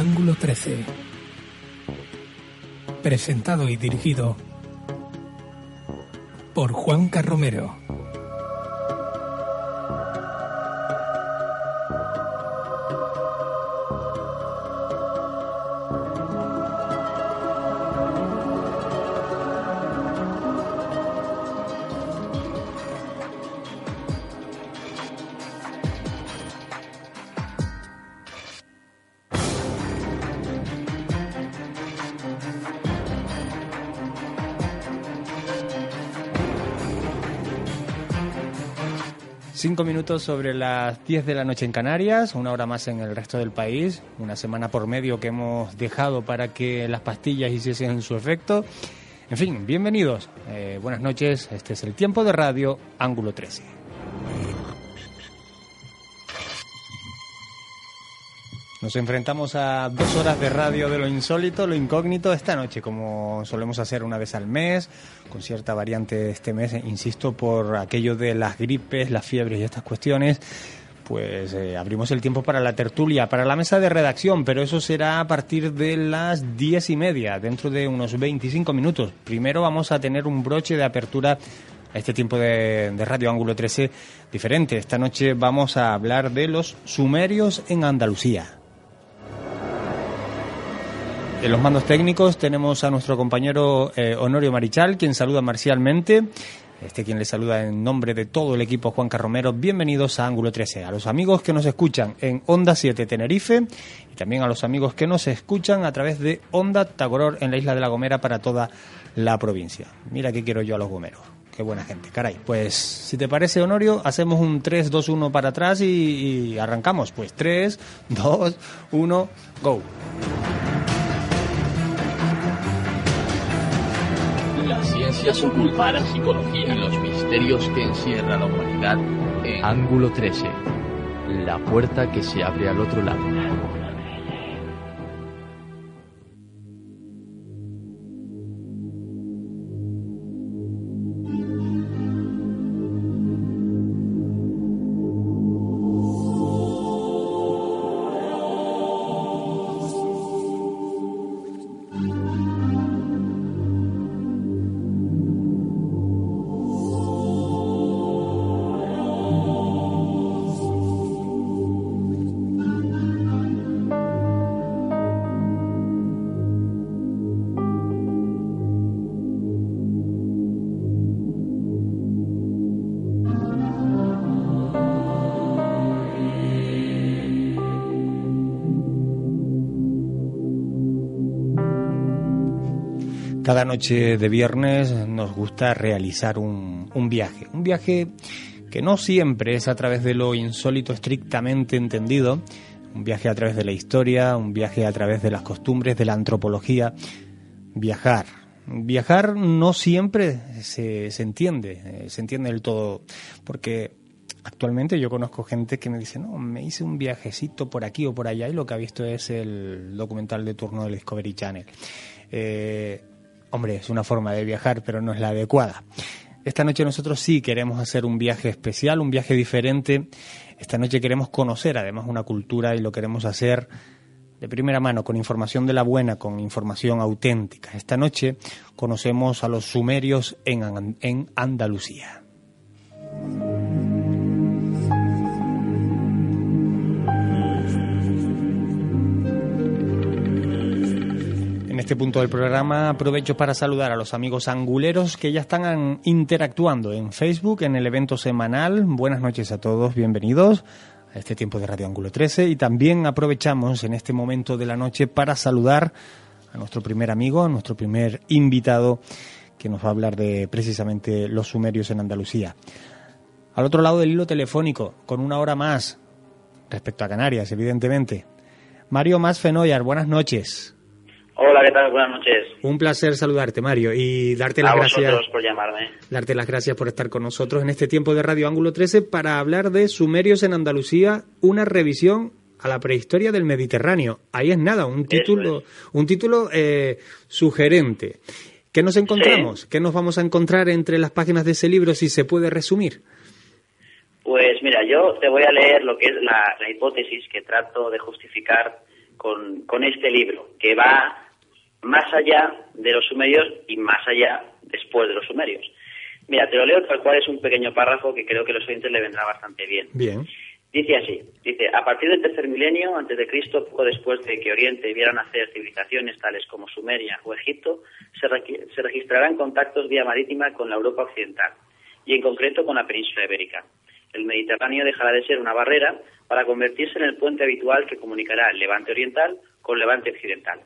Ángulo 13. Presentado y dirigido por Juan Carromero. Cinco minutos sobre las 10 de la noche en Canarias, una hora más en el resto del país, una semana por medio que hemos dejado para que las pastillas hiciesen su efecto. En fin, bienvenidos, eh, buenas noches, este es el tiempo de radio Ángulo 13. Nos enfrentamos a dos horas de radio de lo insólito, lo incógnito, esta noche, como solemos hacer una vez al mes, con cierta variante este mes, insisto, por aquello de las gripes, las fiebres y estas cuestiones. Pues eh, abrimos el tiempo para la tertulia, para la mesa de redacción, pero eso será a partir de las diez y media, dentro de unos 25 minutos. Primero vamos a tener un broche de apertura a este tiempo de, de, Radio Ángulo 13 diferente. Esta noche vamos a hablar de los sumerios en Andalucía. En los mandos técnicos tenemos a nuestro compañero eh, Honorio Marichal, quien saluda marcialmente. Este quien le saluda en nombre de todo el equipo Juan Carromero. Bienvenidos a Ángulo 13. A los amigos que nos escuchan en Onda 7 Tenerife y también a los amigos que nos escuchan a través de Onda Tagoror en la isla de La Gomera para toda la provincia. Mira qué quiero yo a los gomeros. Qué buena gente, caray. Pues si te parece, Honorio, hacemos un 3, 2, 1 para atrás y, y arrancamos. Pues 3, 2, 1, go. Ciencias ocultas, la psicología y los misterios que encierra la humanidad en Ángulo 13, la puerta que se abre al otro lado. Cada noche de viernes nos gusta realizar un, un, viaje, un viaje que no siempre es a través de lo insólito estrictamente entendido, un viaje a través de la historia, un viaje a través de las costumbres, de la antropología. Viajar. Viajar no siempre se, se entiende, eh, se entiende del todo, porque actualmente yo conozco gente que me dice, no, me hice un viajecito por aquí o por allá y lo que ha visto es el documental de turno del Discovery Channel. Eh, Hombre, es una forma de viajar, pero no es la adecuada. Esta noche nosotros sí queremos hacer un viaje especial, un viaje diferente. Esta noche queremos conocer además una cultura y lo queremos hacer de primera mano, con información de la buena, con información auténtica. Esta noche conocemos a los sumerios en, en Andalucía. Este punto del programa aprovecho para saludar a los amigos anguleros que ya están interactuando en Facebook en el evento semanal. Buenas noches a todos, bienvenidos a este tiempo de Radio Ángulo 13 y también aprovechamos en este momento de la noche para saludar a nuestro primer amigo, a nuestro primer invitado que nos va a hablar de precisamente los sumerios en Andalucía. Al otro lado del hilo telefónico, con una hora más respecto a Canarias, evidentemente. Mario Más Fenoyar, buenas noches. Hola, ¿qué tal? Buenas noches. Un placer saludarte, Mario, y darte las a gracias por llamarme. Darte las gracias por estar con nosotros en este tiempo de Radio Ángulo 13 para hablar de Sumerios en Andalucía, una revisión a la prehistoria del Mediterráneo. Ahí es nada, un título, es. un título eh, sugerente. ¿Qué nos encontramos? Sí. ¿Qué nos vamos a encontrar entre las páginas de ese libro si se puede resumir? Pues mira, yo te voy a leer lo que es la, la hipótesis que trato de justificar con, con este libro, que va más allá de los sumerios y más allá después de los sumerios. Mira, te lo leo tal cual es un pequeño párrafo que creo que a los oyentes le vendrá bastante bien. Bien. Dice así, dice, a partir del tercer milenio antes de Cristo, poco después de que Oriente viera nacer civilizaciones tales como Sumeria o Egipto, se, re- se registrarán contactos vía marítima con la Europa occidental y en concreto con la península ibérica. El Mediterráneo dejará de ser una barrera para convertirse en el puente habitual que comunicará el Levante oriental con Levante occidental.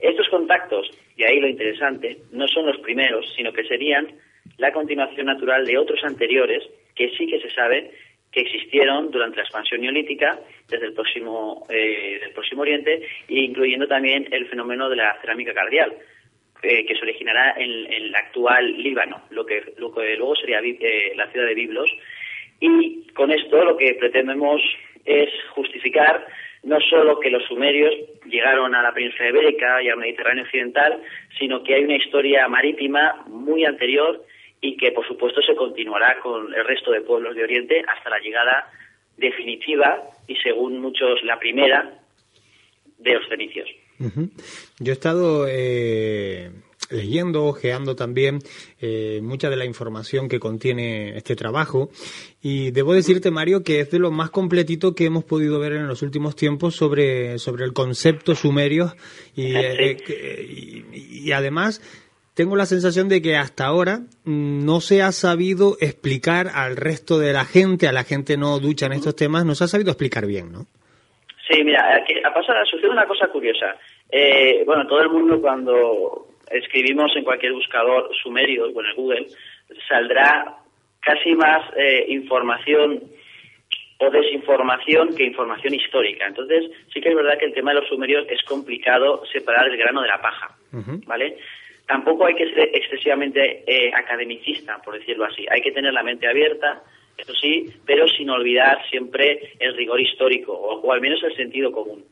Estos contactos, y ahí lo interesante, no son los primeros, sino que serían la continuación natural de otros anteriores que sí que se sabe que existieron durante la expansión neolítica desde el próximo, eh, del próximo Oriente, incluyendo también el fenómeno de la cerámica cardial, eh, que se originará en, el actual Líbano, lo que, lo que luego sería eh, la ciudad de Biblos. Y con esto lo que pretendemos es justificar no solo que los sumerios llegaron a la península ibérica y al Mediterráneo occidental, sino que hay una historia marítima muy anterior y que, por supuesto, se continuará con el resto de pueblos de Oriente hasta la llegada definitiva y, según muchos, la primera de los fenicios. Yo he estado eh, leyendo, ojeando también eh, mucha de la información que contiene este trabajo y debo decirte, Mario, que es de lo más completito que hemos podido ver en los últimos tiempos sobre, sobre el concepto sumerio y, eh, que- y- y además tengo la sensación de que hasta ahora mm, no se ha sabido explicar al resto de la gente, a la gente no ducha en estos temas, no se ha sabido explicar bien, ¿no? Sí, mira, aquí ha pasado, sucede una cosa curiosa. Eh, bueno, todo el mundo cuando escribimos en cualquier buscador sumerio, bueno, en Google, saldrá casi más eh, información o desinformación que información histórica. Entonces, sí que es verdad que el tema de los sumerios es complicado separar el grano de la paja. ¿vale? Tampoco hay que ser excesivamente eh, academicista, por decirlo así. Hay que tener la mente abierta, eso sí, pero sin olvidar siempre el rigor histórico, o, o al menos el sentido común.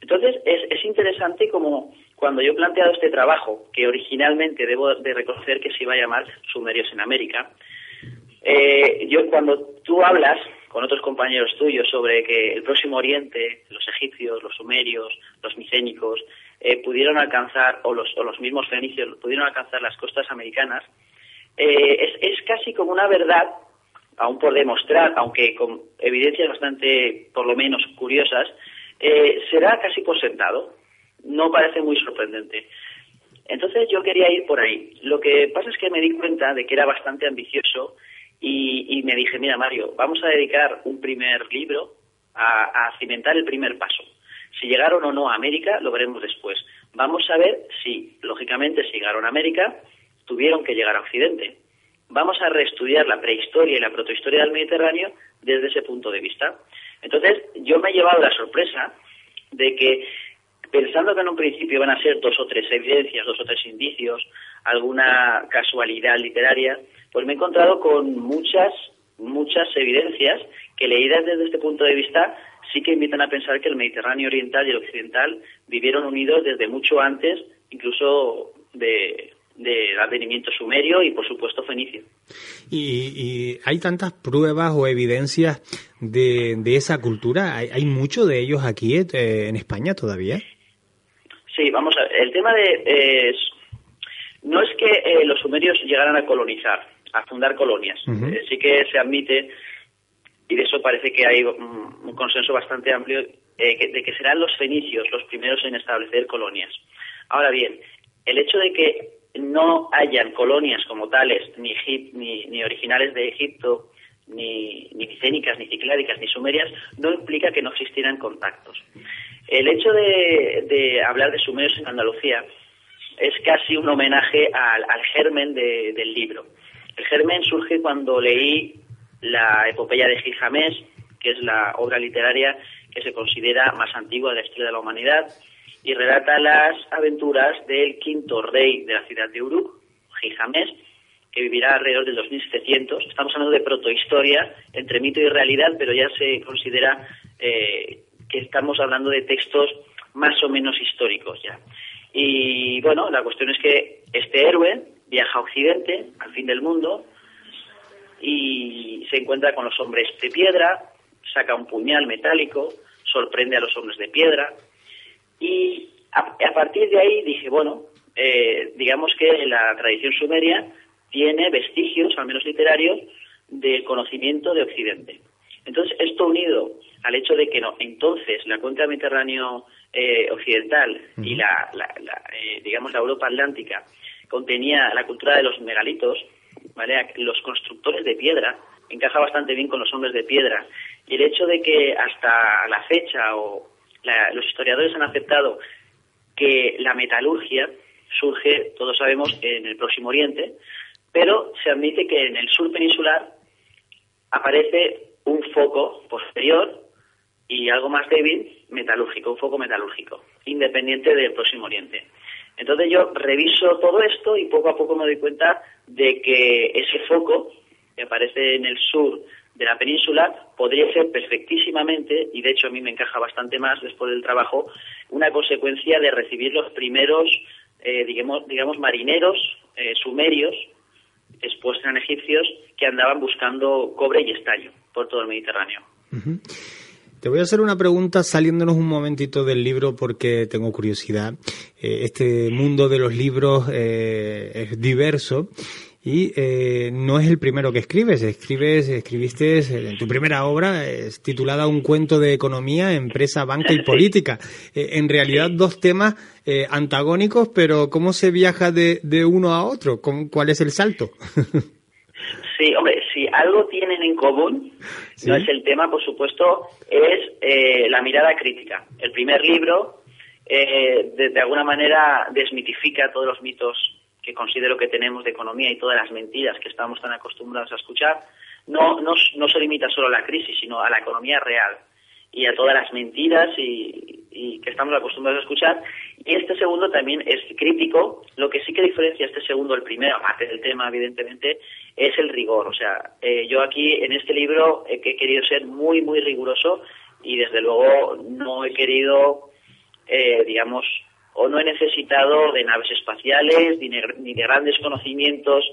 Entonces, es, es interesante como cuando yo he planteado este trabajo, que originalmente debo de reconocer que se iba a llamar Sumerios en América, eh, yo cuando tú hablas con otros compañeros tuyos sobre que el próximo Oriente, los egipcios, los sumerios, los micénicos, eh, pudieron alcanzar, o los, mismos fenicios pudieron alcanzar las costas americanas, eh, es, casi como una verdad, aún por demostrar, aunque con evidencias bastante, por lo menos, curiosas, eh, será casi por sentado. No parece muy sorprendente. Entonces yo quería ir por ahí. Lo que pasa es que me di cuenta de que era bastante ambicioso y, me dije, mira Mario, vamos a dedicar un primer libro a, a cimentar el primer paso. Si llegaron o no a América, lo veremos después. Vamos a ver si, lógicamente, si llegaron a América, tuvieron que llegar a Occidente. Vamos a reestudiar la prehistoria y la protohistoria del Mediterráneo desde ese punto de vista. Entonces, yo me he llevado la sorpresa de que, pensando que en un principio van a ser dos o tres evidencias, dos o tres indicios, alguna casualidad literaria, pues me he encontrado con muchas, muchas evidencias que leídas desde este punto de vista sí que invitan a pensar que el Mediterráneo oriental y el occidental vivieron unidos desde mucho antes, incluso de, del advenimiento sumerio y, por supuesto, fenicio. Y, hay tantas pruebas o evidencias de, de esa cultura. ¿Hay, hay mucho de ellos aquí eh, en España todavía? Sí, vamos a ver. El tema de. eh, no es que eh, los sumerios llegaran a colonizar, a fundar colonias. Eh, sí que se admite, y de eso parece que hay un, un consenso bastante amplio, eh, que- de que serán los fenicios los primeros en establecer colonias. Ahora bien, el hecho de que no hayan colonias como tales, ni, egip- ni, ni originales de Egipto, ni, ni micénicas, ni cicládicas, ni sumerias, no implica que no existieran contactos. El hecho de, de hablar de sumerios en Andalucía es casi un homenaje al, al germen de- del libro. El germen surge cuando leí la epopeya de Gilgamesh, que es la obra literaria que se considera más antigua de la historia de la humanidad, y relata las aventuras del quinto rey de la ciudad de Uruk, Gilgamesh, que vivirá alrededor del 2700. Estamos hablando de protohistoria entre mito y realidad, pero ya se considera eh, que estamos hablando de textos más o menos históricos ya. Y bueno, la cuestión es que este héroe viaja a Occidente, al fin del mundo, y se encuentra con los hombres de piedra, saca un puñal metálico, sorprende a los hombres de piedra, Y a, partir de ahí dije, bueno, eh, digamos que la tradición sumeria tiene vestigios, al menos literarios, del conocimiento de Occidente. Entonces, esto unido al hecho de que no, entonces la cuenca mediterráneo eh, occidental y la, eh, digamos la Europa atlántica contenía la cultura de los megalitos, ¿vale? los constructores de piedra, encaja bastante bien con los hombres de piedra. Y el hecho de que hasta la fecha o los historiadores han aceptado que la metalurgia surge, todos sabemos, en el Próximo Oriente, pero se admite que en el sur peninsular aparece un foco posterior y algo más débil metalúrgico, un foco metalúrgico, independiente del Próximo Oriente. Entonces yo reviso todo esto y poco a poco me doy cuenta de que ese foco que aparece en el sur de la península podría ser perfectísimamente, y de hecho a mí me encaja bastante más después del trabajo, una consecuencia de recibir los primeros, eh, digamos, digamos, marineros eh, sumerios, después eran egipcios, que andaban buscando cobre y estaño por todo el Mediterráneo. Te voy a hacer una pregunta saliéndonos un momentito del libro porque tengo curiosidad. Eh, este mundo de los libros es diverso y eh, no es el primero que escribes, escribes, escribiste en tu primera obra es titulada Un cuento de economía, empresa, banca y política. Eh, en realidad dos temas eh, antagónicos, pero ¿cómo se viaja de, de uno a otro? ¿Cuál es el salto? Sí, hombre, si algo tienen en común, no es el tema, por supuesto, es la mirada crítica. El primer libro, de, de, alguna manera, desmitifica todos los mitos que considero que tenemos de economía y todas las mentiras que estamos tan acostumbrados a escuchar, no, no, no se limita solo a la crisis, sino a la economía real y a todas las mentiras y, que estamos acostumbrados a escuchar. Y este segundo también es crítico. Lo que sí que diferencia este segundo del primero, aparte del tema, evidentemente, es el rigor. O sea, eh, yo aquí en este libro he, he, querido ser muy, muy riguroso y desde luego no he querido, eh, digamos, o no he necesitado de naves espaciales, ni, de grandes conocimientos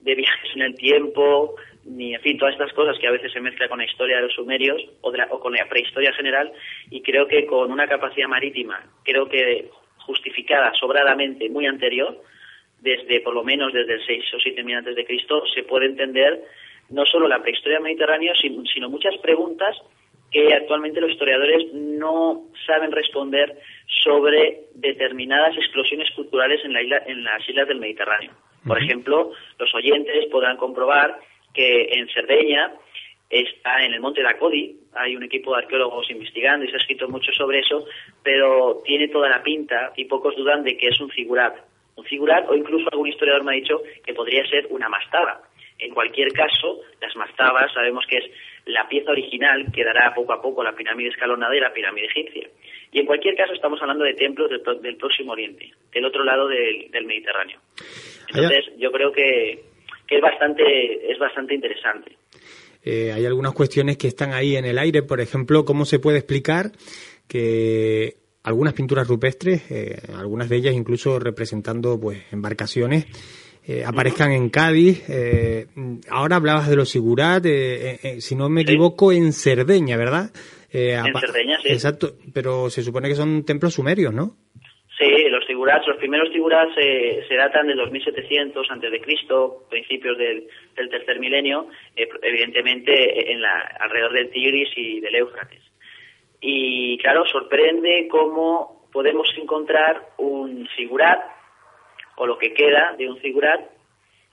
de viajes en el tiempo, ni, en fin, todas estas cosas que a veces se mezcla con la historia de los sumerios o, con la prehistoria general, y creo que con una capacidad marítima, creo que justificada sobradamente muy anterior, desde por lo menos desde el 6 o 7 mil antes de Cristo, se puede entender no solo la prehistoria mediterránea, sino muchas preguntas que actualmente los historiadores no saben responder sobre determinadas explosiones culturales en, la isla, en las islas del Mediterráneo. Por ejemplo, los oyentes podrán comprobar que en Cerdeña está en el monte Dacodi, hay un equipo de arqueólogos investigando y se ha escrito mucho sobre eso, pero tiene toda la pinta y pocos dudan de que es un figurat. Un figurat, o incluso algún historiador me ha dicho que podría ser una mastaba. En cualquier caso, las mastabas sabemos que es la pieza original que dará poco a poco la pirámide escalonada y la pirámide egipcia. Y en cualquier caso estamos hablando de templos del, Próximo Oriente, del otro lado del, Mediterráneo. Entonces yo creo que, es, bastante, es bastante interesante. Eh, hay algunas cuestiones que están ahí en el aire, por ejemplo, ¿cómo se puede explicar que algunas pinturas rupestres, eh, algunas de ellas incluso representando pues embarcaciones, eh, aparezcan en Cádiz. Eh, ahora hablabas de los sigurat, eh, si no me equivoco, en Cerdeña, ¿verdad? en Cerdeña, sí. Exacto, pero se supone que son templos sumerios, ¿no? Sí, los figurats, los primeros figurats se datan de 2700 antes de Cristo, principios del, tercer milenio, evidentemente en la, alrededor del Tigris y del Éufrates. Y claro, sorprende cómo podemos encontrar un figurat o lo que queda de un figurat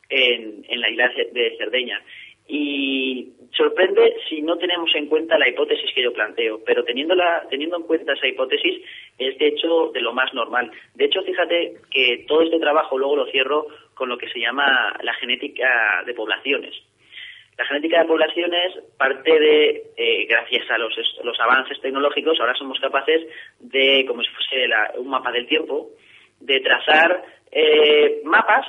en, en la isla de Cerdeña. Y sorprende si no tenemos en cuenta la hipótesis que yo planteo, pero teniendo, teniendo en cuenta esa hipótesis es de hecho de lo más normal. De hecho, fíjate que todo este trabajo luego lo cierro con lo que se llama la genética de poblaciones. La genética de poblaciones parte de, eh, gracias a los, los, avances tecnológicos, ahora somos capaces de, como si fuese un mapa del tiempo, de trazar eh, mapas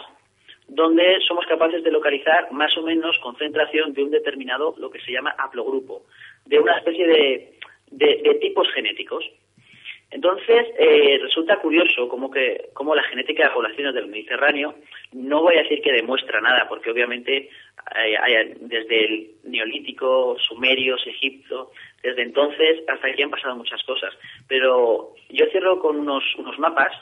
donde somos capaces de localizar más o menos concentración de un determinado, lo que se llama haplogrupo, de una especie de, de, tipos genéticos. Entonces, eh, resulta curioso como que como la genética de poblaciones del Mediterráneo, no voy a decir que demuestra nada, porque obviamente desde el neolítico, sumerios, Egipto, desde entonces hasta aquí han pasado muchas cosas. Pero yo cierro con unos, unos mapas,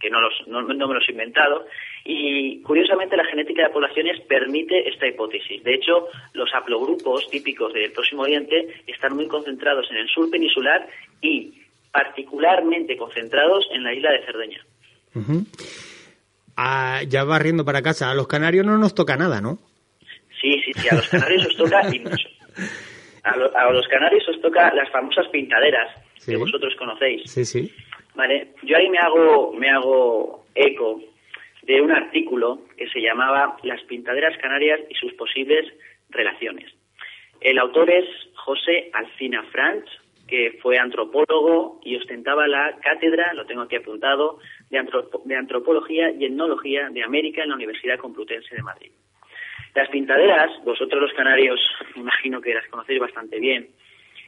que no, los, no, me los he inventado, y curiosamente la genética de poblaciones permite esta hipótesis. De hecho, los haplogrupos típicos del Próximo Oriente están muy concentrados en el sur peninsular y particularmente concentrados en la isla de Cerdeña. ah, ya va riendo para casa. A los canarios no nos toca nada, ¿no? Sí, sí, sí. A los canarios os toca y mucho. A, los canarios os toca las famosas pintaderas que vosotros conocéis. Sí, sí. Vale. Yo ahí me hago, me hago eco de un artículo que se llamaba Las pintaderas canarias y sus posibles relaciones. El autor es José Alcina Franch, que fue antropólogo y ostentaba la cátedra, lo tengo aquí apuntado, de, de Antropología y Etnología de América en la Universidad Complutense de Madrid. Las pintaderas, vosotros los canarios, imagino que las conocéis bastante bien,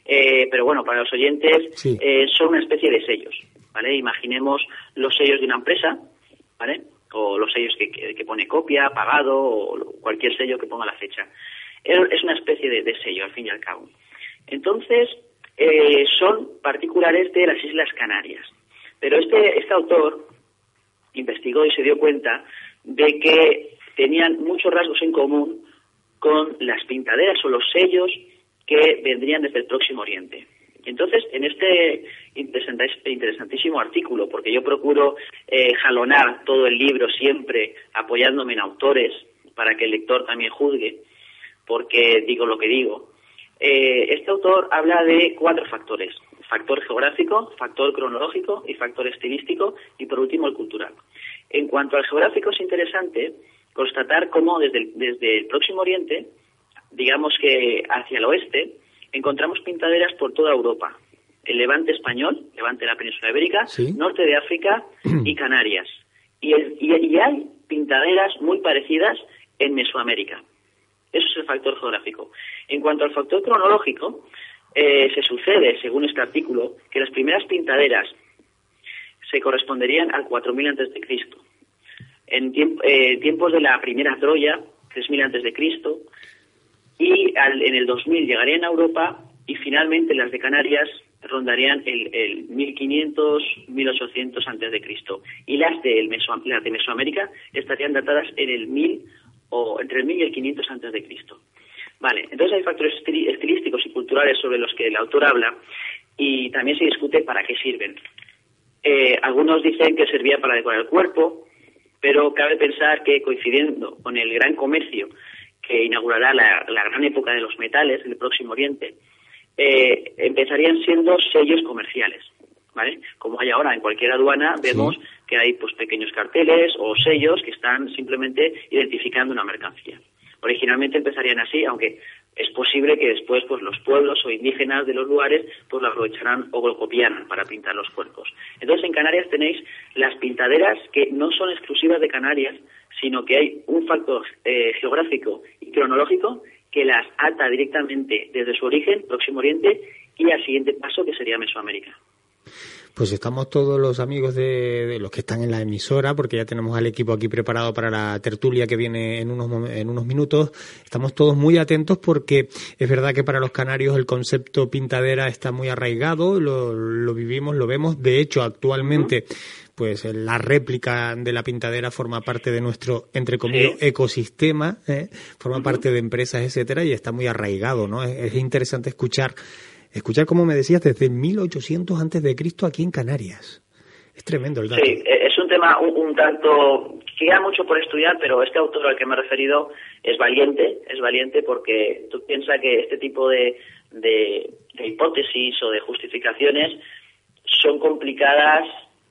eh, pero bueno, para los oyentes eh, son una especie de sellos, ¿vale? Imaginemos los sellos de una empresa, ¿vale? O los sellos que, pone copia, pagado, o cualquier sello que ponga la fecha. Es una especie de, sello, al fin y al cabo. Entonces, eh, son particulares de las Islas Canarias. Pero este, este autor investigó y se dio cuenta de que tenían muchos rasgos en común con las pintaderas o los sellos que vendrían desde el Próximo Oriente. Entonces, en este interesantísimo artículo, porque yo procuro eh, jalonar todo el libro siempre apoyándome en autores para que el lector también juzgue, porque digo lo que digo, eh, este autor habla de cuatro factores. Factor geográfico, factor cronológico y factor estilístico y por último el cultural. En cuanto al geográfico es interesante constatar cómo desde el, desde el Próximo Oriente, digamos que hacia el oeste, encontramos pintaderas por toda Europa. El levante español, levante de la península ibérica, norte de África y Canarias. Y, y, hay pintaderas muy parecidas en Mesoamérica. Eso es el factor geográfico. En cuanto al factor cronológico, eh, se sucede, según este artículo, que las primeras pintaderas se corresponderían al 4000 antes en eh, tiempos de la primera Troya, 3000 antes de Cristo, y en el 2000 llegarían a Europa y finalmente las de Canarias rondarían el, 1500, 1800 antes de Cristo. Y las de, las de Mesoamérica estarían datadas en el 1000 o entre el 1000 y el 500 antes de Cristo. Vale, entonces hay factores estilísticos y culturales sobre los que el autor habla y también se discute para qué sirven. Eh, algunos dicen que servía para decorar el cuerpo, pero cabe pensar que coincidiendo con el gran comercio que inaugurará la, gran época de los metales en el Próximo Oriente, eh, empezarían siendo sellos comerciales. ¿Vale? Como hay ahora en cualquier aduana, vemos que hay pues pequeños carteles o sellos que están simplemente identificando una mercancía. Originalmente empezarían así, aunque es posible que después pues los pueblos o indígenas de los lugares pues lo aprovecharán o lo copiaran para pintar los cuerpos. Entonces en Canarias tenéis las pintaderas que no son exclusivas de Canarias, sino que hay un factor eh, geográfico y cronológico que las ata directamente desde su origen, Próximo Oriente, y al siguiente paso que sería Mesoamérica. Pues estamos todos los amigos de, los que están en la emisora, porque ya tenemos al equipo aquí preparado para la tertulia que viene en unos, en unos minutos. Estamos todos muy atentos porque es verdad que para los canarios el concepto pintadera está muy arraigado, lo, lo vivimos, lo vemos. De hecho, actualmente, pues la réplica de la pintadera forma parte de nuestro, entre comillas, ecosistema, ¿eh? forma parte de empresas, etcétera, y está muy arraigado, ¿no? es interesante escuchar escuchar como me decías desde 1800 antes de Cristo aquí en Canarias. Es tremendo el dato. Sí, e-, es un tema un, tanto que queda mucho por estudiar, pero este autor al que me he referido es valiente, es valiente porque tú piensas que este tipo de, de, hipótesis o de justificaciones son complicadas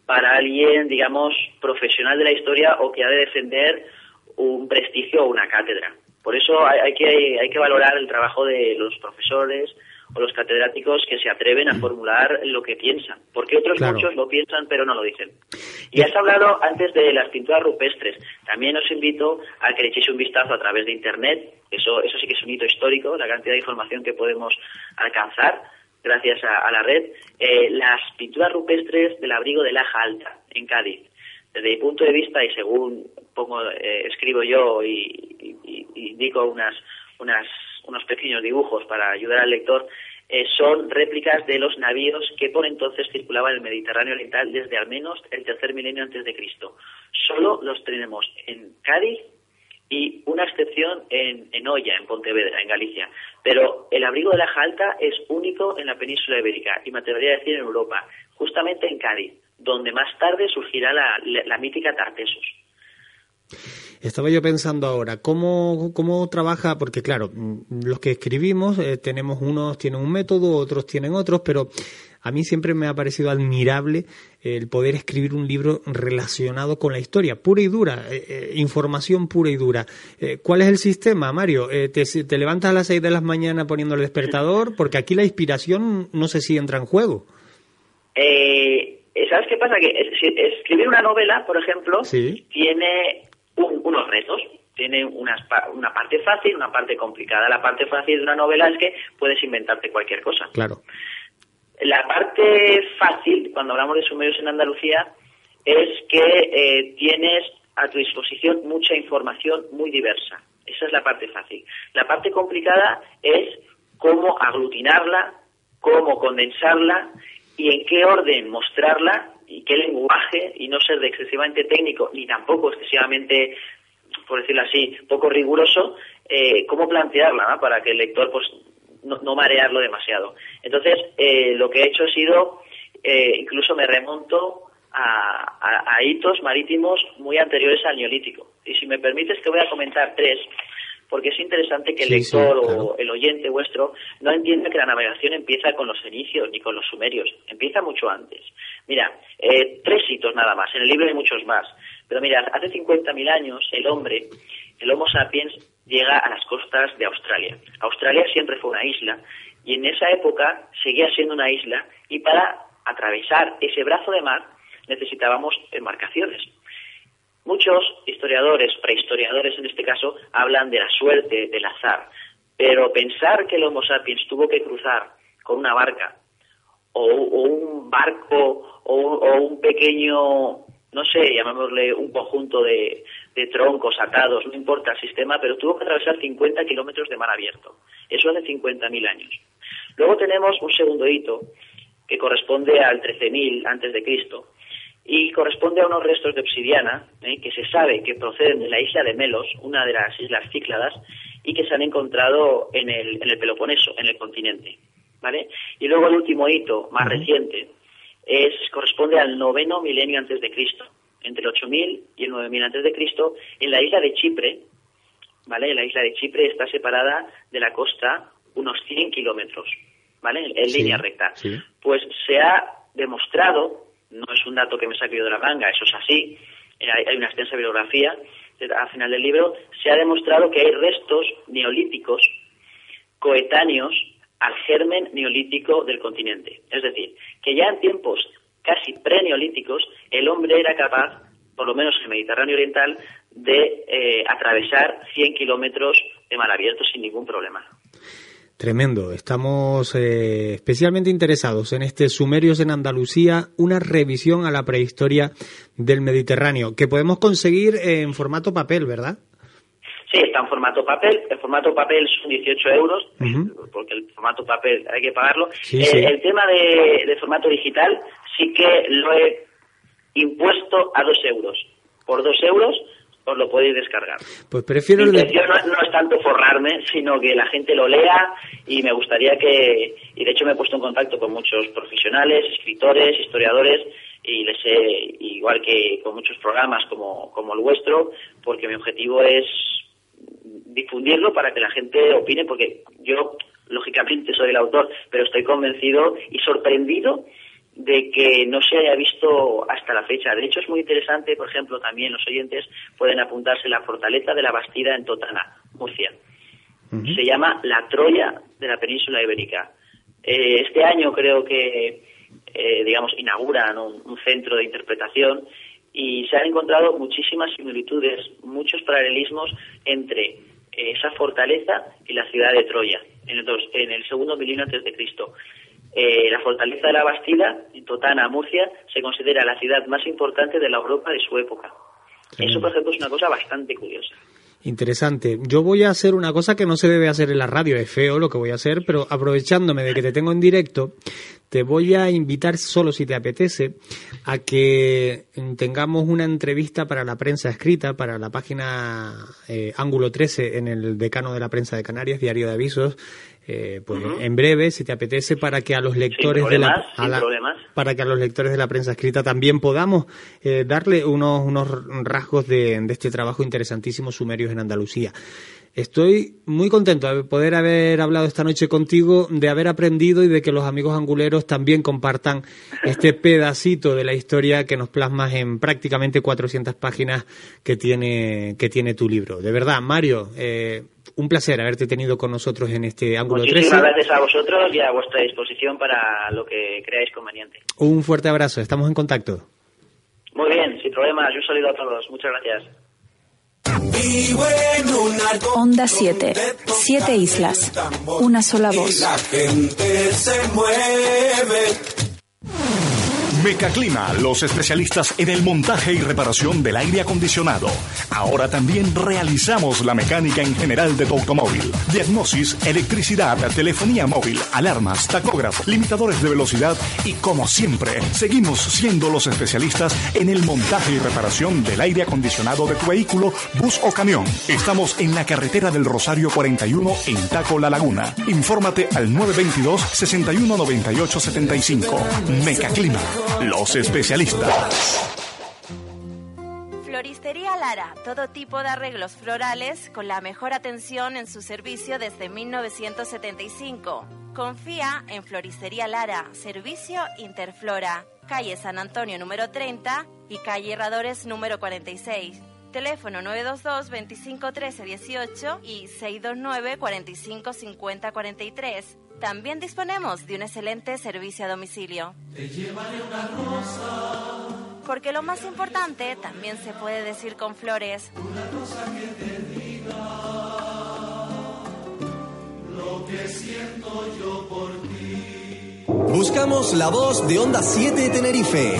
para alguien, digamos, profesional de la historia o que ha de defender un prestigio o una cátedra. Por eso hay, que, hay que valorar el trabajo de los profesores, o los catedráticos que se atreven a mm. formular lo que piensan, porque otros muchos lo piensan pero no lo dicen. Y has hablado antes de las pinturas rupestres. También os invito a que le echéis un vistazo a través de Internet. Eso, eso sí que es un hito histórico, la cantidad de información que podemos alcanzar gracias a, la red. Eh, las pinturas rupestres del abrigo de Laja Alta, en Cádiz. desde mi punto de vista y según pongo, eh, escribo yo y, y, y indico unas, unas, unos pequeños dibujos para ayudar al lector, eh, son réplicas de los navíos que por entonces circulaban en el Mediterráneo Oriental desde al menos el tercer milenio antes de Cristo. Solo los tenemos en Cádiz y una excepción en, en Olla, en Pontevedra, en Galicia. Pero el abrigo de la Jalta es único en la península ibérica y me atrevería a decir en Europa, justamente en Cádiz, donde más tarde surgirá la, la, mítica Tartesos. Estaba yo pensando ahora, ¿cómo, cómo trabaja? Porque claro, mm, los que escribimos eh, tenemos unos tienen un método, otros tienen otros, pero a mí siempre me ha parecido admirable el poder escribir un libro relacionado con la historia, pura y dura, eh, eh, información pura y dura. Eh, ¿Cuál es el sistema, Mario? Eh, te, ¿Te levantas a las seis de la mañana poniendo el despertador? Porque aquí la inspiración no sé si entra en juego. Eh, ¿Sabes qué pasa? Que es- escribir una novela, por ejemplo, Sí. tiene un- unos retos. Tiene unas una parte fácil, una parte complicada. La parte fácil de una novela es que puedes inventarte cualquier cosa. Claro. La parte fácil, cuando hablamos de sumerios en Andalucía, es que eh, tienes a tu disposición mucha información muy diversa. Esa es la parte fácil. La parte complicada es cómo aglutinarla, cómo condensarla y en qué orden mostrarla y qué lenguaje y no ser de excesivamente técnico ni tampoco excesivamente por decirlo así, poco riguroso, eh, cómo plantearla para que el lector pues no, no marearlo demasiado. Entonces, eh, lo que he hecho ha sido, eh, incluso me remonto a, a- a hitos marítimos muy anteriores al neolítico. Y si me permites que voy a comentar tres, porque es interesante que el Sí, sí, lector claro. o el oyente vuestro no entienda que la navegación empieza con los fenicios ni con los sumerios, empieza mucho antes. Mira, eh, tres hitos nada más, en el libro hay muchos más, pero mira, hace 50.000 años el hombre, el Homo sapiens, llega a las costas de Australia. Australia siempre fue una isla y en esa época seguía siendo una isla y para atravesar ese brazo de mar necesitábamos embarcaciones. Muchos historiadores, prehistoriadores en este caso, hablan de la suerte, del azar, pero pensar que el Homo sapiens tuvo que cruzar con una barca o, un barco o, un pequeño, no sé, llamémosle un conjunto de, de troncos atados, no importa el sistema, pero tuvo que atravesar 50 kilómetros de mar abierto. Eso hace 50.000 años. Luego tenemos un segundo hito que corresponde al 13.000 antes de Cristo y corresponde a unos restos de obsidiana ¿eh? que se sabe que proceden de la isla de Melos, una de las islas Cícladas, y que se han encontrado en el, en el Peloponeso, en el continente. ¿vale? Y luego el último hito, más reciente, es, corresponde al noveno milenio antes de Cristo, entre el 8000 y el 9000 antes de Cristo, en la isla de Chipre, ¿vale? La isla de Chipre está separada de la costa unos 100 kilómetros, ¿vale? En, en Sí, línea recta. sí. Pues se ha demostrado, no es un dato que me saque yo de la manga, eso es así, hay, una extensa bibliografía al final del libro, se ha demostrado que hay restos neolíticos coetáneos al germen neolítico del continente. Es decir, que ya en tiempos casi pre-neolíticos el hombre era capaz, por lo menos en el Mediterráneo Oriental, de eh, atravesar 100 kilómetros de mar abierto sin ningún problema. Tremendo. Estamos eh, especialmente interesados en este Sumerios en Andalucía, una revisión a la prehistoria del Mediterráneo, que podemos conseguir en formato papel, ¿verdad? Sí, está en formato papel. El formato papel son 18 euros, porque el formato papel hay que pagarlo. Sí, Eh, sí. El tema de, de formato digital sí que lo he impuesto a 2 euros. Por 2 euros os lo podéis descargar. Pues prefiero Mi de... intención no, no es tanto forrarme, sino que la gente lo lea y me gustaría que, y de hecho me he puesto en contacto con muchos profesionales, escritores, historiadores, y les he, igual que con muchos programas como, como el vuestro, porque mi objetivo es difundirlo para que la gente opine, porque yo, lógicamente, soy el autor, pero estoy convencido y sorprendido de que no se haya visto hasta la fecha. De hecho, es muy interesante, por ejemplo, también los oyentes pueden apuntarse la fortaleza de la Bastida en Totana, Murcia. Se llama la Troya de la península ibérica. Eh, este año creo que, eh, digamos, inauguran un, un centro de interpretación y se han encontrado muchísimas similitudes, muchos paralelismos entre eh, esa fortaleza y la ciudad de Troya en el, dos- en el segundo milenio antes de Cristo. Eh, la fortaleza de la Bastida, Totana, Murcia, se considera la ciudad más importante de la Europa de su época. Eso, por ejemplo, es una cosa bastante curiosa. Interesante. Yo voy a hacer una cosa que no se debe hacer en la radio, es feo lo que voy a hacer, pero aprovechándome de que te tengo en directo, te voy a invitar, solo si te apetece, a que tengamos una entrevista para la prensa escrita, para la página eh, Ángulo 13 en el decano de la prensa de Canarias, Diario de Avisos, eh, pues en breve, si te apetece, para que a los lectores de la, para que a los lectores de la prensa escrita también podamos eh, darle unos, unos rasgos de, de este trabajo interesantísimo sumerios en Andalucía. Estoy muy contento de poder haber hablado esta noche contigo, de haber aprendido y de que los amigos anguleros también compartan este pedacito de la historia que nos plasmas en prácticamente 400 páginas que tiene, que tiene tu libro. De verdad, Mario, eh, un placer haberte tenido con nosotros en este ángulo Muchísimas gracias a vosotros y a vuestra disposición para lo que creáis conveniente. Un fuerte abrazo, estamos en contacto. Muy bien, sin problemas. Un saludo a todos. Muchas gracias. Onda 7. Siete islas. Una sola voz. La gente se mueve. Mecaclima, los especialistas en el montaje y reparación del aire acondicionado. Ahora también realizamos la mecánica en general de tu automóvil. Diagnosis, electricidad, telefonía móvil, alarmas, tacógrafo, limitadores de velocidad y como siempre, seguimos siendo los especialistas en el montaje y reparación del aire acondicionado de tu vehículo, bus o camión. Estamos en la carretera del Rosario 41 en Taco La Laguna. Infórmate al 922 6198 75. Mecaclima los especialistas. Floristería Lara, todo tipo de arreglos florales con la mejor atención en su servicio desde 1975. Confía en Floristería Lara, servicio Interflora, calle San Antonio número 30 y calle Herradores número 46. Teléfono 922 25 13 18 y 629 45 50 43. También disponemos de un excelente servicio a domicilio. Porque lo más importante también se puede decir con flores. lo que siento yo por ti. Buscamos la voz de Onda 7 Tenerife.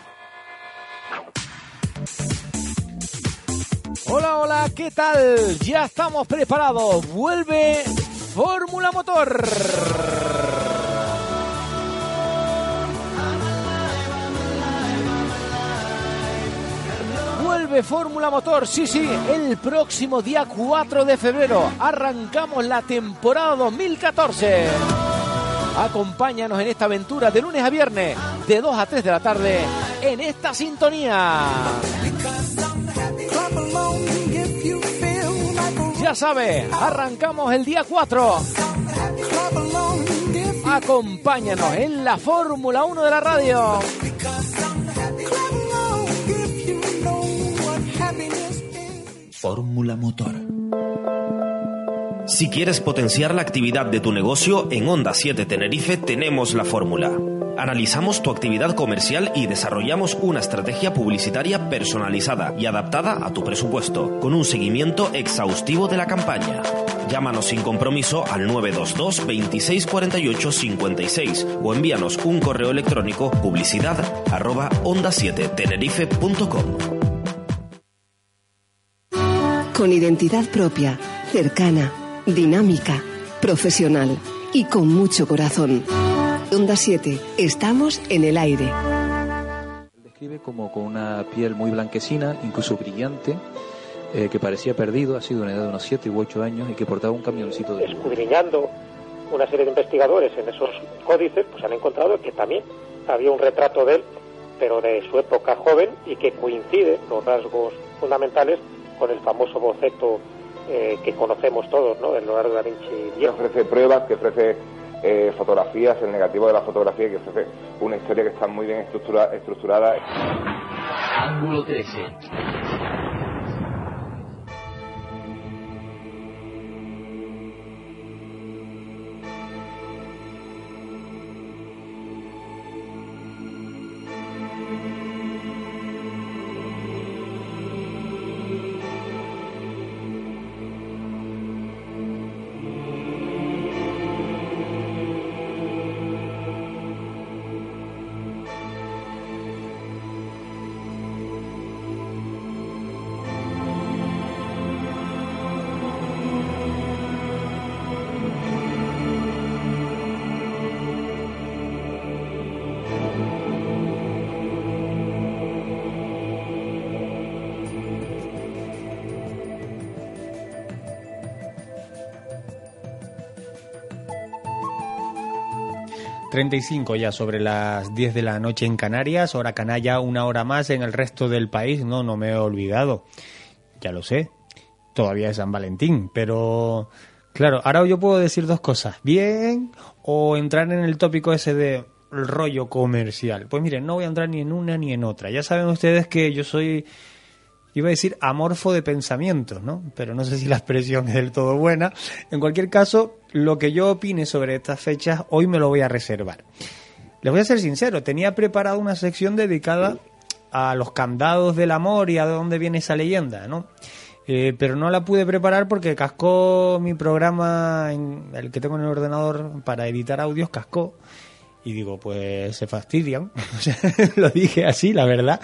Hola, hola, ¿qué tal? Ya estamos preparados. Vuelve Fórmula Motor. Vuelve Fórmula Motor, sí, sí, el próximo día 4 de febrero arrancamos la temporada 2014. Acompáñanos en esta aventura de lunes a viernes, de 2 a 3 de la tarde, en esta sintonía. Sabe, arrancamos el día 4. Acompáñanos en la Fórmula 1 de la radio. Fórmula Motor. Si quieres potenciar la actividad de tu negocio, en Onda 7 Tenerife tenemos la fórmula. Analizamos tu actividad comercial y desarrollamos una estrategia publicitaria personalizada y adaptada a tu presupuesto, con un seguimiento exhaustivo de la campaña. Llámanos sin compromiso al 922 26 48 56 o envíanos un correo electrónico publicidad arroba onda 7 tenerife.com. Con identidad propia, cercana, dinámica, profesional y con mucho corazón. Onda 7, estamos en el aire. Describe como con una piel muy blanquecina, incluso brillante, eh, que parecía perdido, ha sido una edad de unos 7 u 8 años y que portaba un camioncito de... Escudriñando una serie de investigadores en esos códices, pues han encontrado que también había un retrato de él, pero de su época joven y que coincide los rasgos fundamentales con el famoso boceto eh, que conocemos todos, ¿no? Del Leonardo da Vinci. Que ofrece pruebas, que ofrece eh, fotografías, el negativo de la fotografía que ofrece una historia que está muy bien estructura, estructurada. Ángulo 13. 35 ya sobre las 10 de la noche en Canarias, hora canalla, una hora más en el resto del país. No, no me he olvidado. Ya lo sé. Todavía es San Valentín, pero claro, ahora yo puedo decir dos cosas. Bien o entrar en el tópico ese de rollo comercial. Pues miren, no voy a entrar ni en una ni en otra. Ya saben ustedes que yo soy iba a decir amorfo de pensamiento, ¿no? Pero no sé si la expresión es del todo buena. En cualquier caso, lo que yo opine sobre estas fechas hoy me lo voy a reservar. Les voy a ser sincero, tenía preparado una sección dedicada a los candados del amor y a dónde viene esa leyenda, ¿no? Eh, pero no la pude preparar porque cascó mi programa, en el que tengo en el ordenador para editar audios, cascó. Y digo, pues se fastidian. lo dije así, la verdad.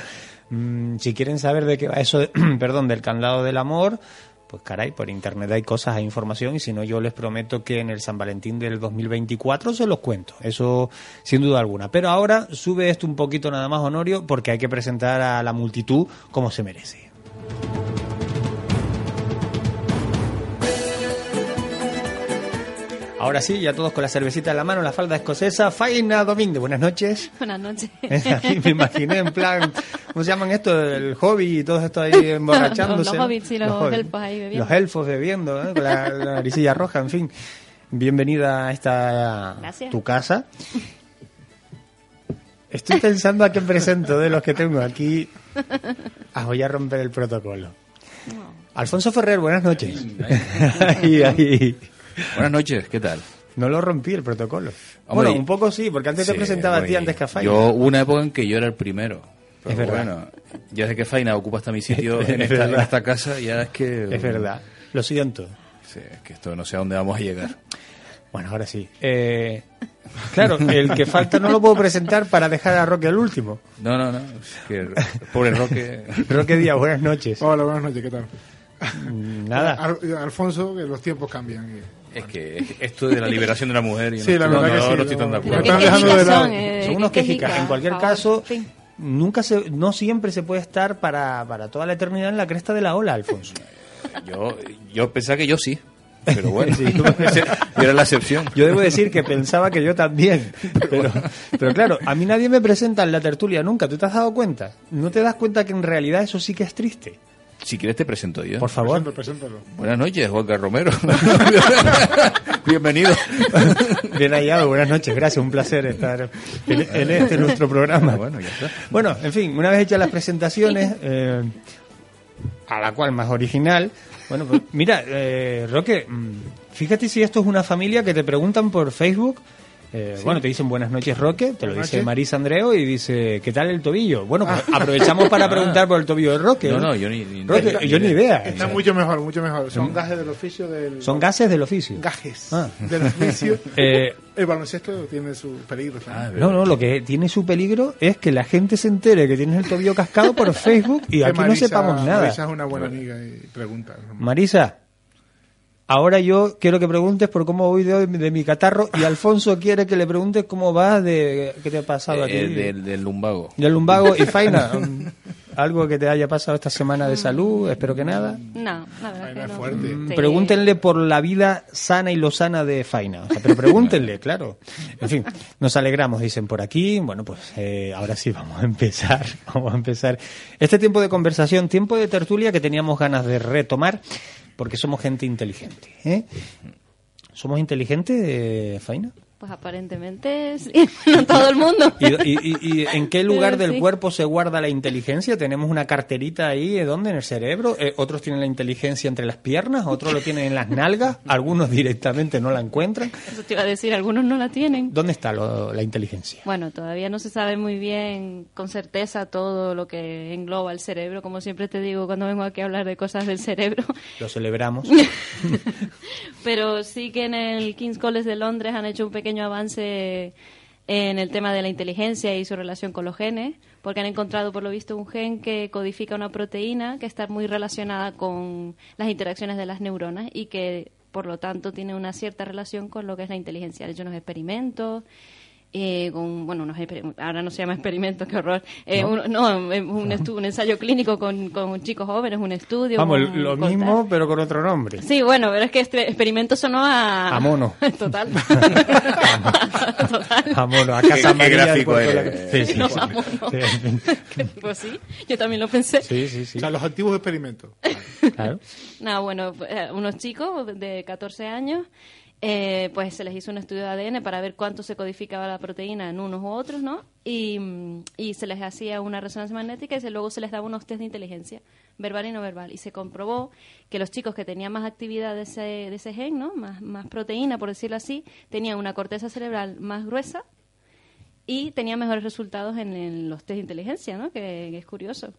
Mm, si quieren saber de qué va eso, perdón, del candado del amor, pues caray, por internet hay cosas, hay información y si no yo les prometo que en el San Valentín del 2024 se los cuento, eso sin duda alguna. Pero ahora sube esto un poquito nada más, Honorio, porque hay que presentar a la multitud como se merece. Ahora sí, ya todos con la cervecita en la mano, la falda escocesa. Faina Domínguez, buenas noches. Buenas noches. me imaginé en plan, ¿cómo se llaman esto? El hobby y todo esto ahí emborrachándose. los, hobbits y los, elfos ahí bebiendo. Los elfos bebiendo, ¿eh? con la, la naricilla roja, en fin. Bienvenida a esta Gracias. tu casa. Estoy pensando a qué presento de los que tengo aquí. Ah, voy a romper el protocolo. Alfonso Ferrer, buenas noches. Ahí, ahí. Buenas noches, ¿qué tal? No lo rompí el protocolo. Hombre, bueno, un poco sí, porque antes te presentaba a ti antes que a Faina. Yo hubo una época en que yo era el primero. Pero Es verdad. Bueno, ya desde que Faina ocupa hasta mi sitio Es en esta, en esta casa, ya es que... Es verdad. Lo siento. Sí, es que esto no sé a dónde vamos a llegar. Bueno, ahora sí. Eh, claro, el que falta no lo puedo presentar para dejar a Roque el último. No, no, no. Es que el pobre Roque... Roque Díaz, buenas noches. Hola, buenas noches, ¿qué tal? Nada. Al- Alfonso, que los tiempos cambian. y- Es que esto de la liberación de la mujer... y Sí, no, la no, verdad que no, sí, no estoy tan de acuerdo. Están dejando de lado. eh, Son unos quejicas. quejica, En cualquier favor, caso, nunca se, no siempre se puede estar para, para toda la eternidad en la cresta de la ola, Alfonso. Yo, yo pensaba que yo sí. Pero bueno, Sí. yo era la excepción. Yo debo decir que pensaba que yo también. Pero, pero claro, a mí nadie me presenta en la tertulia nunca. ¿Tú te has dado cuenta? ¿No te das cuenta que en realidad eso sí que es triste? Si quieres te presento yo. Por favor. Preséntalo, preséntalo. Buenas noches, Juan Romero. Bienvenido. Bien hallado, buenas noches, gracias, un placer estar en, en este nuestro programa. Bueno, ya está. Bueno, en fin, una vez hechas las presentaciones, eh, a la cual más original, bueno, pues, mira, eh, Roque, mm, fíjate si esto es una familia que te preguntan por Facebook. Eh, Sí. Bueno, te dicen buenas noches, Roque, te lo Buenas dice noches. Marisa Andreo y dice, ¿qué tal el tobillo? Bueno, pues aprovechamos para preguntar por el tobillo de Roque. No, no, yo ni- ni- Roque, ni- yo ni idea. Está mucho mejor, mucho mejor. Son Mm. gajes del oficio del... Son gases del oficio. Gajes Ah. del oficio. Eh, El baloncesto tiene su peligro. Ah. No, no, lo que tiene su peligro es que la gente se entere que tienes el tobillo cascado por Facebook y aquí no Marisa- sepamos nada. Marisa es una buena amiga y pregunta. Marisa, ahora yo quiero que preguntes por cómo voy de, de mi catarro y Alfonso quiere que le preguntes cómo vas de qué te ha pasado a ti. Eh, del, del lumbago. Del lumbago y Faina. um, algo que te haya pasado esta semana de salud, espero que nada. No, que no. fuerte. Mm, Sí. Pregúntenle por la vida sana y lozana de Faina. O sea, pero pregúntenle, claro. En fin, nos alegramos, dicen por aquí. Bueno, pues eh, ahora sí vamos a empezar. Vamos a empezar este tiempo de conversación, tiempo de tertulia que teníamos ganas de retomar porque somos gente inteligente. ¿eh? ¿Somos inteligentes, eh, Faina? Pues aparentemente sí, no todo el mundo. ¿Y, y- y- y en qué lugar Pero del sí. cuerpo se guarda la inteligencia? ¿Tenemos una carterita ahí? ¿eh? ¿Dónde? ¿En el cerebro? Eh, ¿Otros tienen la inteligencia entre las piernas? ¿Otros lo tienen en las nalgas? ¿Algunos directamente no la encuentran? Eso te iba a decir, algunos no la tienen. ¿Dónde está lo- la inteligencia? Bueno, todavía no se sabe muy bien con certeza todo lo que engloba el cerebro, como siempre te digo cuando vengo aquí a hablar de cosas del cerebro. Lo celebramos. Pero sí que en el King's College de Londres han hecho un pequeño avance en el tema de la inteligencia y su relación con los genes, porque han encontrado, por lo visto, un gen que codifica una proteína que está muy relacionada con las interacciones de las neuronas y que, por lo tanto, tiene una cierta relación con lo que es la inteligencia. Han hecho unos experimentos. Eh, con, bueno, unos ahora no se llama experimento, qué horror. Eh, ¿No? un, no, un, estu- un ensayo clínico con, con chicos jóvenes, un estudio. Vamos, con- lo mismo, pero con otro nombre. Sí, bueno, pero es que este experimento sonó a... A mono. Total. A mono, a casa Qué- qué gráfico eres. Sí, sí, No, sí. a mono. Sí, pues sí, yo también lo pensé. Sí, sí, sí. O sea, los antiguos experimentos. Claro. Nada, bueno, eh, unos chicos de 14 años, eh, pues se les hizo un estudio de ADN para ver cuánto se codificaba la proteína en unos u otros, ¿no? Y, y se les hacía una resonancia magnética y luego se les daba unos test de inteligencia, verbal y no verbal. Y se comprobó que los chicos que tenían más actividad de ese, de ese gen, ¿no? Más, más proteína, por decirlo así, tenían una corteza cerebral más gruesa y tenían mejores resultados en, los test de inteligencia, ¿no? Que es curioso.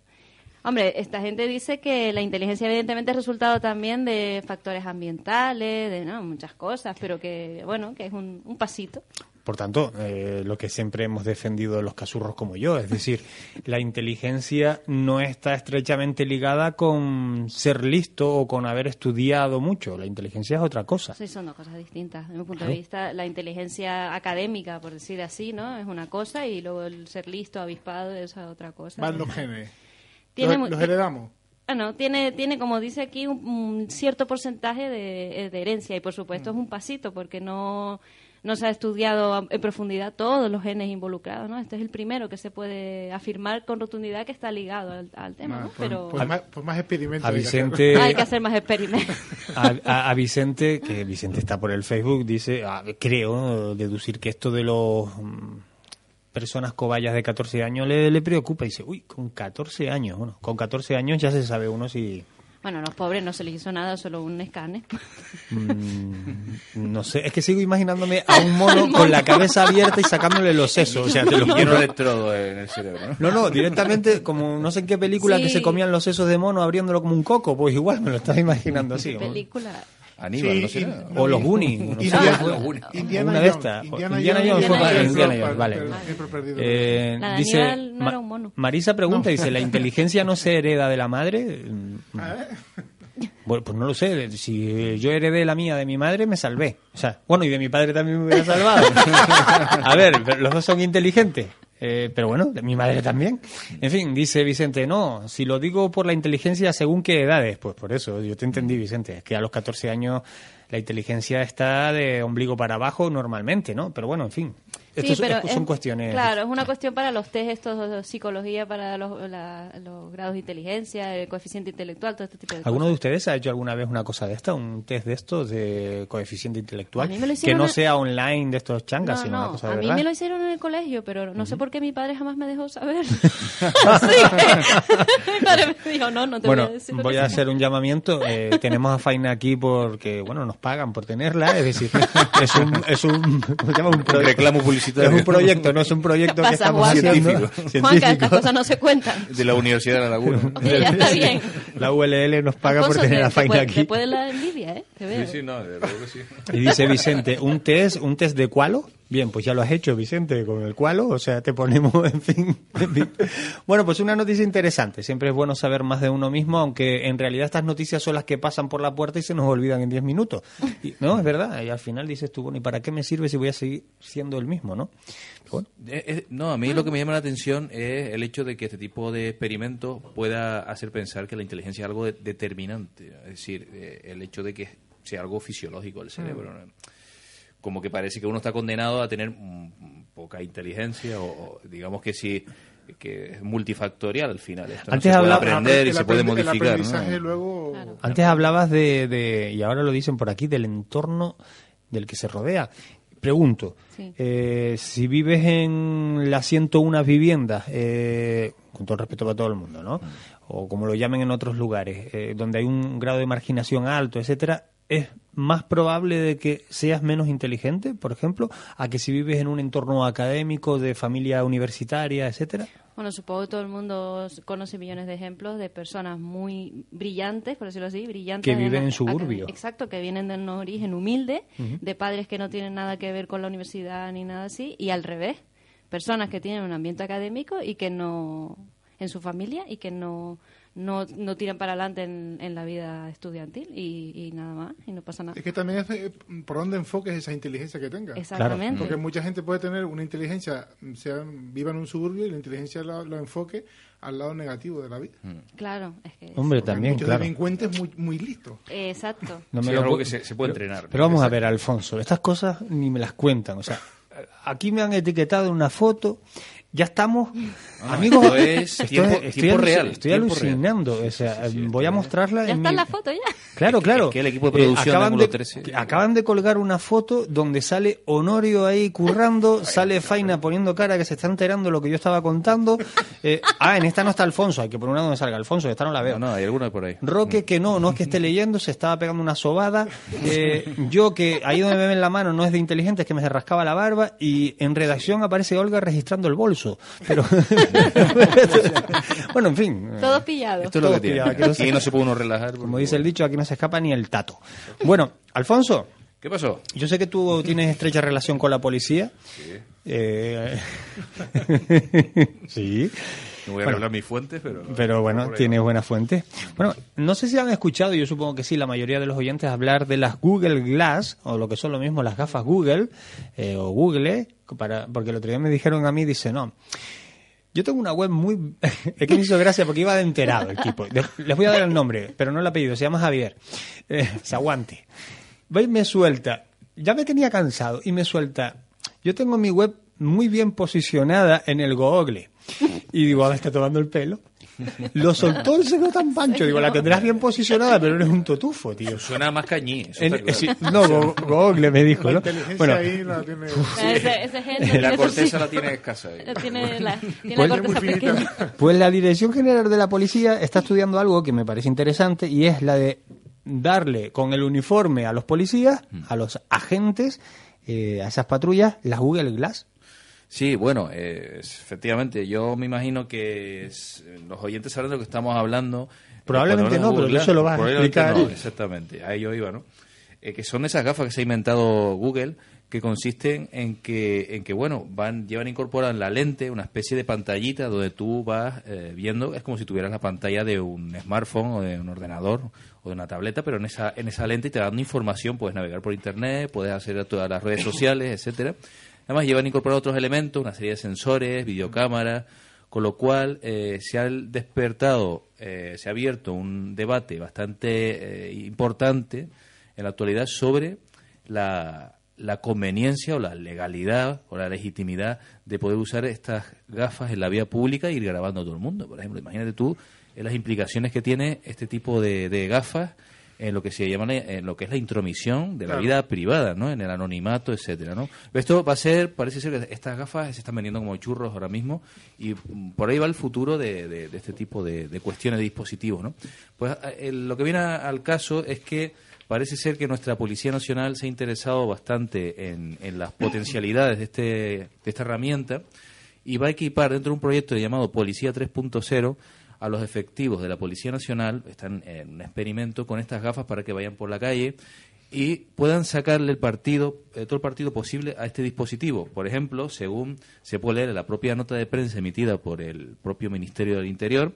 Hombre, esta gente dice que la inteligencia evidentemente es resultado también de factores ambientales, de ¿no? muchas cosas, pero que, bueno, que es un, un pasito. Por tanto, eh, lo que siempre hemos defendido los casurros como yo, es decir, la inteligencia no está estrechamente ligada con ser listo o con haber estudiado mucho. La inteligencia es otra cosa. Sí, son dos cosas distintas. Desde mi punto Claro. de vista, la inteligencia académica, por decir así, ¿no? Es una cosa y luego el ser listo, avispado, es otra cosa. Van los genes. Tiene los, heredamos. Ah, no, tiene, tiene, como dice aquí, un, un cierto porcentaje de, eh, de herencia y, por supuesto, es un pasito porque no, no se ha estudiado a- en profundidad todos los genes involucrados, ¿no? Este es el primero que se puede afirmar con rotundidad que está ligado al, al tema, Ah, ¿no? pues, Pero pues más, más experimentos. A hay que Vicente- hacer. hay que hacer más experimentos. A, a- a Vicente, que Vicente está por el Facebook, dice, ah, creo deducir que esto de los mm, personas cobayas de 14 años le, le preocupa. Y dice, uy, con 14 años, bueno, con 14 años ya se sabe uno si... Bueno, los pobres no se les hizo nada, solo un escáner. mm, no sé, es que sigo imaginándome a un mono con la cabeza abierta y sacándole los sesos. O sea, te lo de electrodo en el cerebro, ¿no? No, no, directamente, como no sé en qué película Sí. que se comían los sesos de mono abriéndolo como un coco, pues igual me lo estaba imaginando así. Película. Aníbal, Sí, no sé. O los Goonies. no Indiana-. Indiana Una de Jones. estas. Indiana Indiana Jones. Jones fue Indiana para- Jones. Indiana Jones, Pero- vale. Eh, La de dice, Aníbal no era un mono. Marisa pregunta, dice, ¿la inteligencia no se hereda de la madre? Ah, Bueno, pues no lo sé. Si yo heredé la mía de mi madre, me salvé. O sea, bueno, y de mi padre también me hubiera salvado. A ver, los dos son inteligentes. Eh, pero bueno, de mi madre también. En fin, dice Vicente, no, si lo digo por la inteligencia, según qué edades, pues por eso, yo te entendí, Vicente, es que a los 14 años la inteligencia está de ombligo para abajo normalmente, ¿no? Pero bueno, en fin, Sí, estos pero estos son es- cuestiones... Claro, es una cuestión para los test estos de psicología, para los, la- los grados de inteligencia, el coeficiente intelectual, todo este tipo de ¿Alguno cosas. de ustedes ha hecho alguna vez una cosa de esta, un test de estos de coeficiente intelectual? A mí me lo que no en- sea online de estos changas, No, sino una no, cosa a de mí verdad. me lo hicieron en el colegio, pero no sé por qué mi padre jamás me dejó saber. Mi padre me dijo, no, no te Bueno, voy a decir. voy a sea". hacer un llamamiento. Eh, tenemos a Faina aquí porque, bueno, nos pagan por tenerla. Es decir, es un, es un, ¿cómo se llama? Un proyecto. reclamo publicitario. Es un proyecto, no es un proyecto ¿Qué que estamos Juan? haciendo. Científico. Juanca, estas cosas no se cuentan. De la Universidad de la Laguna. Sí, ya está bien. La ULL nos paga por tener te- a te Faina puede- aquí. Te puede la envidia, ¿eh? Te veo. Sí, sí, no, de luego que sí. Y dice Vicente, ¿un test, un test de cualo? Bien, pues ya lo has hecho, Vicente, con el cualo, o sea, te ponemos, en fin. en fin. Bueno, pues una noticia interesante. Siempre es bueno saber más de uno mismo, aunque en realidad estas noticias son las que pasan por la puerta y se nos olvidan en 10 minutos. Y- no, es verdad. Y al final dices tú, bueno, ¿y para qué me sirve si voy a seguir siendo el mismo, no? Bueno, Eh, eh, no, a mí lo que me llama la atención es el hecho de que este tipo de experimentos pueda hacer pensar que la inteligencia es algo de- determinante. Es decir, eh, el hecho de que sea algo fisiológico el cerebro. ¿no? Como que parece que uno está condenado a tener mm, poca inteligencia o, o digamos que sí que es multifactorial al final. Esto no Antes se puede hablaba- aprender y se puede modificar. aprendizaje ¿no? luego... Antes hablabas de, de- y ahora lo dicen por aquí, del entorno del que se rodea. pregunto, Sí. eh, si vives en las 101 viviendas, eh, con todo el respeto para todo el mundo, ¿no? O como lo llamen en otros lugares, eh, donde hay un grado de marginación alto, etcétera, ¿es más probable de que seas menos inteligente, por ejemplo, a que si vives en un entorno académico, de familia universitaria, etcétera? Bueno, supongo que todo el mundo conoce millones de ejemplos de personas muy brillantes, por decirlo así, brillantes. Que viven en la- suburbio. Exacto, que vienen de un origen humilde, de padres que no tienen nada que ver con la universidad ni nada así, y al revés, personas que tienen un ambiente académico y que no, en su familia, y que no, no, no tiran para adelante en, en la vida estudiantil y, y nada más, y no pasa nada. Es que también es eh, por dónde enfoques esa inteligencia que tengas. Exactamente. Porque mucha gente puede tener una inteligencia, sea, viva en un suburbio y la inteligencia lo, lo enfoque al lado negativo de la vida. Claro, es que... Hombre, Porque también, muchos claro. delincuentes muy, muy listos. Exacto. No Sí, lo algo pu- que se- se puede pero- entrenar. Pero vamos a ver, Alfonso, estas cosas ni me las cuentan. O sea, aquí me han etiquetado en una foto. Ya estamos, Ah, amigos. esto es estoy- tiempo- estoy tiempo real, Estoy tiempo alucinando. O sea, voy a mostrarla Ya en está mi- en la foto ya. Claro, claro. que el equipo de Eh, producción de acaban, de, 13. que acaban de colgar una foto donde sale Honorio ahí currando, sale Faina poniendo cara que se está enterando de lo que yo estaba contando. Eh, ah, en esta no está Alfonso, hay que poner una donde salga Alfonso, esta no la veo. No, no, hay alguna por ahí. Roque que no, no es que esté leyendo, se estaba pegando una sobada. Eh, yo que ahí donde me ven la mano no es de inteligente, es que me se rascaba la barba. Y en redacción aparece Olga registrando el bolso. Pero bueno, en fin. Todos pillados. Esto es lo que tiene. que no se- Aquí no se puede uno relajar. Como dice el dicho, aquí no se escapa ni el tato. Bueno, Alfonso. ¿Qué pasó? Yo sé que tú tienes estrecha relación con la policía. Sí. Eh, sí. No voy a Bueno, mis fuentes, pero... Pero bueno, por ahí tiene va. buena fuente. Bueno, no sé si han escuchado, yo supongo que sí, la mayoría de los oyentes hablar de las Google Glass, o lo que son lo mismo, las gafas Google, eh, o Google, para, porque el otro día me dijeron a mí, dice, no, yo tengo una web muy... es que me hizo gracia porque iba de enterado el tipo. Les les voy a dar el nombre, pero no el apellido, se llama Javier. Eh, se aguante. Va y me suelta, ya me tenía cansado, y me suelta, yo tengo mi web muy bien posicionada en el Google. Y digo, ahora está tomando el pelo. Lo soltó el seco tan pancho. Digo, la tendrás bien posicionada, pero eres un totufo, tío. Suena más cañí. eso En- está claro. sí, no, Go- Google me dijo, La ¿no? Bueno, ahí la tiene... Ese, ese gen lo tiene La corteza la tiene escasa. ahí. Tiene la, tiene Pues- la corteza pequeña. Pues la Dirección General de la Policía está estudiando algo que me parece interesante y es la de darle con el uniforme a los policías, a los agentes, eh, a esas patrullas, las Google Glass. Sí, bueno, eh, efectivamente, yo me imagino que es- los oyentes saben de lo que estamos hablando. Probablemente no, pero Google se lo vas a explicar. no, exactamente, a ello iba, ¿no? Eh, que son esas gafas que se ha inventado Google que consisten en que, en que bueno, van llevan incorporada en la lente una especie de pantallita donde tú vas eh, viendo, es como si tuvieras la pantalla de un smartphone o de un ordenador o de una tableta, pero en esa, en esa lente te dan información, puedes navegar por internet, puedes a todas las redes sociales, etcétera. Además llevan incorporados otros elementos, una serie de sensores, videocámaras, con lo cual eh, se ha despertado, eh, se ha abierto un debate bastante eh, importante en la actualidad sobre la, conveniencia o la legalidad o la legitimidad de poder usar estas gafas en la vía pública e ir grabando a todo el mundo. Por ejemplo, imagínate tú eh, las implicaciones que tiene este tipo de gafas en lo que se llama la- en lo que es la intromisión de la Claro. vida privada, ¿no? En el anonimato, etcétera, ¿no? Esto va a ser, parece ser que estas gafas se están vendiendo como churros ahora mismo y mm, por ahí va el futuro de, de- de este tipo de, de cuestiones de dispositivos, ¿no? Pues eh, lo que viene a- al caso es que parece ser que nuestra Policía Nacional se ha interesado bastante en, en las potencialidades de, este, de esta herramienta y va a equipar dentro de un proyecto llamado Policía 3.0 a los efectivos de la Policía Nacional, están en un experimento con estas gafas para que vayan por la calle y puedan sacarle el partido, eh, todo el partido posible a este dispositivo. Por ejemplo, según se puede leer en la propia nota de prensa emitida por el propio Ministerio del Interior,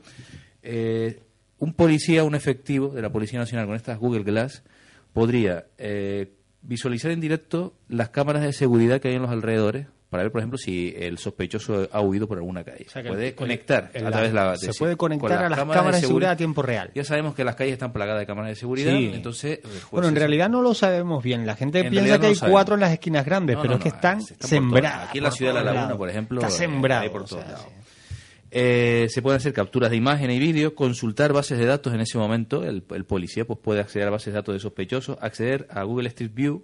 eh, un policía, un efectivo de la Policía Nacional con estas Google Glass podría eh, visualizar en directo las cámaras de seguridad que hay en los alrededores para ver, por ejemplo, si el sospechoso ha huido por alguna calle. sea, que puede el- conectar el- a través de la... se de- puede con conectar a las cámaras de seguridad a tiempo real. Ya sabemos que las calles están plagadas de cámaras de seguridad, Sí. entonces... eh, Bueno, en realidad no lo sabemos bien. La gente En piensa que no hay cuatro en las esquinas grandes, No, pero no, es que están están lados. Aquí en la ciudad de La Laguna, por ejemplo, Está eh, sembrado. hay por o todos sea, lados. Eh, se pueden hacer capturas de imagen y vídeo, consultar bases de datos en ese momento. El, el policía pues puede acceder a bases de datos de sospechosos, acceder a Google Street View,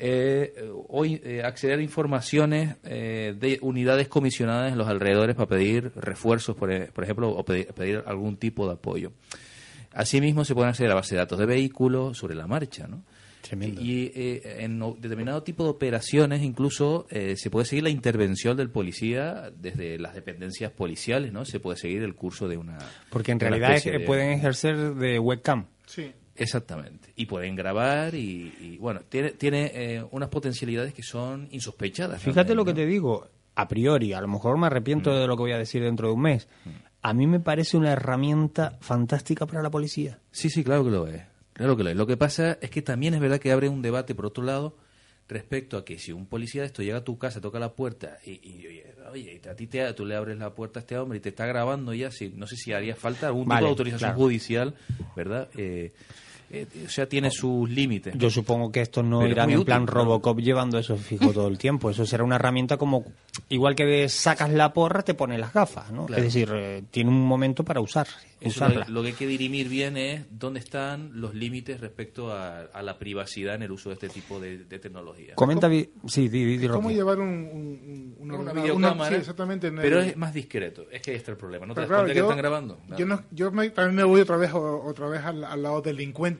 eh, hoy eh, acceder a informaciones eh, de unidades comisionadas en los alrededores para pedir refuerzos, por, e- por ejemplo, o pedir, pedir algún tipo de apoyo. Asimismo, se pueden acceder a base de datos de vehículos sobre la marcha, ¿no? Y eh, en determinado tipo de operaciones, incluso eh, se puede seguir la intervención del policía desde las dependencias policiales, ¿no? Se puede seguir el curso de una. Porque en realidad es especie que de- pueden ejercer de webcam. Sí. Exactamente. Y pueden grabar y, y, bueno, tiene, tiene eh, unas potencialidades que son insospechadas. Fíjate lo que te digo, a priori, a lo mejor me arrepiento de lo que voy a decir dentro de un mes. A mí me parece una herramienta fantástica para la policía. Sí, sí, claro que lo es. Claro que lo es. Lo que pasa es que también es verdad que abre un debate, por otro lado, respecto a que si un policía de esto llega a tu casa, toca la puerta y, y, oye, oye, a ti te, tú le abres la puerta a este hombre y te está grabando ya, si, no sé si haría falta algún tipo Vale, de autorización claro. judicial, ¿verdad? Eh, eh, o sea, tiene sus límites. Yo supongo que estos no Pero irán en útil, plan. Robocop llevando eso fijo todo el tiempo. Eso será una herramienta como, igual que de sacas la porra, te pones las gafas, ¿no? Claro. Es decir, eh, tiene un momento para usar, Eso usarla. lo, lo que hay que dirimir bien es dónde están los límites respecto a, a la privacidad en el uso de este tipo de, de tecnología. Comenta, vi- sí, di, di, di, ¿Cómo llevar un, un- un- una, una una- videocámara, sí, exactamente. en pero es más discreto. Es que ahí está el problema. ¿No te das claro, cuenta que yo- están grabando? Yo, no- yo me- también me voy otra vez, o- otra vez al, al lado delincuente,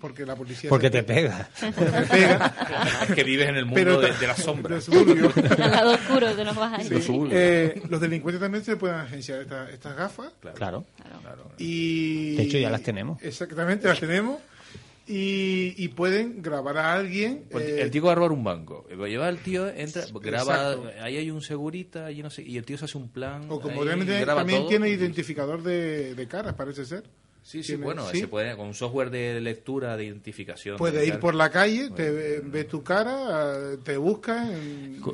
porque la policía... Porque te pega. Porque me pega. Es que vives en el mundo Pero de, de la sombra. Al lado oscuro que nos vas. Sí, eh, los delincuentes también se pueden agenciar esta- estas gafas. Claro. Y... De hecho, ya las tenemos. Exactamente, las tenemos. Y, y pueden grabar a alguien. Pues eh, el tío va a robar un banco. Va a llevar al tío, entra, graba, Exacto. ahí hay un segurita, allí no sé, y el tío se hace un plan. o como ahí, realmente graba también todo. tiene identificador de, de caras, parece ser. Sí, sí, Tiene- bueno, sí. se puede, con un software de lectura, de identificación. Puede de ir por la calle, te ve tu cara, te busca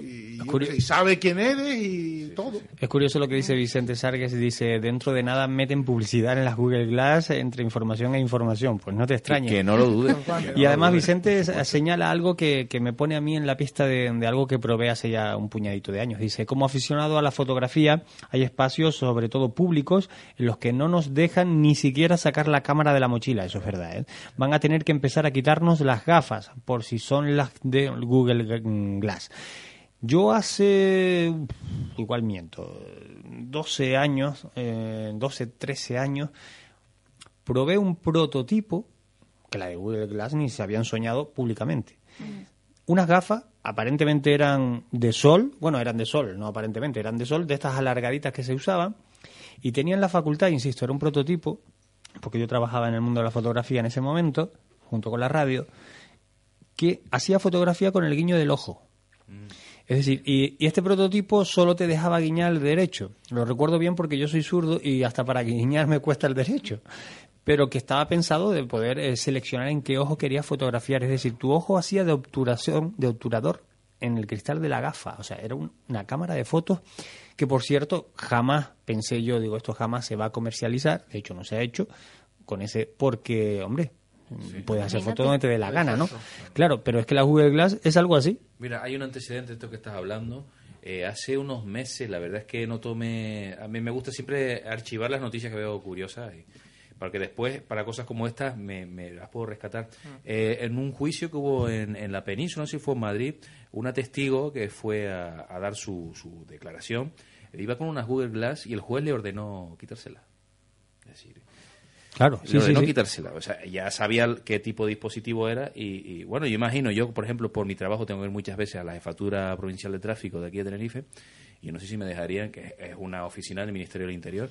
y, y- sabe quién eres y todo. Es curioso lo que dice Vicente Sargues, dice, dentro de nada meten publicidad en las Google Glass entre información e información. Pues no te extrañes. Que no lo dudes. Y además Vicente señala algo que, que me pone a mí en la pista de, de algo que probé hace ya un puñadito de años. Dice, como aficionado a la fotografía, hay espacios, sobre todo públicos, en los que no nos dejan ni siquiera sacar la cámara de la mochila. Eso es verdad. ¿eh? Van a tener que empezar a quitarnos las gafas, por si son las de Google Glass. Yo hace, igual miento, 12 años, eh, 12, 13 años, probé un prototipo, que la de Google Glass ni se habían soñado públicamente. Unas gafas, aparentemente eran de sol, bueno, eran de sol, no aparentemente, eran de sol, de estas alargaditas que se usaban, y tenían la facultad, insisto, era un prototipo, porque yo trabajaba en el mundo de la fotografía en ese momento, junto con la radio, que hacía fotografía con el guiño del ojo. Es decir, y, y este prototipo solo te dejaba guiñar el derecho. Lo recuerdo bien porque yo soy zurdo y hasta para guiñar me cuesta el derecho. Pero que estaba pensado de poder eh, seleccionar en qué ojo querías fotografiar. Es decir, tu ojo hacía de obturación, de obturador en el cristal de la gafa. O sea, era un- una cámara de fotos que, por cierto, jamás pensé yo, digo, esto jamás se va a comercializar. De hecho, no se ha hecho con ese, porque, hombre, puedes hacer fotos donde te dé la gana, ¿no? Claro, pero es que la Google Glass es algo así. Mira, hay un antecedente de esto que estás hablando. Eh, hace unos meses, la verdad es que no tomé. A mí me gusta siempre archivar las noticias que veo curiosas. Y, para que después, para cosas como estas, me, me las puedo rescatar. Eh, en un juicio que hubo en, en la península, no sé si fue en Madrid, una testigo que fue a, a dar su, su declaración, eh, iba con unas Google Glass y el juez le ordenó quitársela. Es decir, Claro, le sí, sí, ordenó sí. quitársela. O sea, ya sabía qué tipo de dispositivo era y, y, bueno, yo imagino, yo por ejemplo, por mi trabajo tengo que ir muchas veces a la Jefatura Provincial de Tráfico de aquí de Tenerife y yo no sé si me dejarían, que es una oficina del Ministerio del Interior,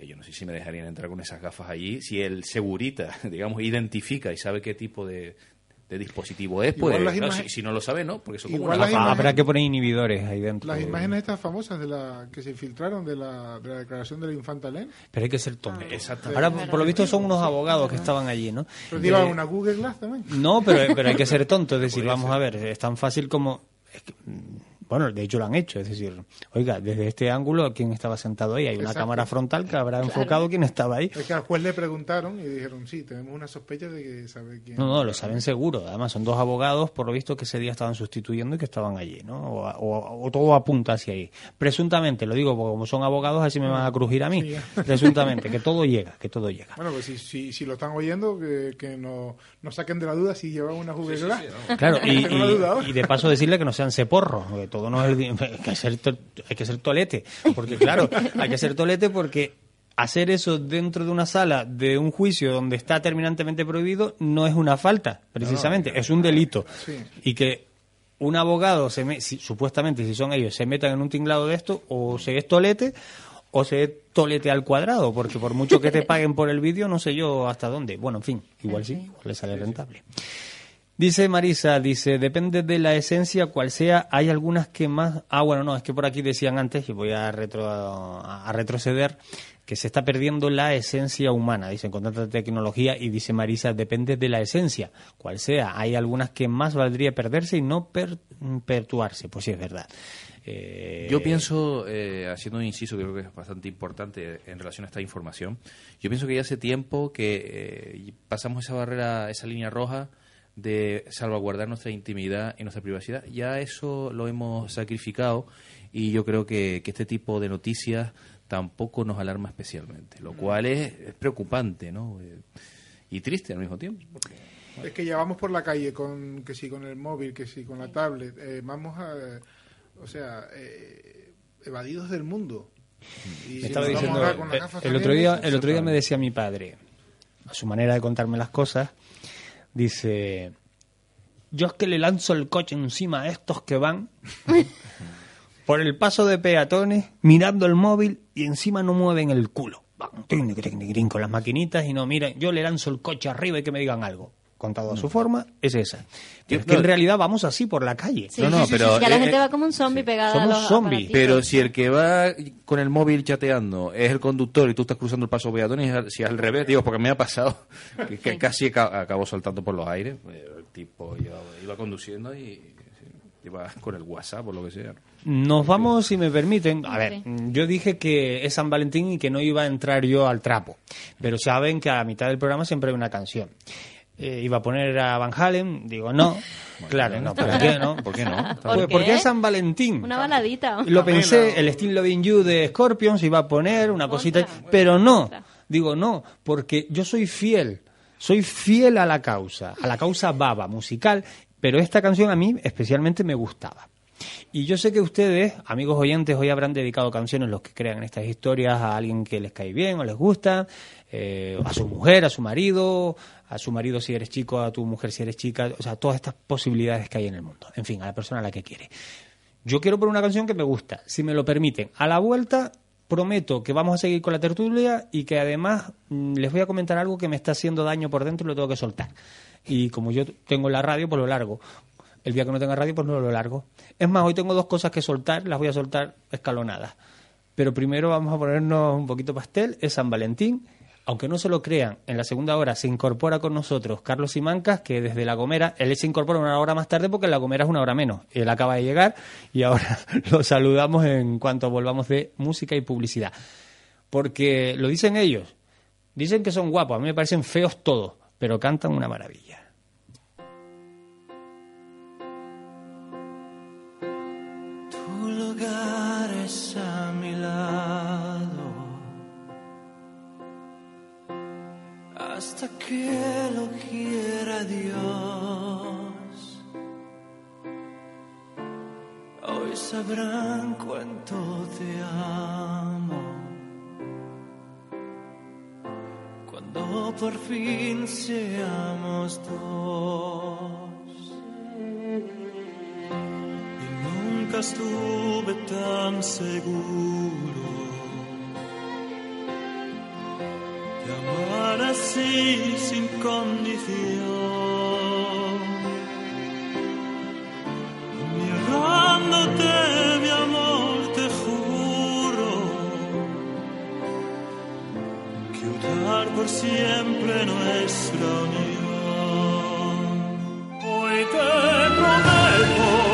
eh, yo no sé si me dejarían entrar con esas gafas allí. Si el segurita, digamos, identifica y sabe qué tipo de, de dispositivo es, pues claro, imagen- si, si no lo sabe, no, porque son como Igual unas las gafas. Habrá que poner inhibidores ahí dentro. Las imágenes estas famosas de la que se filtraron de la, de la declaración de la infanta Len. Pero hay que ser tonto. Exactamente. Ahora, por lo visto, son unos abogados que estaban allí, ¿no? Pero Eh, una Google Glass también. No, pero, pero hay que ser tonto. Es decir, vamos a ver, es tan fácil como... es que, bueno, de hecho lo han hecho, es decir, oiga, desde este ángulo, ¿quién estaba sentado ahí? Hay una Exacto. cámara frontal que habrá enfocado quién estaba ahí. Es que al juez le preguntaron y dijeron, sí, tenemos una sospecha de que sabe quién. No, no, lo saben seguro. Además, son dos abogados, por lo visto, que ese día estaban sustituyendo y que estaban allí, ¿no? O, o- o todo apunta hacia ahí. Presuntamente, lo digo porque como son abogados, así me van a crujir a mí. Sí. Presuntamente, que todo llega, que todo llega. Bueno, pues si, si, si lo están oyendo, que, que no, no saquen de la duda si llevan una juguetelera. Claro, y, de paso decirle que no sean ceporros, que todo no es hay que ser to- hay que ser tolete, porque claro, hay que ser tolete porque hacer eso dentro de una sala de un juicio donde está terminantemente prohibido no es una falta, precisamente, es un delito. Sí. Y que un abogado, se me- si- supuestamente, si son ellos, se metan en un tinglado de esto, o se es tolete o se es tolete al cuadrado, porque por mucho que te paguen por el vídeo, no sé yo hasta dónde. Bueno, en fin, igual sí, igual le sale rentable. Dice Marisa, dice, depende de la esencia, cual sea, hay algunas que más... Ah, bueno, no, es que por aquí decían antes, y voy a, retro, a retroceder, que se está perdiendo la esencia humana, dicen, con tanta tecnología, y dice Marisa, depende de la esencia, cual sea, hay algunas que más valdría perderse y no per- perpetuarse, pues sí, es verdad. Eh, Yo pienso, eh, haciendo un inciso que creo que es bastante importante en relación a esta información, yo pienso que ya hace tiempo que eh, pasamos esa barrera, esa línea roja de salvaguardar nuestra intimidad y nuestra privacidad. Ya eso lo hemos sacrificado y yo creo que, que este tipo de noticias tampoco nos alarma especialmente, lo cual es, es preocupante ¿no? Eh, y triste al mismo tiempo. porque- Es que ya vamos por la calle con que si con el móvil, que si con la tablet, eh, vamos a, o sea, eh, evadidos del mundo. Y me diciendo, ahora con las eh, gafas el otro día, el otro día me decía mi padre, a su manera de contarme las cosas, dice, yo es que le lanzo el coche encima a estos que van por el paso de peatones, mirando el móvil y encima no mueven el culo. Van, con las maquinitas y no miran, yo le lanzo el coche arriba y que me digan algo. Contado a su forma, es esa. Pero es que en realidad vamos así por la calle. Sí, sí, sí, sí. Ya la gente va como un zombie pegada a Somos los zombies. Pero si el que va con el móvil chateando es el conductor y tú estás cruzando el paso peatones, al- si es al revés, digo, porque me ha pasado que, que casi ca- acabó saltando por los aires. pues, El tipo iba, iba conduciendo y sí, iba con el WhatsApp o lo que sea. Nos vamos, si me permiten. A ver, Sí. yo dije que es San Valentín y que no iba a entrar yo al trapo. Pero saben que a mitad del programa siempre hay una canción. Eh, iba a poner a Van Halen, digo no. claro, no, ¿por qué no? ¿Por qué no? ¿Por qué? porque es San Valentín. Una baladita. Lo pensé, el Still Loving You de Scorpions iba a poner una cosita, pero no. Digo no, porque yo soy fiel, soy fiel a la causa, a la causa baba musical, pero esta canción a mí especialmente me gustaba. Y yo sé que ustedes, amigos oyentes, hoy habrán dedicado canciones, los que crean en estas historias, a alguien que les cae bien o les gusta, eh, a su mujer, a su marido, a su marido si eres chico, a tu mujer si eres chica, o sea, todas estas posibilidades que hay en el mundo. En fin, a la persona a la que quiere. Yo quiero poner una canción que me gusta, si me lo permiten. A la vuelta prometo que vamos a seguir con la tertulia y que además mm, les voy a comentar algo que me está haciendo daño por dentro y lo tengo que soltar. Y como yo tengo la radio, pues lo largo. El día que no tenga radio, pues no lo largo. Es más, hoy tengo dos cosas que soltar, las voy a soltar escalonadas. Pero primero vamos a ponernos un poquito pastel, es San Valentín. Aunque no se lo crean, en la segunda hora se incorpora con nosotros Carlos Simancas, que desde La Gomera, él se incorpora una hora más tarde porque La Gomera es una hora menos. Él acaba de llegar y ahora lo saludamos en cuanto volvamos de música y publicidad. Porque lo dicen ellos, dicen que son guapos, a mí me parecen feos todos, pero cantan una maravilla. Sabrán cuánto te amo cuando por fin seamos dos. Nunca estuve tan seguro de amar así sin condición. Siempre nuestra unión. Hoy te prometo.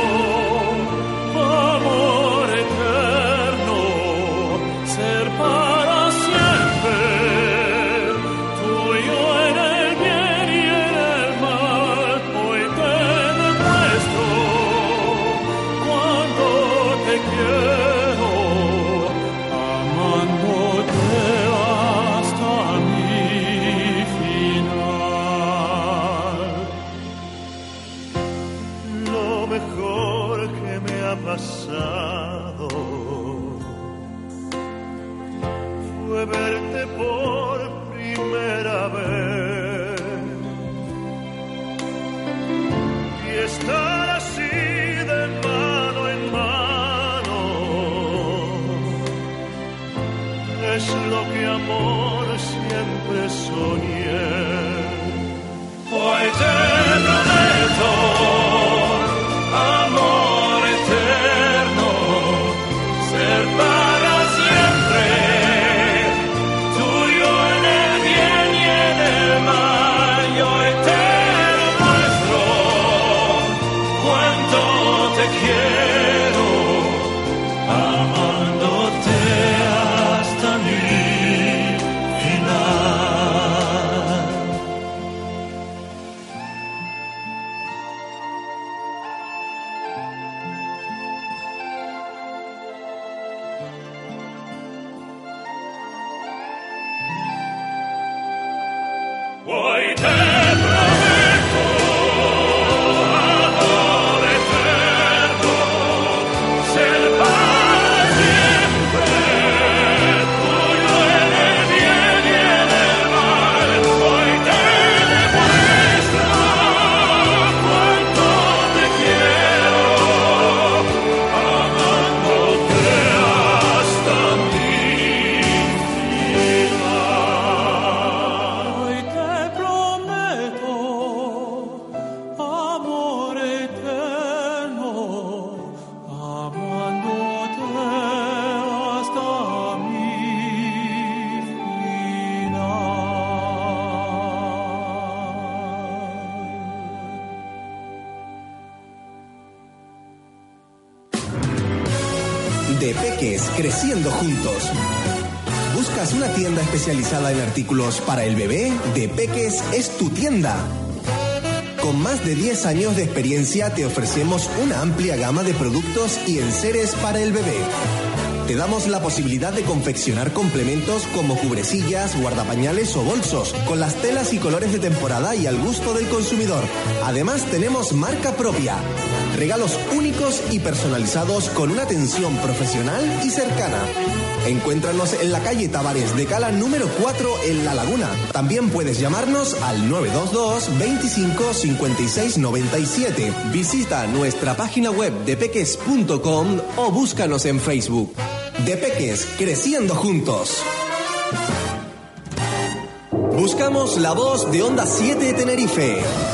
Creciendo juntos. ¿Buscas una tienda especializada en artículos para el bebé? De Peques es tu tienda. Con más de 10 años de experiencia te ofrecemos una amplia gama de productos y enseres para el bebé. Te damos la posibilidad de confeccionar complementos como cubrecillas, guardapañales o bolsos, con las telas y colores de temporada y al gusto del consumidor. Además tenemos marca propia. Regalos únicos y personalizados con una atención profesional y cercana. Encuéntranos en la calle Tavares de Cala número 4 en La Laguna. También puedes llamarnos al 922 25 56 97. Visita nuestra página web de peques.com o búscanos en Facebook. De Peques, creciendo juntos. Buscamos la voz de Onda 7 de Tenerife.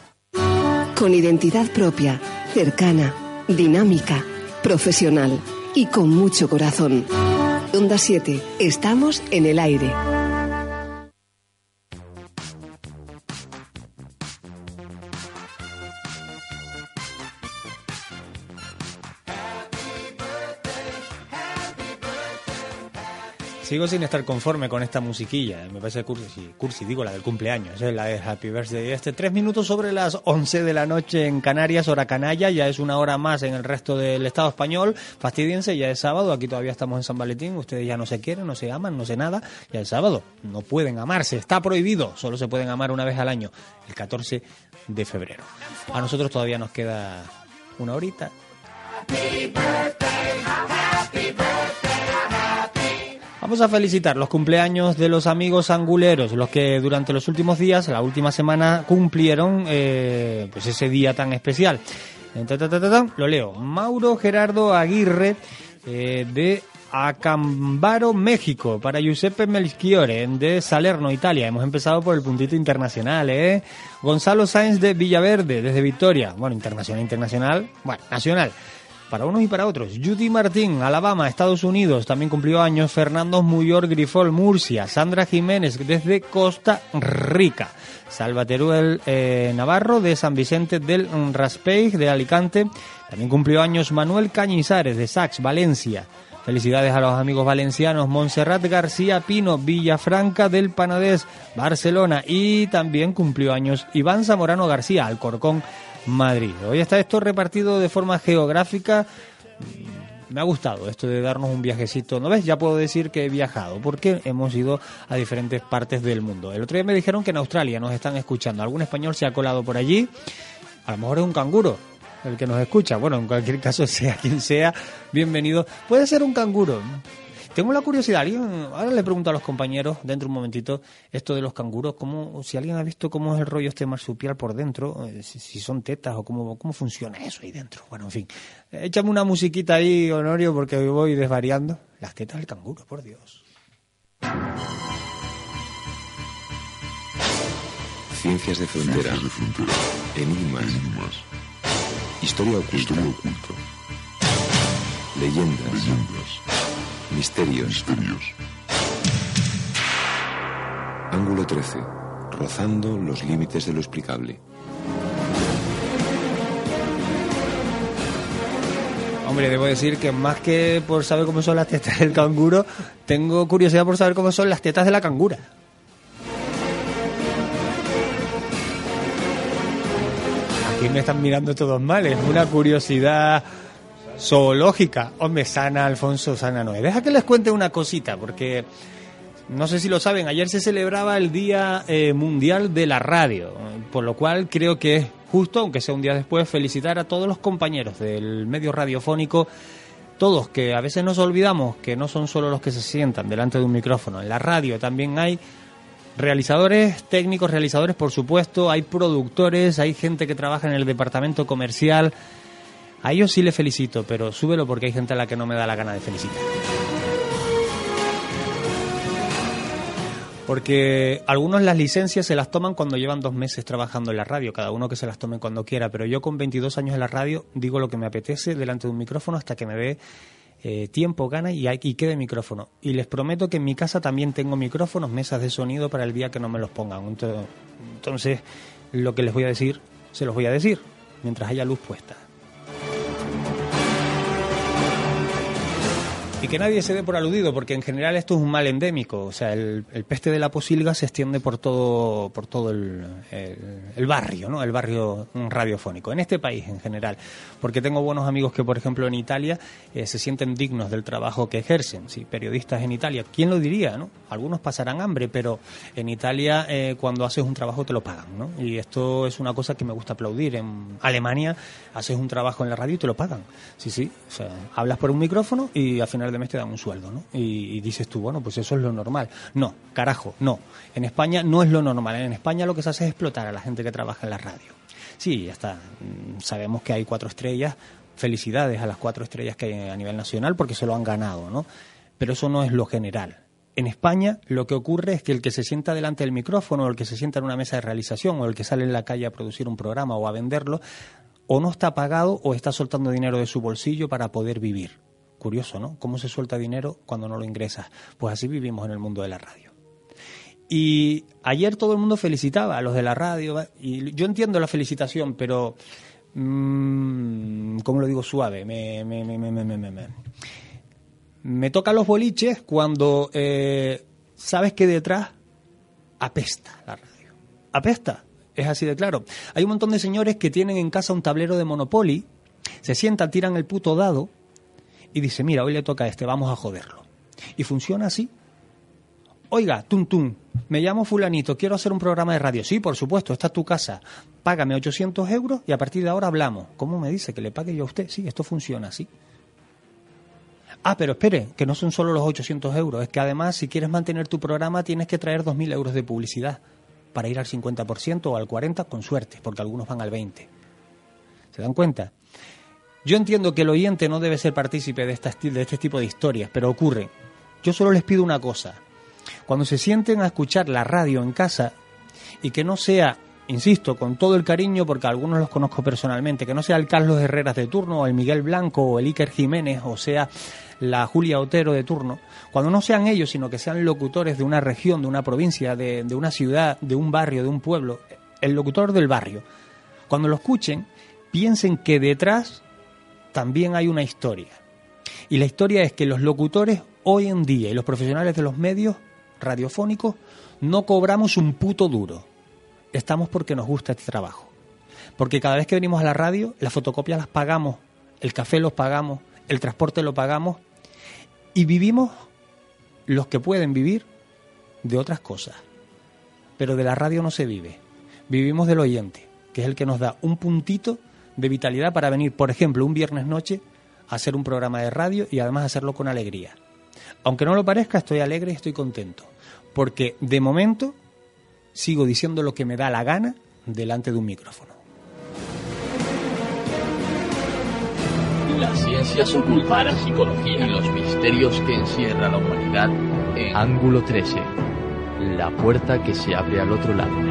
Con identidad propia, cercana, dinámica, profesional y con mucho corazón. Onda 7, estamos en el aire. Sigo sin estar conforme con esta musiquilla. Me parece cursi, cursi digo la del cumpleaños, es la de Happy Birthday. Este tres minutos sobre las 11 de la noche en Canarias, hora canalla, ya es una hora más en el resto del Estado español. Fastidiense, ya es sábado, aquí todavía estamos en San Valentín, ustedes ya no se quieren, no se aman, no sé nada, ya es sábado, no pueden amarse, está prohibido, solo se pueden amar una vez al año, el 14 de febrero. A nosotros todavía nos queda una horita. Vamos a felicitar los cumpleaños de los amigos anguleros, los que durante los últimos días, la última semana, cumplieron eh, pues ese día tan especial. Eh, lo leo. Mauro Gerardo Aguirre eh, de Acambaro, México, para Giuseppe Melchiore de Salerno, Italia. Hemos empezado por el puntito internacional, ¿eh? Gonzalo Sáenz de Villaverde, desde Victoria. Bueno, internacional, internacional. Bueno, nacional. Para unos y para otros. Judy Martín, Alabama, Estados Unidos, también cumplió años. Fernando Muyor Grifol, Murcia. Sandra Jiménez, desde Costa Rica. Salvateruel eh, Navarro, de San Vicente del Raspeig, de Alicante. También cumplió años Manuel Cañizares, de Sax, Valencia. Felicidades a los amigos valencianos Montserrat García Pino, Villafranca del Panadés, Barcelona. Y también cumplió años Iván Zamorano García, Alcorcón, Madrid. Hoy está esto repartido de forma geográfica. Me ha gustado esto de darnos un viajecito. ¿No ves? Ya puedo decir que he viajado porque hemos ido a diferentes partes del mundo. El otro día me dijeron que en Australia nos están escuchando. Algún español se ha colado por allí. A lo mejor es un canguro el que nos escucha. Bueno, en cualquier caso, sea quien sea, bienvenido. Puede ser un canguro. Tengo la curiosidad, ¿alguien? ahora le pregunto a los compañeros, dentro de un momentito, esto de los canguros, cómo, si alguien ha visto cómo es el rollo este marsupial por dentro, eh, si, si son tetas o cómo, cómo funciona eso ahí dentro. Bueno, en fin, échame una musiquita ahí, Honorio, porque hoy voy desvariando. Las tetas del canguro, por Dios. Ciencias de frontera. Enigmas. Historia oculta. Leyendas. Misterios. Ángulo 13. Rozando los límites de lo explicable. Hombre, debo decir que más que por saber cómo son las tetas del canguro, tengo curiosidad por saber cómo son las tetas de la cangura. Aquí me están mirando todos mal, es una curiosidad zoológica. Hombre, sana Alfonso, sana Noé. Deja que les cuente una cosita, porque no sé si lo saben, ayer se celebraba el Día eh, Mundial de la Radio, por lo cual creo que es justo, aunque sea un día después, felicitar a todos los compañeros del medio radiofónico, todos que a veces nos olvidamos que no son solo los que se sientan delante de un micrófono, en la radio también hay realizadores, técnicos, realizadores, por supuesto, hay productores, hay gente que trabaja en el departamento comercial. A ellos sí les felicito, pero súbelo porque hay gente a la que no me da la gana de felicitar. Porque algunos las licencias se las toman cuando llevan dos meses trabajando en la radio, cada uno que se las tome cuando quiera, pero yo con 22 años en la radio digo lo que me apetece delante de un micrófono hasta que me dé eh, tiempo, gana y, y quede micrófono. Y les prometo que en mi casa también tengo micrófonos, mesas de sonido para el día que no me los pongan. Entonces lo que les voy a decir, se los voy a decir, mientras haya luz puesta. Y que nadie se dé por aludido, porque en general esto es un mal endémico. O sea, el, el peste de la posilga se extiende por todo, por todo el, el, el, barrio, ¿no? El barrio radiofónico, en este país en general. Porque tengo buenos amigos que, por ejemplo, en Italia eh, se sienten dignos del trabajo que ejercen. Sí, periodistas en Italia. ¿Quién lo diría, no? Algunos pasarán hambre, pero en Italia eh, cuando haces un trabajo te lo pagan, ¿no? Y esto es una cosa que me gusta aplaudir. En Alemania haces un trabajo en la radio y te lo pagan. Sí, sí. O sea, hablas por un micrófono y al final de mes te dan un sueldo, ¿no? Y, y, dices tú, bueno, pues eso es lo normal. No, carajo, no. En España no es lo normal. En España lo que se hace es explotar a la gente que trabaja en la radio. Sí, ya está. Sabemos que hay cuatro estrellas. Felicidades a las cuatro estrellas que hay a nivel nacional porque se lo han ganado, ¿no? Pero eso no es lo general. En España lo que ocurre es que el que se sienta delante del micrófono, o el que se sienta en una mesa de realización, o el que sale en la calle a producir un programa o a venderlo, o no está pagado o está soltando dinero de su bolsillo para poder vivir. Curioso, ¿no? ¿Cómo se suelta dinero cuando no lo ingresas? Pues así vivimos en el mundo de la radio. Y ayer todo el mundo felicitaba a los de la radio, y yo entiendo la felicitación, pero, mmm, ¿cómo lo digo suave? Me, me, me, me, toca los boliches cuando eh, sabes que detrás apesta la radio. Apesta, es así de claro. Hay un montón de señores que tienen en casa un tablero de Monopoly, se sientan, tiran el puto dado, y dice, mira, hoy le toca a este, vamos a joderlo. Y funciona así. Oiga, tum tum, me llamo fulanito, quiero hacer un programa de radio. Sí, por supuesto, está tu casa. Págame 800 euros y a partir de ahora hablamos. ¿Cómo me dice que le pague yo a usted? Sí, esto funciona así. Ah, pero espere, que no son solo los 800 euros, es que además si quieres mantener tu programa tienes que traer 2.000 euros de publicidad para ir al 50% o al 40% con suerte, porque algunos van al 20%. ¿Se dan cuenta? Yo entiendo que el oyente no debe ser partícipe de, esta, de este tipo de historias, pero ocurre. Yo solo les pido una cosa. Cuando se sienten a escuchar la radio en casa y que no sea insisto, con todo el cariño, porque algunos los conozco personalmente, que no sea el Carlos Herreras de turno, o el Miguel Blanco, o el Iker Jiménez, o sea la Julia Otero de turno, cuando no sean ellos, sino que sean locutores de una región, de una provincia, de, de una ciudad, de un barrio, de un pueblo, el locutor del barrio, cuando lo escuchen, piensen que detrás también hay una historia. Y la historia es que los locutores hoy en día y los profesionales de los medios radiofónicos no cobramos un puto duro. Estamos porque nos gusta este trabajo. Porque cada vez que venimos a la radio, las fotocopias las pagamos, el café los pagamos, el transporte lo pagamos y vivimos los que pueden vivir de otras cosas. Pero de la radio no se vive. Vivimos del oyente, que es el que nos da un puntito de vitalidad para venir, por ejemplo, un viernes noche a hacer un programa de radio y además hacerlo con alegría. Aunque no lo parezca, estoy alegre y estoy contento. Porque de momento sigo diciendo lo que me da la gana delante de un micrófono. La ciencia oculta, la psicología y los misterios que encierra la humanidad en Ángulo 13. La puerta que se abre al otro lado.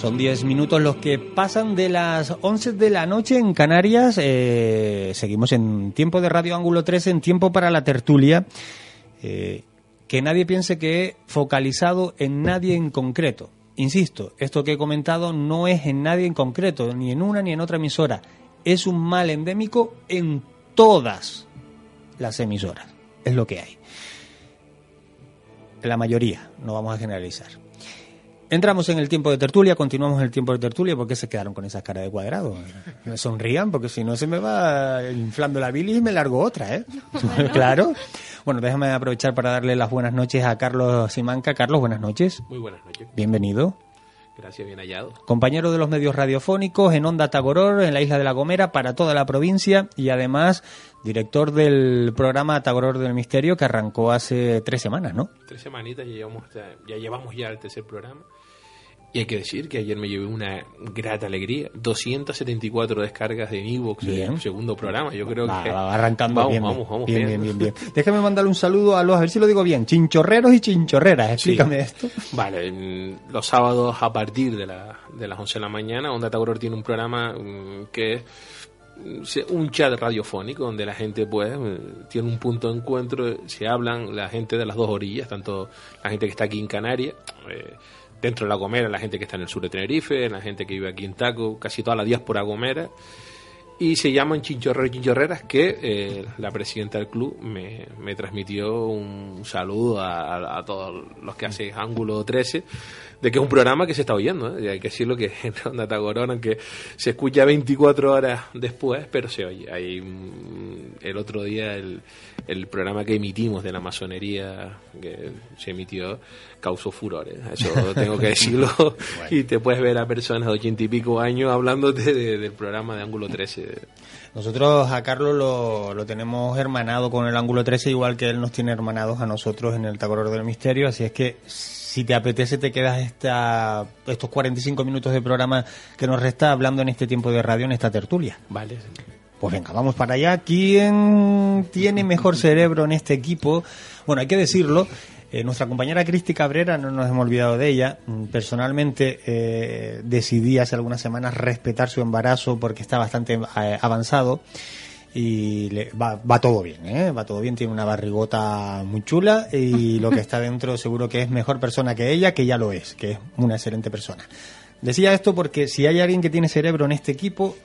Son 10 minutos los que pasan de las 11 de la noche en Canarias. Eh, seguimos en tiempo de Radio Ángulo 3, en tiempo para la tertulia. Eh, que nadie piense que he focalizado en nadie en concreto. Insisto, esto que he comentado no es en nadie en concreto, ni en una ni en otra emisora. Es un mal endémico en todas las emisoras. Es lo que hay. La mayoría, no vamos a generalizar. Entramos en el tiempo de tertulia, continuamos el tiempo de tertulia, porque se quedaron con esa cara de cuadrado? Me sonrían, porque si no se me va inflando la bilis y me largo otra, ¿eh? claro. Bueno, déjame aprovechar para darle las buenas noches a Carlos Simanca. Carlos, buenas noches. Muy buenas noches. Bienvenido. Gracias, bien hallado. Compañero de los medios radiofónicos en Onda Tagoror, en la isla de La Gomera, para toda la provincia y además director del programa Tagoror del Misterio que arrancó hace tres semanas, ¿no? Tres semanitas, ya llevamos, ya llevamos ya el tercer programa. Y hay que decir que ayer me llevé una grata alegría. 274 descargas de Evox el segundo programa. Yo creo Va, que. va arrancando vamos, bien, vamos, vamos, bien, bien, bien, bien. Déjame mandarle un saludo a los, a ver si lo digo bien, chinchorreros y chinchorreras. Explícame esto. Vale, mm, los sábados a partir de, la, de las 11 de la mañana, Onda Tauror tiene un programa mm, que es mm, un chat radiofónico donde la gente pues eh, tiene un punto de encuentro, se hablan la gente de las dos orillas, tanto la gente que está aquí en Canarias, eh, dentro de la Gomera, la gente que está en el sur de Tenerife, la gente que vive aquí en Taco, casi toda la diáspora gomera, y se llaman chinchorreros chinchorreras que eh, la presidenta del club me, me transmitió un saludo a, todos los que hacen Ángulo 13 de que es un programa que se está oyendo, ¿eh? y hay que decirlo que en Onda Tagorón, aunque se escucha 24 horas después, pero se oye. Hay, mm, el otro día el, el programa que emitimos de la masonería que se emitió causó furores, eso tengo que decirlo, y te puedes ver a personas de ochenta y pico años hablándote de- del programa de Ángulo 13. Nosotros a Carlos lo, lo tenemos hermanado con el ángulo 13, igual que él nos tiene hermanados a nosotros en el Tagoror del Misterio. Así es que si te apetece, te quedas esta, estos 45 minutos de programa que nos resta hablando en este tiempo de radio, en esta tertulia. Vale. Pues venga, vamos para allá. ¿Quién tiene mejor cerebro en este equipo? Bueno, hay que decirlo. eh, nuestra compañera Cristi Cabrera, no nos hemos olvidado de ella. Mm, Personalmente eh, decidí hace algunas semanas respetar su embarazo porque está bastante eh, avanzado y le- va, va todo bien, ¿eh? va todo bien. Tiene una barrigota muy chula y lo que está dentro seguro que es mejor persona que ella, que ya lo es, que es una excelente persona. Decía esto porque si hay alguien que tiene cerebro en este equipo,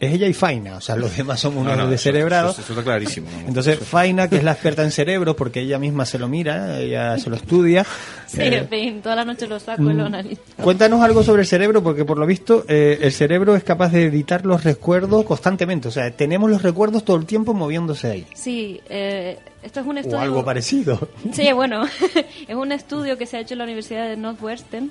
es ella y Faina, o sea, los demás somos unos No, no, eso- descerebrados. eso- eso está clarísimo, vamos. Entonces, Faina, que es la experta en cerebros, porque ella misma se lo mira, ella se lo estudia. Sí, eh, en fin, toda la noche lo saco y lo mm, analizo. Cuéntanos algo sobre el cerebro, porque por lo visto eh, el cerebro es capaz de editar los recuerdos constantemente. O sea, tenemos los recuerdos todo el tiempo moviéndose ahí. Sí, eh, esto es un estudio... O algo parecido. Sí, bueno, es un estudio que se ha hecho en la Universidad de Northwestern.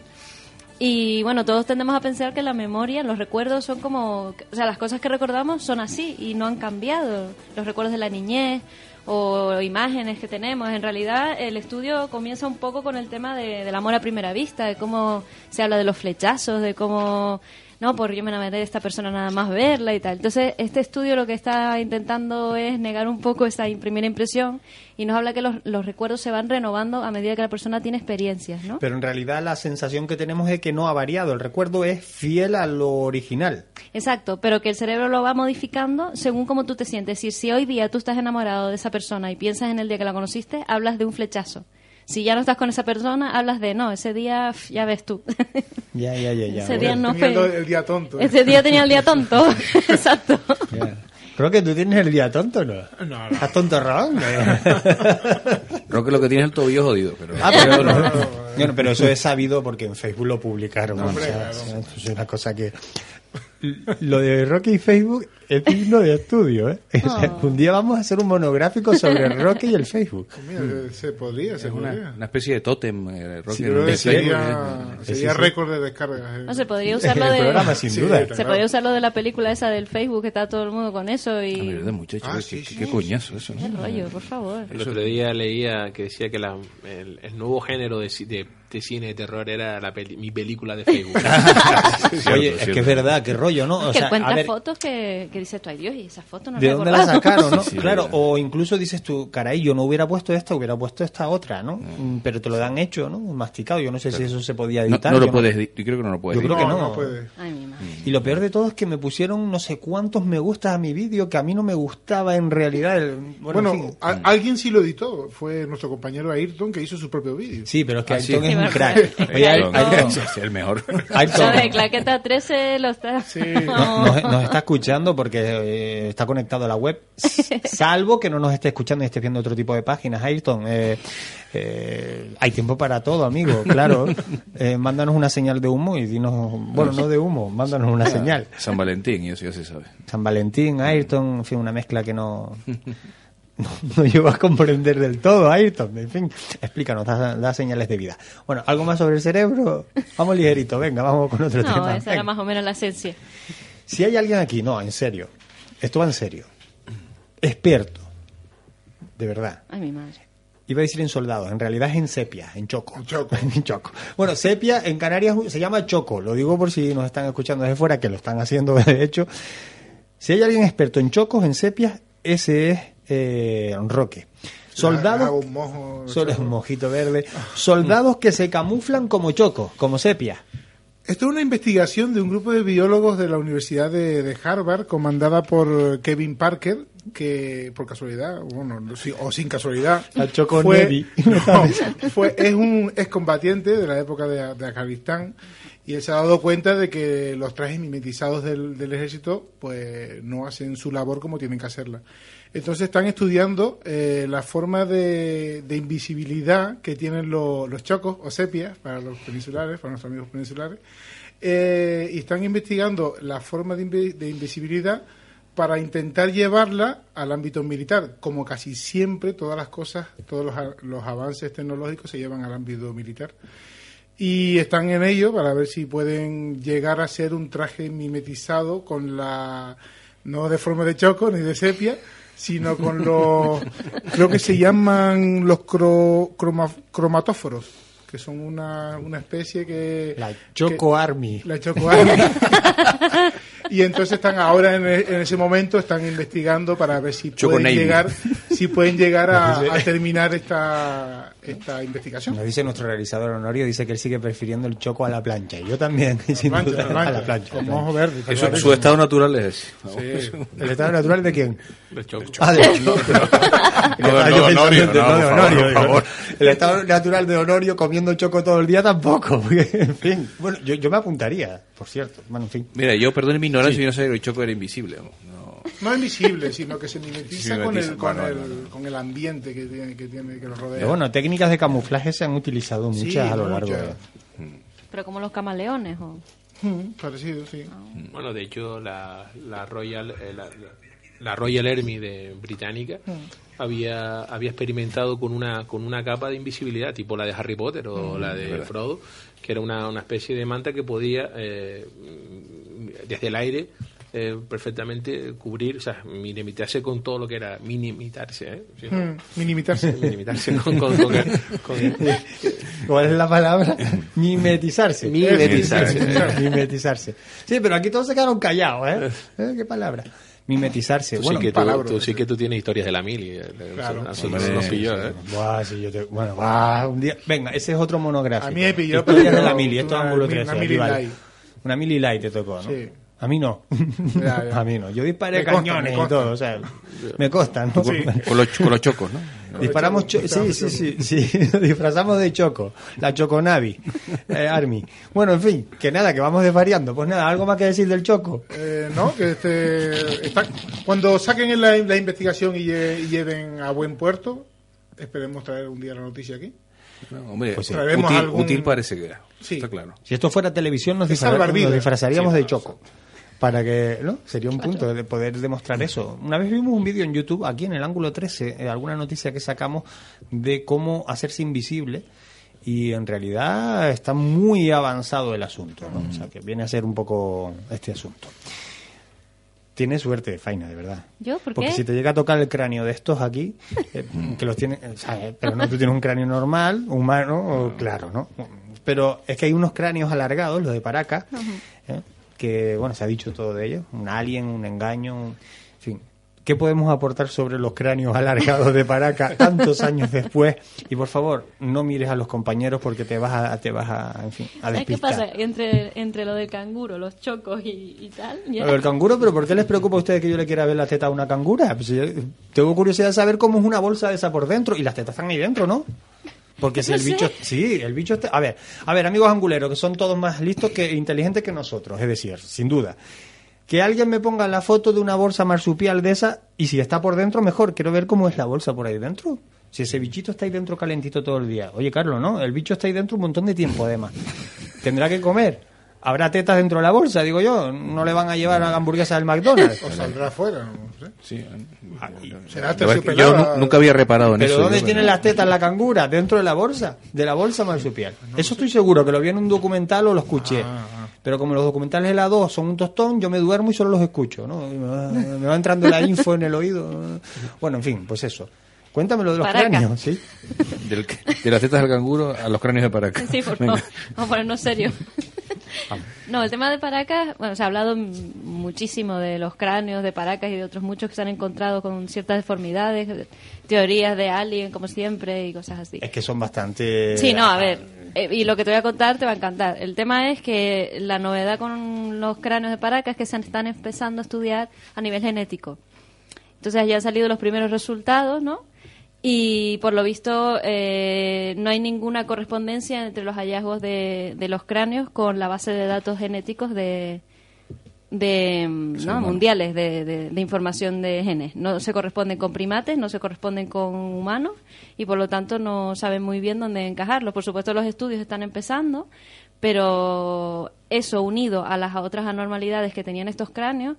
Y bueno, todos tendemos a pensar que la memoria, los recuerdos son como, o sea, las cosas que recordamos son así y no han cambiado. Los recuerdos de la niñez o imágenes que tenemos. En realidad, el estudio comienza un poco con el tema de, del amor a primera vista, de cómo se habla de los flechazos, de cómo no, por yo me enamoré de esta persona nada más verla y tal. Entonces, este estudio lo que está intentando es negar un poco esa im- primera impresión y nos habla que los, los recuerdos se van renovando a medida que la persona tiene experiencias, ¿no? Pero en realidad la sensación que tenemos es que no ha variado. El recuerdo es fiel a lo original. Exacto, pero que el cerebro lo va modificando según cómo tú te sientes. Es decir, si hoy día tú estás enamorado de esa persona y piensas en el día que la conociste, hablas de un flechazo. Si ya no estás con esa persona, hablas de no, ese día ya ves tú. Ya, ya, ya, ya. Ese día no Tenía fue. el, día tonto. ¿eh? Ese día tenía el día tonto. Exacto. Creo que tú tienes el día tonto, ¿no? No, no. ¿Estás tontorrón? Creo que lo que tiene es el tobillo jodido, pero... Ah, pero, no, Bueno, pero eso es sabido porque en Facebook lo publicaron. No, o hombre, sea, es una cosa que... Lo de Rocky y Facebook es digno de estudio, ¿eh? O sea, Oh. Un día vamos a hacer un monográfico sobre Rocky y el Facebook. Mira, se podría, se Es podría. una, una especie de tótem. Rocky, Sí, el sería, Facebook. sería sí. récord de descargas. eh. No, se podría usar lo de. programa, sin duda. Se claro. podría usar lo de la película esa del Facebook, que está todo el mundo con eso Ah, y. verdad, muchacho, Ah, qué, sí, qué- sí, qué sí. coñazo eso, Qué rollo, por favor. El otro día leía que decía que la- el, el nuevo género de, de cine de terror era la peli- mi película de Facebook. Oye, es que es verdad, qué rollo, ¿no? O que sea, cuenta a ver, fotos que, que dices tú, ay Dios, y esa foto no ¿De dónde la borrado". sacaron, no? Sí, claro, verdad. o incluso dices tú, caray, yo no hubiera puesto esta, hubiera puesto esta otra, ¿no? Mm, Pero te lo dan hecho, ¿no? Masticado. Yo no sé si eso se podía No, editar. no lo yo puedes, di- yo creo que no lo puedes. Yo creo que no, no. no puede. Ay, mi madre. Y lo peor de todo es que me pusieron no sé cuántos me gustas a mi vídeo que a mí no me gustaba en realidad. el- bueno, Bueno, en fin. a- alguien sí lo editó. Fue nuestro compañero Ayrton que hizo su propio vídeo. Sí, pero es que Ah, sí. Ayrton es un crack. Oye, Ayrton. Ayrton, Es el mejor. Ayrton, de Claqueta 13 lo está. Sí. no- nos, nos está escuchando porque eh, está conectado a la web, salvo que no nos esté escuchando y esté viendo otro tipo de páginas. Ayrton, eh, eh, hay tiempo para todo, amigo, claro. Eh, mándanos una señal de humo y dinos, bueno, no de humo, mándanos una señal. San Valentín, y eso ya se sabe. San Valentín, Ayrton, en fin, una mezcla que no, no, no llevo a comprender del todo, Ayrton. En fin, explícanos, da, da señales de vida. Bueno, ¿algo más sobre el cerebro? Vamos ligerito, venga, vamos con otro No, tema. esa era más o menos la esencia. Si hay alguien aquí, no, en serio, esto va en serio, experto, de verdad, Ay, mi madre. Iba a decir en soldados, en realidad es en sepia, en choco. En choco. En choco. Bueno, sepia en Canarias se llama choco, lo digo por si nos están escuchando desde fuera, que lo están haciendo de hecho. Si hay alguien experto en chocos, en sepias, ese es eh, Roque. Soldados, un mojo. solo es un mojito verde, soldados que se camuflan como chocos, como sepia. Esto es una investigación de un grupo de biólogos de la Universidad de, de Harvard, comandada por Kevin Parker, que por casualidad, bueno, o sin casualidad, fue, no, fue- es un excombatiente de la época de, de Afganistán y él se ha dado cuenta de que los trajes mimetizados del, del ejército pues no hacen su labor como tienen que hacerla. Entonces están estudiando eh, la forma de, de invisibilidad que tienen lo- los chocos o sepias para los peninsulares, para nuestros amigos peninsulares, eh, y están investigando la forma de, de invisibilidad para intentar llevarla al ámbito militar. Como casi siempre, todas las cosas, todos los, los avances tecnológicos se llevan al ámbito militar. Y están en ello para ver si pueden llegar a ser un traje mimetizado con la. no de forma de choco ni de sepia, sino con los. creo que se llaman los cro- croma- cromatóforos, que son una, una especie que. La Choco Army. La Choco Army. y entonces están ahora en, e- en ese momento están investigando para ver si Choco pueden Navy. llegar si pueden llegar a, a terminar esta esta investigación. Nos dice nuestro realizador Honorio, dice que él sigue prefiriendo el choco a la plancha. Y yo también, sin plancha, duda, la plancha. a la plancha. Con ojo verde, Eso, su estado natural es ese. Sí. ¿El estado natural de quién? Del choco. Ah, de, no, Honorio. El estado natural de Honorio comiendo choco todo el día tampoco. porque, en fin, bueno, yo, yo me apuntaría, por cierto. Bueno, en fin. Mira, yo perdone mi ignorancia, yo no sabía que el choco era invisible. no. No es visible, sino que se mimetiza, con, el, con, bueno, el, con el ambiente que tiene que, tiene, que lo rodea. Pero bueno, técnicas de camuflaje se han utilizado muchas Sí, a lo largo muchas. de... Pero como los camaleones, o... Mm, parecido, sí. Bueno, de hecho, la, la Royal eh, la, la Royal Army de británica había, había experimentado con una con una capa de invisibilidad tipo la de Harry Potter o Mm, la de verdad. Frodo, que era una, una especie de manta que podía eh, desde el aire eh, perfectamente cubrir, o sea, minimitarse con todo lo que era minimitarse, ¿eh? ¿Sí? Mm, minimitarse. minimitarse con, con- con con ¿Cuál es la palabra? Mimetizarse. Mimetizarse. Mimetizarse. Sí, pero aquí todos se quedaron callados, ¿eh? ¿Eh? ¿Qué palabra? Mimetizarse. Tú, bueno, sí que tú, palabras. tú sí que tú tienes historias de la mili. eh, Claro. a nosotros Hombre, nos pilló, sí, ¿eh? Buah, sí, yo te- bueno, buah, un día. Venga, ese es otro monográfico. A mí me pilló, Historias de la mili, esto es una- ángulo una 13. mili aquí vale. light. Una mili light te tocó, ¿no? Sí. A mí no. Ya, ya. A mí no. Yo disparé Me cañones me y todo, o sea, me consta, ¿no? Con, con los, con los chocos, ¿no? Disparamos, cho- sí, sí, sí, sí, nos disfrazamos de Choco, la Choconavi, eh, Army. Bueno, en fin, que nada, que vamos desvariando. Pues nada, ¿algo más que decir del Choco? Eh, no, que este, está- cuando saquen la, la investigación y, lle- y lleven a buen puerto, esperemos traer un día la noticia aquí. Hombre, Pues sí. Útil, algún- útil parece que Sí. está claro. Si esto fuera televisión, nos, disfra- nos disfrazaríamos Sí. de Choco. Para que, ¿no? Sería un punto de poder demostrar eso. Una vez vimos un vídeo en YouTube, aquí en el ángulo 13, eh, alguna noticia que sacamos de cómo hacerse invisible. Y en realidad está muy avanzado el asunto, ¿no? O sea, que viene a ser un poco este asunto. Tienes suerte, Faina, de verdad. ¿Yo? ¿Por Porque qué? si te llega a tocar el cráneo de estos aquí, eh, que los tienes, eh, ¿sabes? pero no tú tienes un cráneo normal, humano, o- claro, ¿no? Pero es que hay unos cráneos alargados, los de Paraca, ¿eh? que, bueno, se ha dicho todo de ellos, un alien, un engaño, un-. ¿Qué podemos aportar sobre los cráneos alargados de Paraca tantos años después? Y por favor, no mires a los compañeros porque te vas a, te vas a, en fin, a ¿Sabes qué despistar. pasa? Entre, entre lo del canguro, los chocos y, y tal. ya. Canguro, pero ¿por qué les preocupa a ustedes que yo le quiera ver la teta a una cangura? Pues yo tengo curiosidad de saber cómo es una bolsa de esa por dentro y las tetas están ahí dentro, ¿no? Porque si No el bicho, sé. sí, el bicho está, a ver, a ver, amigos anguleros, que son todos más listos que inteligentes que nosotros, es decir, sin duda. Que alguien me ponga la foto de una bolsa marsupial de esa y si está por dentro, mejor. Quiero ver cómo es la bolsa por ahí dentro. Si ese bichito está ahí dentro calentito todo el día. Oye, Carlos, ¿no? El bicho está ahí dentro un montón de tiempo, además. Tendrá que comer. Habrá tetas dentro de la bolsa, digo yo. No le van a llevar a la hamburguesa del McDonald's. O saldrá afuera, no sé. Sí. Será es que yo nunca había reparado en ¿Pero eso. dónde yo, tienen las tetas la cangura? ¿Dentro de la bolsa? ¿De la bolsa marsupial? Eso estoy seguro, que lo vi en un documental o lo escuché. Pero como los documentales de la 2 son un tostón, yo me duermo y solo los escucho, ¿no? Me va, me va entrando la info en el oído. Bueno, en fin, pues eso. Cuéntame lo de los Paraca. cráneos, ¿sí? Del, de las tetas del canguro a los cráneos de Paraca. Sí, por Venga. favor. Vamos a ponernos serios. No, el tema de Paracas, bueno, se ha hablado muchísimo de los cráneos de Paracas y de otros muchos que se han encontrado con ciertas deformidades, teorías de alien, como siempre, y cosas así. Es que son bastante... Sí, no, a ver, eh, y lo que te voy a contar te va a encantar. El tema es que la novedad con los cráneos de Paracas es que se están empezando a estudiar a nivel genético. Entonces ya han salido los primeros resultados, ¿no? Y por lo visto eh, no hay ninguna correspondencia entre los hallazgos de, de los cráneos con la base de datos genéticos de, de mm, ¿no? mundiales de, de- de información de genes. No se corresponden con primates, no se corresponden con humanos y por lo tanto no saben muy bien dónde encajarlos. Por supuesto los estudios están empezando, pero eso unido a las otras anormalidades que tenían estos cráneos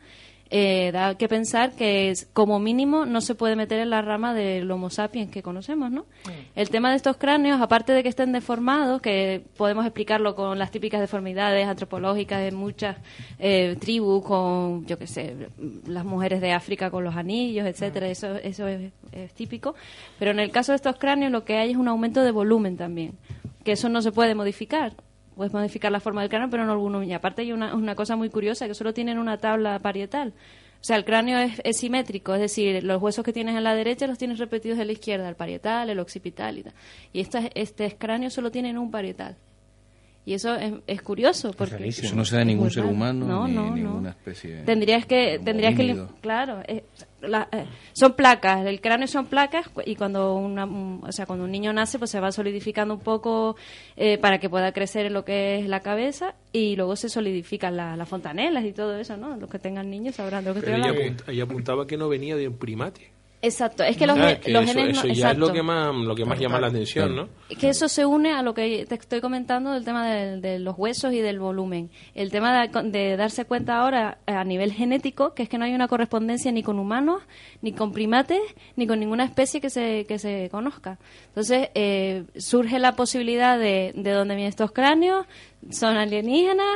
eh, da que pensar que es, como mínimo no se puede meter en la rama del Homo sapiens que conocemos, ¿no? El tema de estos cráneos, aparte de que estén deformados, que podemos explicarlo con las típicas deformidades antropológicas de muchas eh, tribus, con, yo qué sé, las mujeres de África con los anillos, etcétera, eso, eso es, es típico. Pero en el caso de estos cráneos lo que hay es un aumento de volumen también, que eso no se puede modificar. Puedes modificar la forma del cráneo, pero no volumen. Y aparte hay una, una cosa muy curiosa, que solo tienen una tabla parietal. O sea, el cráneo es, es simétrico, es decir, los huesos que tienes en la derecha los tienes repetidos en la izquierda, el parietal, el occipital y tal. Y estas, este cráneo solo tienen un parietal. Y eso es, es curioso porque Eso no se da ningún ser humano No, ni no, no. ninguna especie. Tendrías que, tendrías que, claro, eh, la- eh, son placas, el cráneo son placas y cuando una, un- o sea, cuando un niño nace, pues se va solidificando un poco eh, para que pueda crecer en lo que es la cabeza y luego se solidifican la- las fontanelas y todo eso, ¿no? Los que tengan niños sabrán de lo que Pero estoy ella, hablando. apunt- ella apuntaba que no venía de un primate. Exacto, es que los, Ah, gen- que los eso, genes no- eso ya es lo que más, lo que más llama la atención, ¿no? que eso se une a lo que te estoy comentando del tema de, los huesos y del volumen. El tema de, de darse cuenta ahora a nivel genético, que es que no hay una correspondencia ni con humanos, ni con primates, ni con ninguna especie que se, que se conozca. Entonces, eh, surge la posibilidad de, de dónde vienen estos cráneos, son alienígenas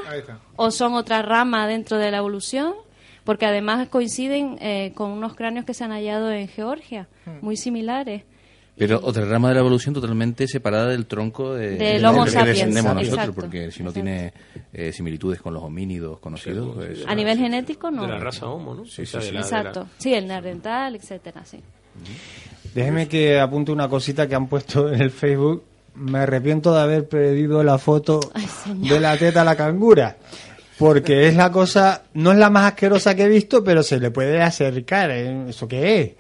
o son otra rama dentro de la evolución. Porque además coinciden eh, con unos cráneos que se han hallado en Georgia, muy similares. Pero otra rama de la evolución totalmente separada del tronco de, Del de Homo que sapiens, descendemos nosotros, exacto, porque si no tiene eh, similitudes con los homínidos conocidos. pues- A nivel genético, no. De la raza Homo, ¿no? Sí, sí, de sí. la- Exacto. Sí, el neandertal, etcétera, sí. Déjeme que apunte una cosita que han puesto en el Facebook. Me arrepiento de haber perdido la foto de la teta a la cangura. Porque es la cosa, no es la más asquerosa que he visto, pero se le puede acercar. ¿eh? ¿Eso qué es?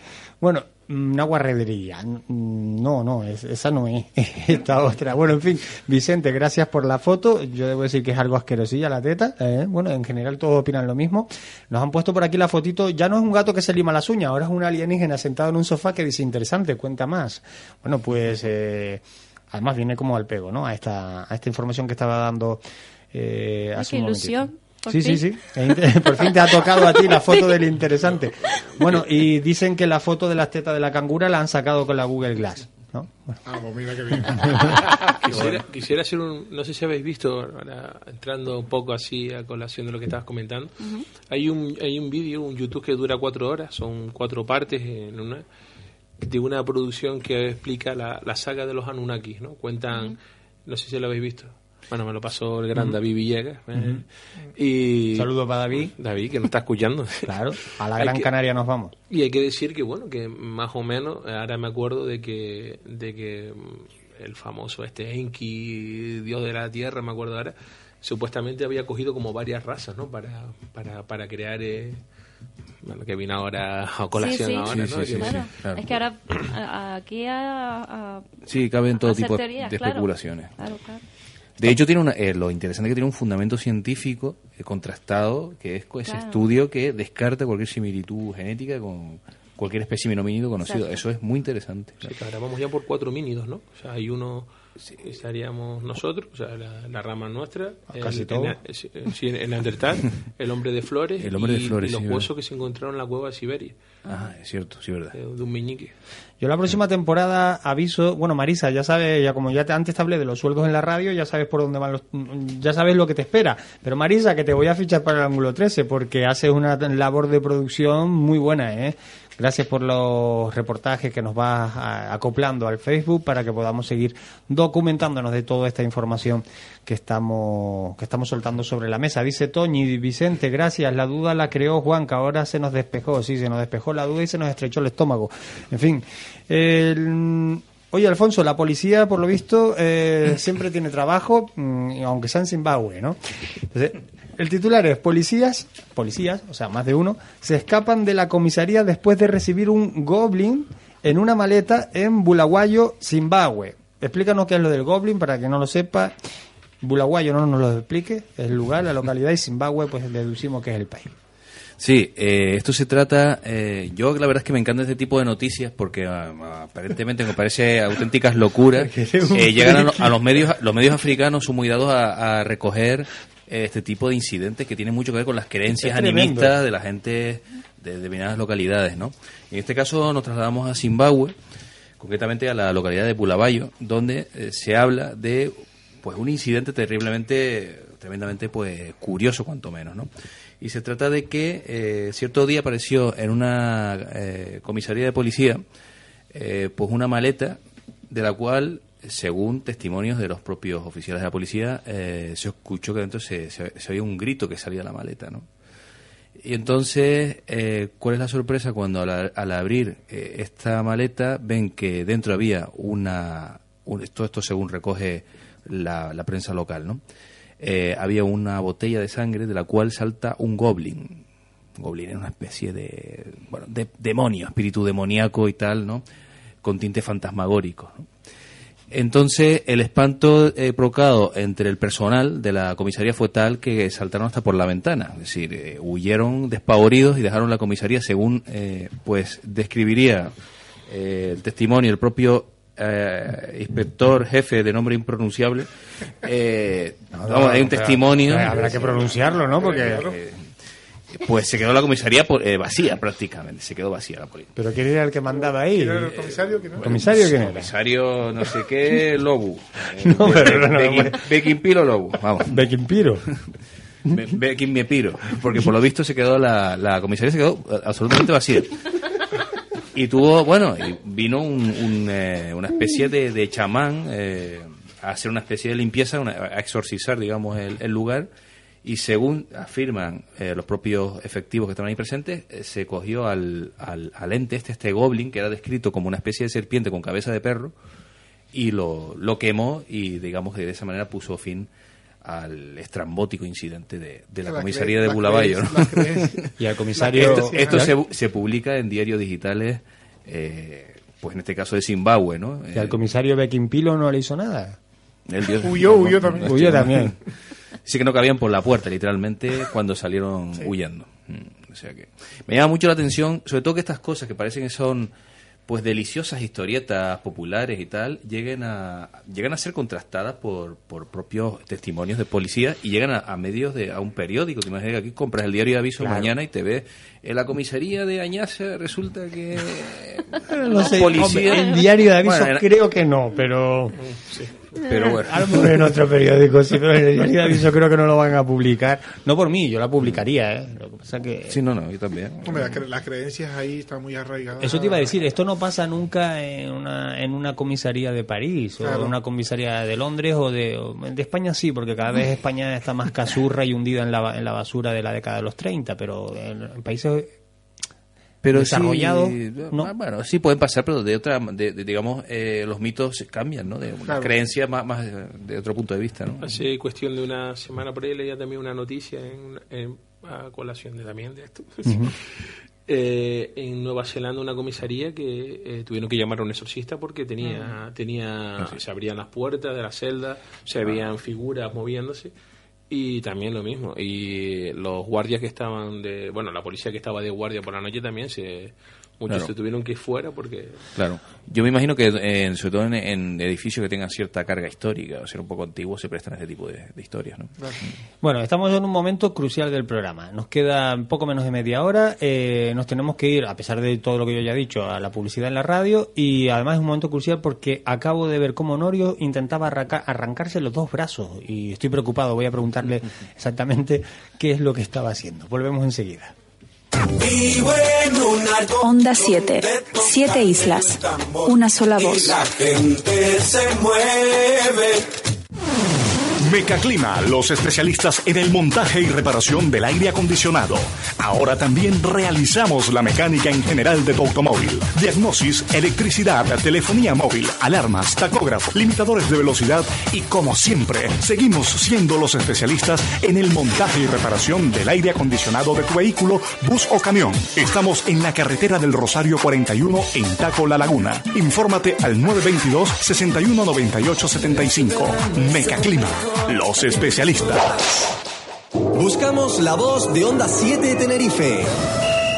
Bueno, mm, una guarrería. Mm, No, no, es- esa no es. Esta otra. Bueno, en fin, Vicente, gracias por la foto. Yo debo decir que es algo asquerosilla la teta. ¿eh? Bueno, en general todos opinan lo mismo. Nos han puesto por aquí la fotito. Ya no es un gato que se lima las uñas, ahora es un alienígena sentado en un sofá que dice interesante, cuenta más. Bueno, pues eh, además viene como al pego, ¿no? A esta, a esta información que estaba dando eh, hace qué un ilusión. por Sí, sí, fin. sí. E inter- Por fin te ha tocado a ti la foto del interesante. Bueno, y dicen que la foto de las tetas de la cangura la han sacado con la Google Glass. ¿no? Ah, pues mira qué bien. quisiera, quisiera hacer un. No sé si habéis visto, ahora, entrando un poco así a colación de lo que estabas comentando. Hay un, hay un vídeo, un YouTube que dura cuatro horas, son cuatro partes en una, de una producción que explica la, la saga de los Anunnakis, ¿no? Cuentan, no sé si lo habéis visto. Bueno, me lo pasó el gran Ujú. David Villegas. ¿eh? Ujú. Y Saludos para David. David, que nos está escuchando. Claro, a la Gran que- Canaria nos vamos. y hay que decir que, bueno, que más o menos, ahora me acuerdo de que, de que mm, el famoso este Enki, dios de la tierra, me acuerdo ahora, supuestamente había cogido como varias razas, ¿no? Para, para, para crear, eh, bueno, que vino ahora a colación sí, sí. ahora, Sí, ¿no? sí, sí, Que- Claro. claro. Es que ahora a- a- aquí a, a- Sí, caben todo hacer tipo de- teorías, de claro. especulaciones. Claro, claro. De hecho, tiene una, eh, lo interesante es que tiene un fundamento científico eh, contrastado, que es ese Claro. estudio que descarta cualquier similitud genética con cualquier espécimen homínido conocido. Exacto. Eso es muy interesante. Sí, que ahora vamos ya por cuatro homínidos, ¿no? O sea, hay uno, estaríamos nosotros, o sea, la, la rama nuestra, el, Casi el- todo. sí, sí, el Neandertal, el hombre de flores, El hombre de y- flores, y los sí, huesos que se encontraron en la cueva de Siberia, Ah, es cierto, sí, verdad. de, de un meñique. Yo la próxima temporada aviso, bueno Marisa, ya sabes, ya como ya te, antes te hablé de los sueldos en la radio, ya sabes por dónde van los, ya sabes lo que te espera. Pero Marisa, que te voy a fichar para el ángulo 13 porque haces una labor de producción muy buena, ¿eh? Gracias por los reportajes que nos vas acoplando al Facebook para que podamos seguir documentándonos de toda esta información que estamos que estamos soltando sobre la mesa. Dice Toñi Vicente, gracias. La duda la creó Juan, que ahora se nos despejó. Sí, se nos despejó la duda y se nos estrechó el estómago. En fin. el- Oye, Alfonso, la policía, por lo visto, eh, siempre tiene trabajo, mm, aunque sea en Zimbabue, ¿no? Entonces, el titular es, policías, policías, o sea, más de uno, se escapan de la comisaría después de recibir un goblin en una maleta en Bulawayo, Zimbabue. Explícanos qué es lo del goblin, para que no lo sepa. Bulawayo no nos lo explique, el lugar, la localidad, y Zimbabue, pues deducimos que es el país. Sí, eh, esto se trata. eh, yo la verdad es que me encanta este tipo de noticias porque ah, aparentemente me parece auténticas locuras. Eh, llegan a, a los medios, los medios africanos son muy dados a, a recoger eh, este tipo de incidentes que tienen mucho que ver con las creencias animistas de la gente de determinadas localidades, ¿no? En este caso nos trasladamos a Zimbabue, concretamente a la localidad de Bulawayo, donde eh, se habla de pues un incidente terriblemente, tremendamente pues curioso cuanto menos, ¿no? Y se trata de que eh, cierto día apareció en una eh, comisaría de policía eh, pues una maleta de la cual, según testimonios de los propios oficiales de la policía, se escuchó que dentro se, se, se oía un grito que salía de la maleta, ¿no? Y entonces, ¿cuál es la sorpresa cuando al, al abrir esta maleta ven que dentro había una... un- todo esto según recoge la prensa local, ¿no? Eh, había una botella de sangre de la cual salta un goblin. Goblin es una especie de, bueno, de demonio, espíritu demoníaco y tal, ¿no? Con tinte fantasmagórico. Entonces, el espanto eh, provocado entre el personal de la comisaría fue tal que saltaron hasta por la ventana. Es decir, eh, huyeron despavoridos y dejaron la comisaría, según pues describiría el testimonio el propio eh, inspector jefe de nombre impronunciable. Eh, vamos, hay un testimonio. Habrá que pronunciarlo, ¿no? Porque... Eh, pues se quedó la comisaría por- eh, vacía prácticamente, se quedó vacía la policía. Pero ¿quién era el que mandaba ahí? ¿Quién era el comisario? ¿Quién era? ¿Comisario quién era? Comisario no sé qué, Lobu. No, pero no, no, Bequim- Bequimpiro Lobu, vamos. Bequimpiro. me- ve quién me piro. Porque por lo visto se quedó la, la comisaría se quedó absolutamente vacía. Y tuvo, bueno, y vino un- un, eh, una especie de, chamán eh, a hacer una especie de limpieza, una- a exorcizar, digamos, el, el lugar. Y según afirman eh, los propios efectivos que estaban ahí presentes, eh, se cogió al, al, al ente este, este goblin, que era descrito como una especie de serpiente con cabeza de perro, y lo, lo quemó y digamos que de esa manera puso fin al estrambótico incidente de, de la La comisaría de la Bulabayo. ¿no? Y al comisario- Esto, se, se publica en diarios digitales, eh, pues en este caso de Zimbabue, ¿no? ¿Y al comisario Bequimpilo no le hizo nada? El dios- Huyó, huyó también. Huyó también. Sí que no cabían por la puerta, literalmente, cuando salieron huyendo. Mm, O sea que me llama mucho la atención, sobre todo que estas cosas que parecen que son pues deliciosas historietas populares y tal, lleguen a llegan a ser contrastadas por, por propios testimonios de policía y llegan a, a medios de a un periódico. Te imaginas que aquí compras el diario de aviso Claro. mañana y te ves en la comisaría de Añasa resulta que No sé, policías- hombre, el diario de aviso Bueno, creo que no, pero... Pero bueno. A lo mejor en otro periódico, sí, pero en el diario de aviso creo que no lo van a publicar. No por mí, yo la publicaría, ¿eh? Lo que pasa que... Sí, no, no, yo también. Hombre, las, cre- las creencias ahí están muy arraigadas. Eso te iba a decir, esto no pasa nunca en una, en una comisaría de París o Claro. en una comisaría de Londres o de, o de España sí, porque cada vez España está más casurra y hundida en la, en la basura de la década de los 30, pero en, en países pero desarrollados sí, no. bueno sí pueden pasar pero de otra de, de, digamos eh, los mitos cambian no de una Claro. creencia más, más eh, de otro punto de vista no Hace cuestión de una semana por ahí leía también una noticia en, en- a colación de también de esto. Eh, en Nueva Zelanda una comisaría que eh, tuvieron que llamar a un exorcista porque tenía tenía se abrían las puertas de la celda, se veían figuras moviéndose y también lo mismo. Y los guardias que estaban de bueno la policía que estaba de guardia por la noche también se muchos Claro. se tuvieron que ir fuera porque claro yo me imagino que en, sobre todo en, en edificios que tengan cierta carga histórica o ser un poco antiguos se prestan a este tipo de, de historias no Bueno, estamos en un momento crucial del programa. Nos queda un poco menos de media hora. eh, nos tenemos que ir, a pesar de todo lo que yo ya he dicho, a la publicidad en la radio. Y además es un momento crucial porque acabo de ver cómo Norio intentaba arranca- arrancarse los dos brazos. Y estoy preocupado. Voy a preguntarle exactamente qué es lo que estaba haciendo. Volvemos enseguida. Onda 7. Siete islas. Una sola voz. La gente se mueve. Mecaclima, los especialistas en el montaje y reparación del aire acondicionado. Ahora también realizamos la mecánica en general de tu automóvil. Diagnosis, electricidad, telefonía móvil, alarmas, tacógrafo, limitadores de velocidad y como siempre, seguimos siendo los especialistas en el montaje y reparación del aire acondicionado de tu vehículo, bus o camión. Estamos en la carretera del Rosario 41 en Taco La Laguna. Infórmate al 922 61 98 75. Mecaclima, los especialistas. Buscamos la voz de Onda 7 Tenerife.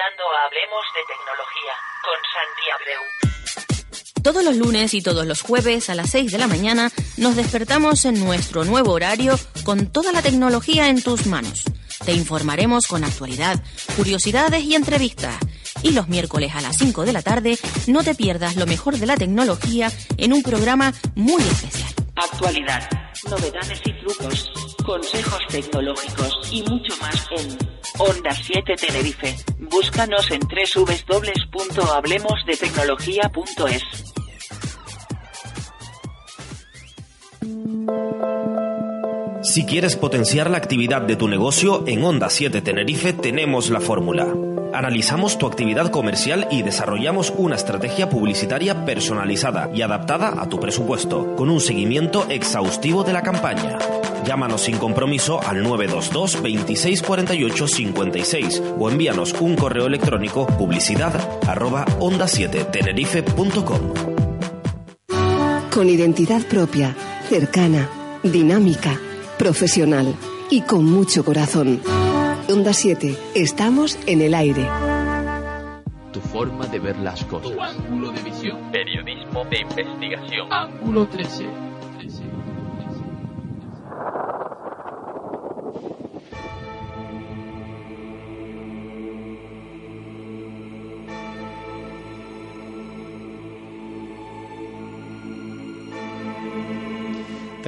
Conectando a Hablemos de Tecnología con Santi Abreu. Todos los lunes y todos los jueves a las 6 de la mañana nos despertamos en nuestro nuevo horario con toda la tecnología en tus manos. Te informaremos con actualidad, curiosidades y entrevistas. Y los miércoles a las 5 de la tarde no te pierdas lo mejor de la tecnología en un programa muy especial. Actualidad, novedades y trucos, consejos tecnológicos y mucho más en Onda 7 Tenerife. Búscanos en www.hablemosdetecnología.es. Si quieres potenciar la actividad de tu negocio, en Onda 7 Tenerife tenemos la fórmula. Analizamos tu actividad comercial y desarrollamos una estrategia publicitaria personalizada y adaptada a tu presupuesto, con un seguimiento exhaustivo de la campaña. Llámanos sin compromiso al 922 26 48 56 o envíanos un correo electrónico publicidad arroba onda 7 tenerife.com. Con identidad propia, cercana, dinámica, profesional y con mucho corazón. Onda 7, estamos en el aire. Tu forma de ver las cosas. Tu ángulo de visión. Periodismo de investigación. Ángulo 13.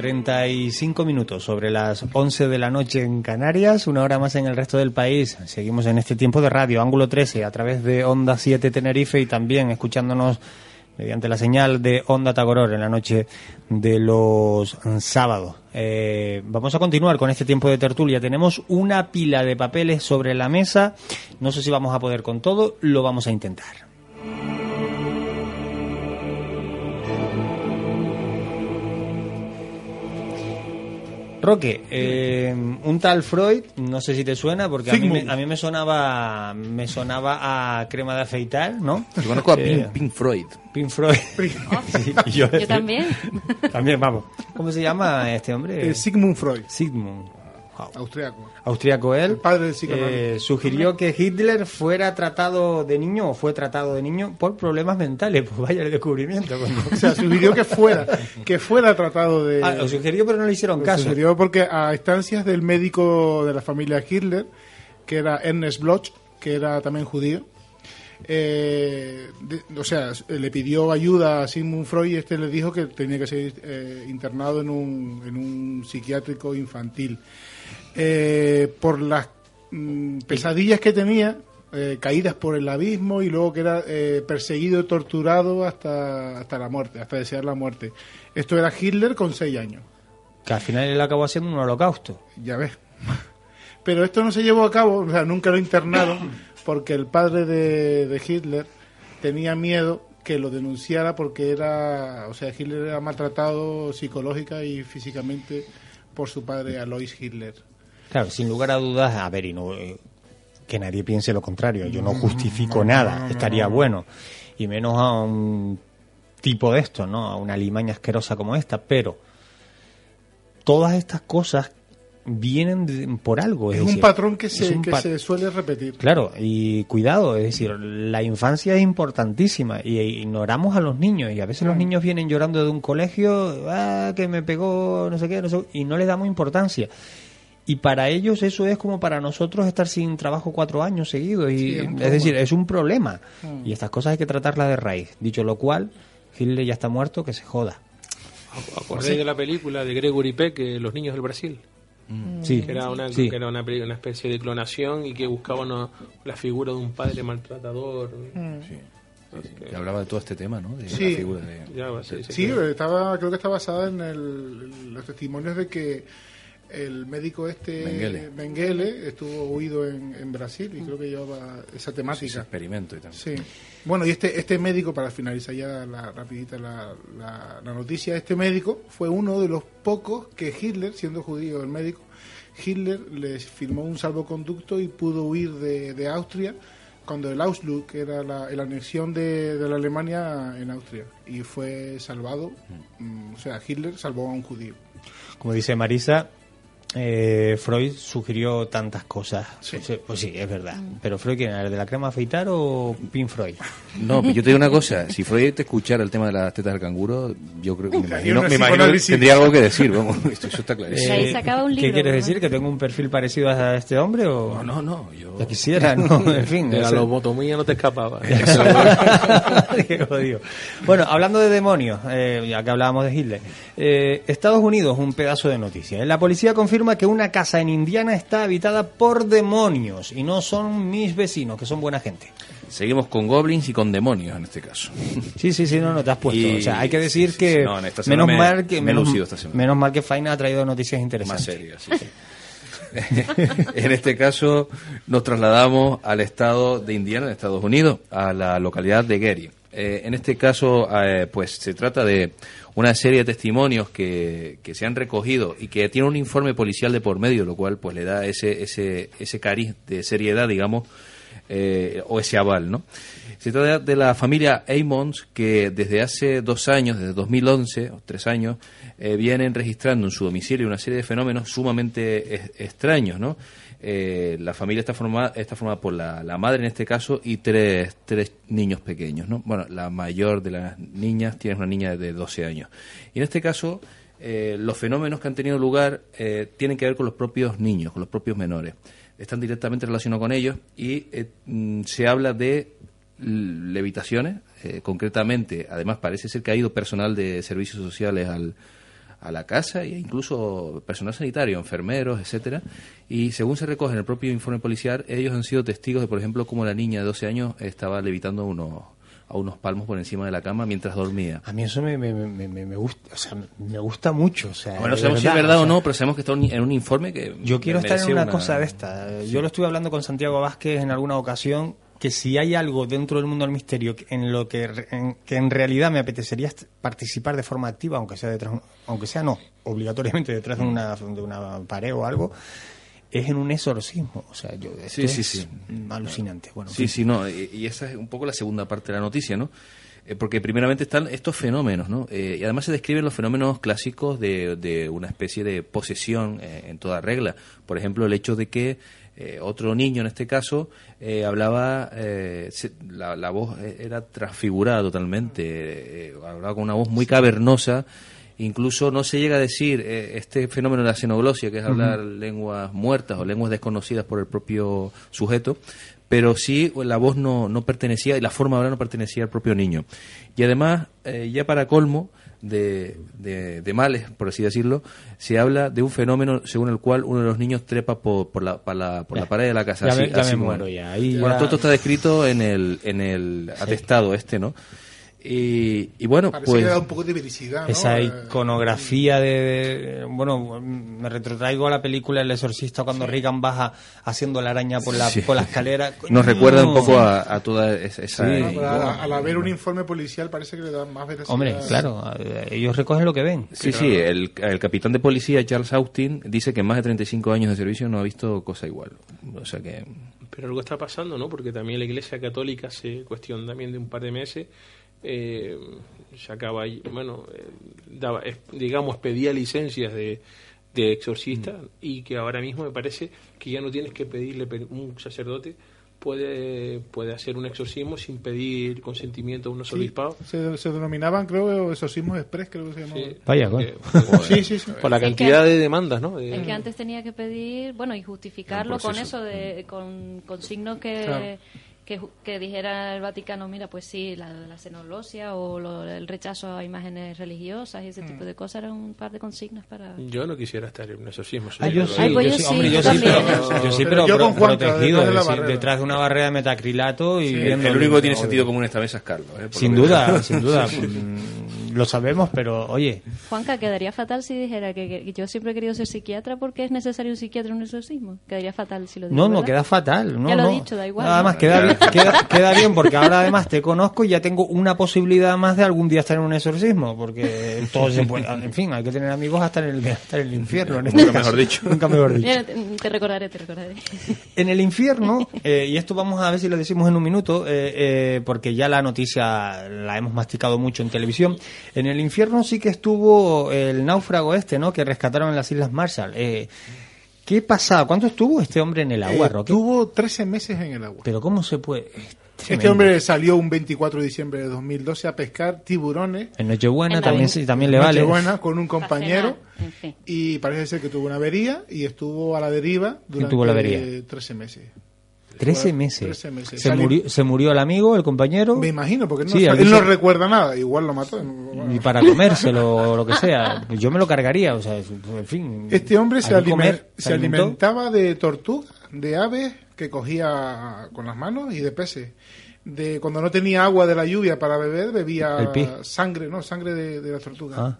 Treinta y cinco minutos sobre las 11 de la noche en Canarias, una hora más en el resto del país. Seguimos en este tiempo de radio, Ángulo 13, a través de Onda 7 Tenerife y también escuchándonos mediante la señal de Onda Tagoror en la noche de los sábados. Eh, vamos a continuar con este tiempo de tertulia. Tenemos una pila de papeles sobre la mesa. No sé si vamos a poder con todo, lo vamos a intentar. Roque, eh, un tal Freud, no sé si te suena, porque a mí, me, a mí me sonaba me sonaba a crema de afeitar, ¿no? Yo conozco a Eh, Pink, Pink Freud. Pink Freud. Sí, Yo también. También, vamos. ¿Cómo se llama este hombre? Eh, Sigmund Freud. Sigmund. Austriaco. Austriaco él. padre del psicoanálisis. eh, sugirió que Hitler fuera tratado de niño o fue tratado de niño por problemas mentales. Pues vaya el descubrimiento. coño. O sea, sugirió que fuera, que fuera tratado de... Ah, lo sugirió, pero no le hicieron Lo caso. sugirió porque a instancias del médico de la familia Hitler, que era Ernest Bloch, que era también judío, eh, de- o sea, le pidió ayuda a Sigmund Freud y este le dijo que tenía que ser eh, internado en un, en un psiquiátrico infantil. Eh, por las mm, pesadillas que tenía, eh, caídas por el abismo y luego que era eh, perseguido y torturado hasta, hasta la muerte, hasta desear la muerte. Esto era Hitler con seis años. Que al final él acabó haciendo un holocausto. Ya ves. Pero esto no se llevó a cabo, o sea, nunca lo internaron, porque el padre de, de Hitler tenía miedo que lo denunciara porque era, o sea, Hitler era maltratado psicológica y físicamente por su padre Alois Hitler. Claro, sin lugar a dudas, a ver, y no, eh, que nadie piense lo contrario. Yo no justifico nada, estaría bueno. Y menos a un tipo de esto, ¿no? A una limaña asquerosa como esta. Pero todas estas cosas vienen de- por algo. Es, Es un patrón que, se, que se suele repetir. Claro, y cuidado, es decir, la infancia es importantísima y ignoramos a los niños y a veces los niños vienen llorando de un colegio, ah, que me pegó, no sé qué, no sé, y no les damos importancia. Y para ellos eso es como para nosotros estar sin trabajo cuatro años seguidos. Y, Sí, es es decir, es un problema. Mm. Y estas cosas hay que tratarlas de raíz. Dicho lo cual, Hitler ya está muerto, que se joda. ¿Acordáis de la película de Gregory Peck, eh, Los niños del Brasil? Sí. Que era una, Sí. que era una, una especie de clonación y que buscaba una- la figura de un padre maltratador. Que hablaba de todo este tema, ¿no? De Sí. la figura de... Ya, sí, sí, Sí, sí. estaba, creo que está basada en, el- en los testimonios de que el médico este Mengele. Mengele estuvo huido en, en Brasil y creo que llevaba esa temática. Ese experimento y tal. Sí. Bueno, y este, este médico, para finalizar ya la, rapidita la, la, la noticia, este médico fue uno de los pocos que Hitler, siendo judío el médico, Hitler les firmó un salvoconducto y pudo huir de, de Austria cuando el Auschwitz, que era la, la anexión de, de la Alemania en Austria, y fue salvado, mm, o sea, Hitler salvó a un judío. Como dice Marisa, eh, Freud sugirió tantas cosas. Pues, eh, pues sí, es verdad. Pero Freud, ¿quién era? ¿El de la crema afeitar o Pink Freud? No, pero yo te digo una cosa, si Freud te escuchara el tema de las tetas del canguro, yo creo que me imagino, me imagino que tendría algo que decir, vamos, esto, eso está clarísimo. sacaba un ¿Qué libro, quieres ¿no? decir? ¿Que tengo un perfil parecido a este hombre? O... No, no, no. Yo... Ya quisiera, ¿no? En fin. De la eso- lobotomía no te escapaba. Bueno, hablando de demonios, eh, ya que hablábamos de Hitler, eh, Estados Unidos, un pedazo de noticia. La policía confirma que una casa en Indiana está habitada por demonios y no son mis vecinos, que son buena gente. Seguimos con goblins y con demonios en este caso. Sí, sí, sí, no, no te has puesto. Y- o sea, hay que decir sí, que sí, no, en esta semana menos me- mal que me menos, lucido esta semana. menos mal que Faina ha traído noticias interesantes. Más serias, sí, sí. en este caso nos trasladamos al estado de Indiana, en Estados Unidos, a la localidad de Gary. Eh, en este caso, eh, pues se trata de una serie de testimonios que, que se han recogido y que tiene un informe policial de por medio, lo cual pues le da ese ese ese cariz de seriedad, digamos, eh, o ese aval, ¿no? Se trata de la familia Amons que desde hace dos años, desde 2011 o tres años, eh, vienen registrando en su domicilio una serie de fenómenos sumamente extraños, ¿no? Eh, la familia está formada, está formada por la, la madre en este caso y tres, tres niños pequeños, ¿no? Bueno, la mayor de las niñas tiene una niña de 12 años. Y en este caso, eh, los fenómenos que han tenido lugar eh, tienen que ver con los propios niños, con los propios menores. Están directamente relacionados con ellos y eh, mm, se habla de levitaciones, eh, concretamente, además parece ser que ha ido personal de servicios sociales al, a la casa e incluso personal sanitario, enfermeros, etcétera. Y según se recoge en el propio informe policial, ellos han sido testigos de, por ejemplo, cómo la niña de 12 años estaba levitando unos, a unos palmos por encima de la cama mientras dormía. A mí eso me, me, me, me- me gusta, o sea, me gusta mucho. O sea, Bueno, sabemos si es verdad, o sea, no, pero sabemos que está un- en un informe que. Yo quiero estar en una, cosa de esta. Yo lo estuve hablando con Santiago Vázquez en alguna ocasión que si hay algo dentro del mundo del misterio en lo que en, que en realidad me apetecería participar de forma activa, aunque sea detrás, aunque sea no, obligatoriamente detrás de una de una pared o algo, es en un exorcismo. O sea, yo esto Sí, sí, es sí. alucinante. Bueno, sí, sí, no, y, y esa es un poco la segunda parte de la noticia, ¿no? Eh, porque primeramente están estos fenómenos, ¿no? Eh, y además se describen los fenómenos clásicos de, de una especie de posesión eh, en toda regla. Por ejemplo, el hecho de que eh, otro niño, en este caso, eh, hablaba, eh, se- la, la voz eh, era transfigurada totalmente, hablaba con una voz muy cavernosa, incluso no se llega a decir este fenómeno de la xenoglosia, que es hablar lenguas muertas o lenguas desconocidas por el propio sujeto, pero sí la voz no, no pertenecía y la forma de hablar no pertenecía al propio niño. Y además, ya para colmo de, de, de males, por así decirlo, se habla de un fenómeno según el cual uno de los niños trepa por, por, la, por la, por la pared de la casa. Ya así- me- ya así me como- muero ya, ahí Bueno, todo esto está descrito en el, en el atestado este, ¿no? Y, y bueno, Parece pues... que da un poco de vericidad, ¿no? Esa Eh, iconografía de, de- Bueno, me retrotraigo a la película El Exorcista cuando Reagan baja haciendo la araña por la, Sí. por la escalera. Nos recuerda un poco a, a toda esa... Sí. no, al, haber un informe policial parece que le da más veracidad. Hombre, claro, ellos recogen lo que ven. Sí, sí, el, el capitán de policía Charles Austin dice que en más de 35 años de servicio no ha visto cosa igual. O sea que... Pero algo está pasando, ¿no? Porque también la Iglesia Católica hace cuestión también de un par de meses eh, sacaba, ahí- bueno, eh, daba, es- digamos, pedía licencias de, de exorcista Mm. y que ahora mismo me parece que ya no tienes que pedirle, un sacerdote puede, puede hacer un exorcismo sin pedir consentimiento a un Sí, obispado. se, se denominaban, creo, exorcismos express, creo que se llamaban. Vaya, porque- Sí, sí, sí. Por la cantidad que- de demandas, ¿no? De- Es que antes tenía que pedir, bueno, y justificarlo con eso, de, con, con signos que, Claro. Que, ju- que dijera el Vaticano, mira, pues sí, la, la o lo- el rechazo a imágenes religiosas y ese Mm. tipo de cosas, eran un par de consignas para... Yo no quisiera estar en un exorcismo. Ah, yo sí, digo. yo sí, hombre, yo sí, pero, yo sí, pero, yo pro- con Juanca, protegido, detrás de la es decir, barrera. detrás de una barrera de metacrilato y El, viendo el único que tiene sentido común esta mesa es Carlos. ¿eh? Sin duda, sin duda. Lo sabemos, pero oye, Juanca, quedaría fatal si dijera que, que yo siempre he querido ser psiquiatra porque es necesario un psiquiatra en un exorcismo. Quedaría fatal si lo digo. no, no, ¿verdad? queda fatal. No, Ya lo he no. dicho, da igual, Nada ¿no? más, queda, bien, queda, queda bien porque ahora además te conozco y ya tengo una posibilidad más de algún día estar en un exorcismo. Porque todo se puede. En fin, hay que tener amigos hasta en el, hasta en el infierno. En este Nunca caso. mejor dicho. Nunca mejor dicho. Te recordaré, te recordaré. En el infierno, eh, y esto vamos a ver si lo decimos en un minuto, eh, eh, porque ya la noticia la hemos masticado mucho en televisión. En el infierno sí que estuvo el náufrago este, ¿no? Que rescataron en las Islas Marshall. Eh, ¿Qué pasaba? ¿Cuánto estuvo este hombre en el agua, Eh, Roque? Tuvo 13 meses en el agua. Pero ¿cómo se puede? Es Este hombre salió un 24 de diciembre de 2012 a pescar tiburones. En Nochebuena En también, vida. sí, también le vale. Nochebuena con un compañero En fin. y parece ser que tuvo una avería y estuvo a la deriva durante tuvo la avería? 13 meses. Trece Bueno, meses. 13 meses. Se, murió, se murió el amigo, el compañero. Me imagino, porque no Sí, él no recuerda nada. Igual lo mató. Y para comérselo o lo que sea. Yo me lo cargaría, o sea, en fin. Este hombre se, comer, alimentaba de tortugas, de aves que cogía con las manos y de peces. De cuando no tenía agua de la lluvia para beber, bebía sangre, ¿no? Sangre de, de las tortugas. Ah.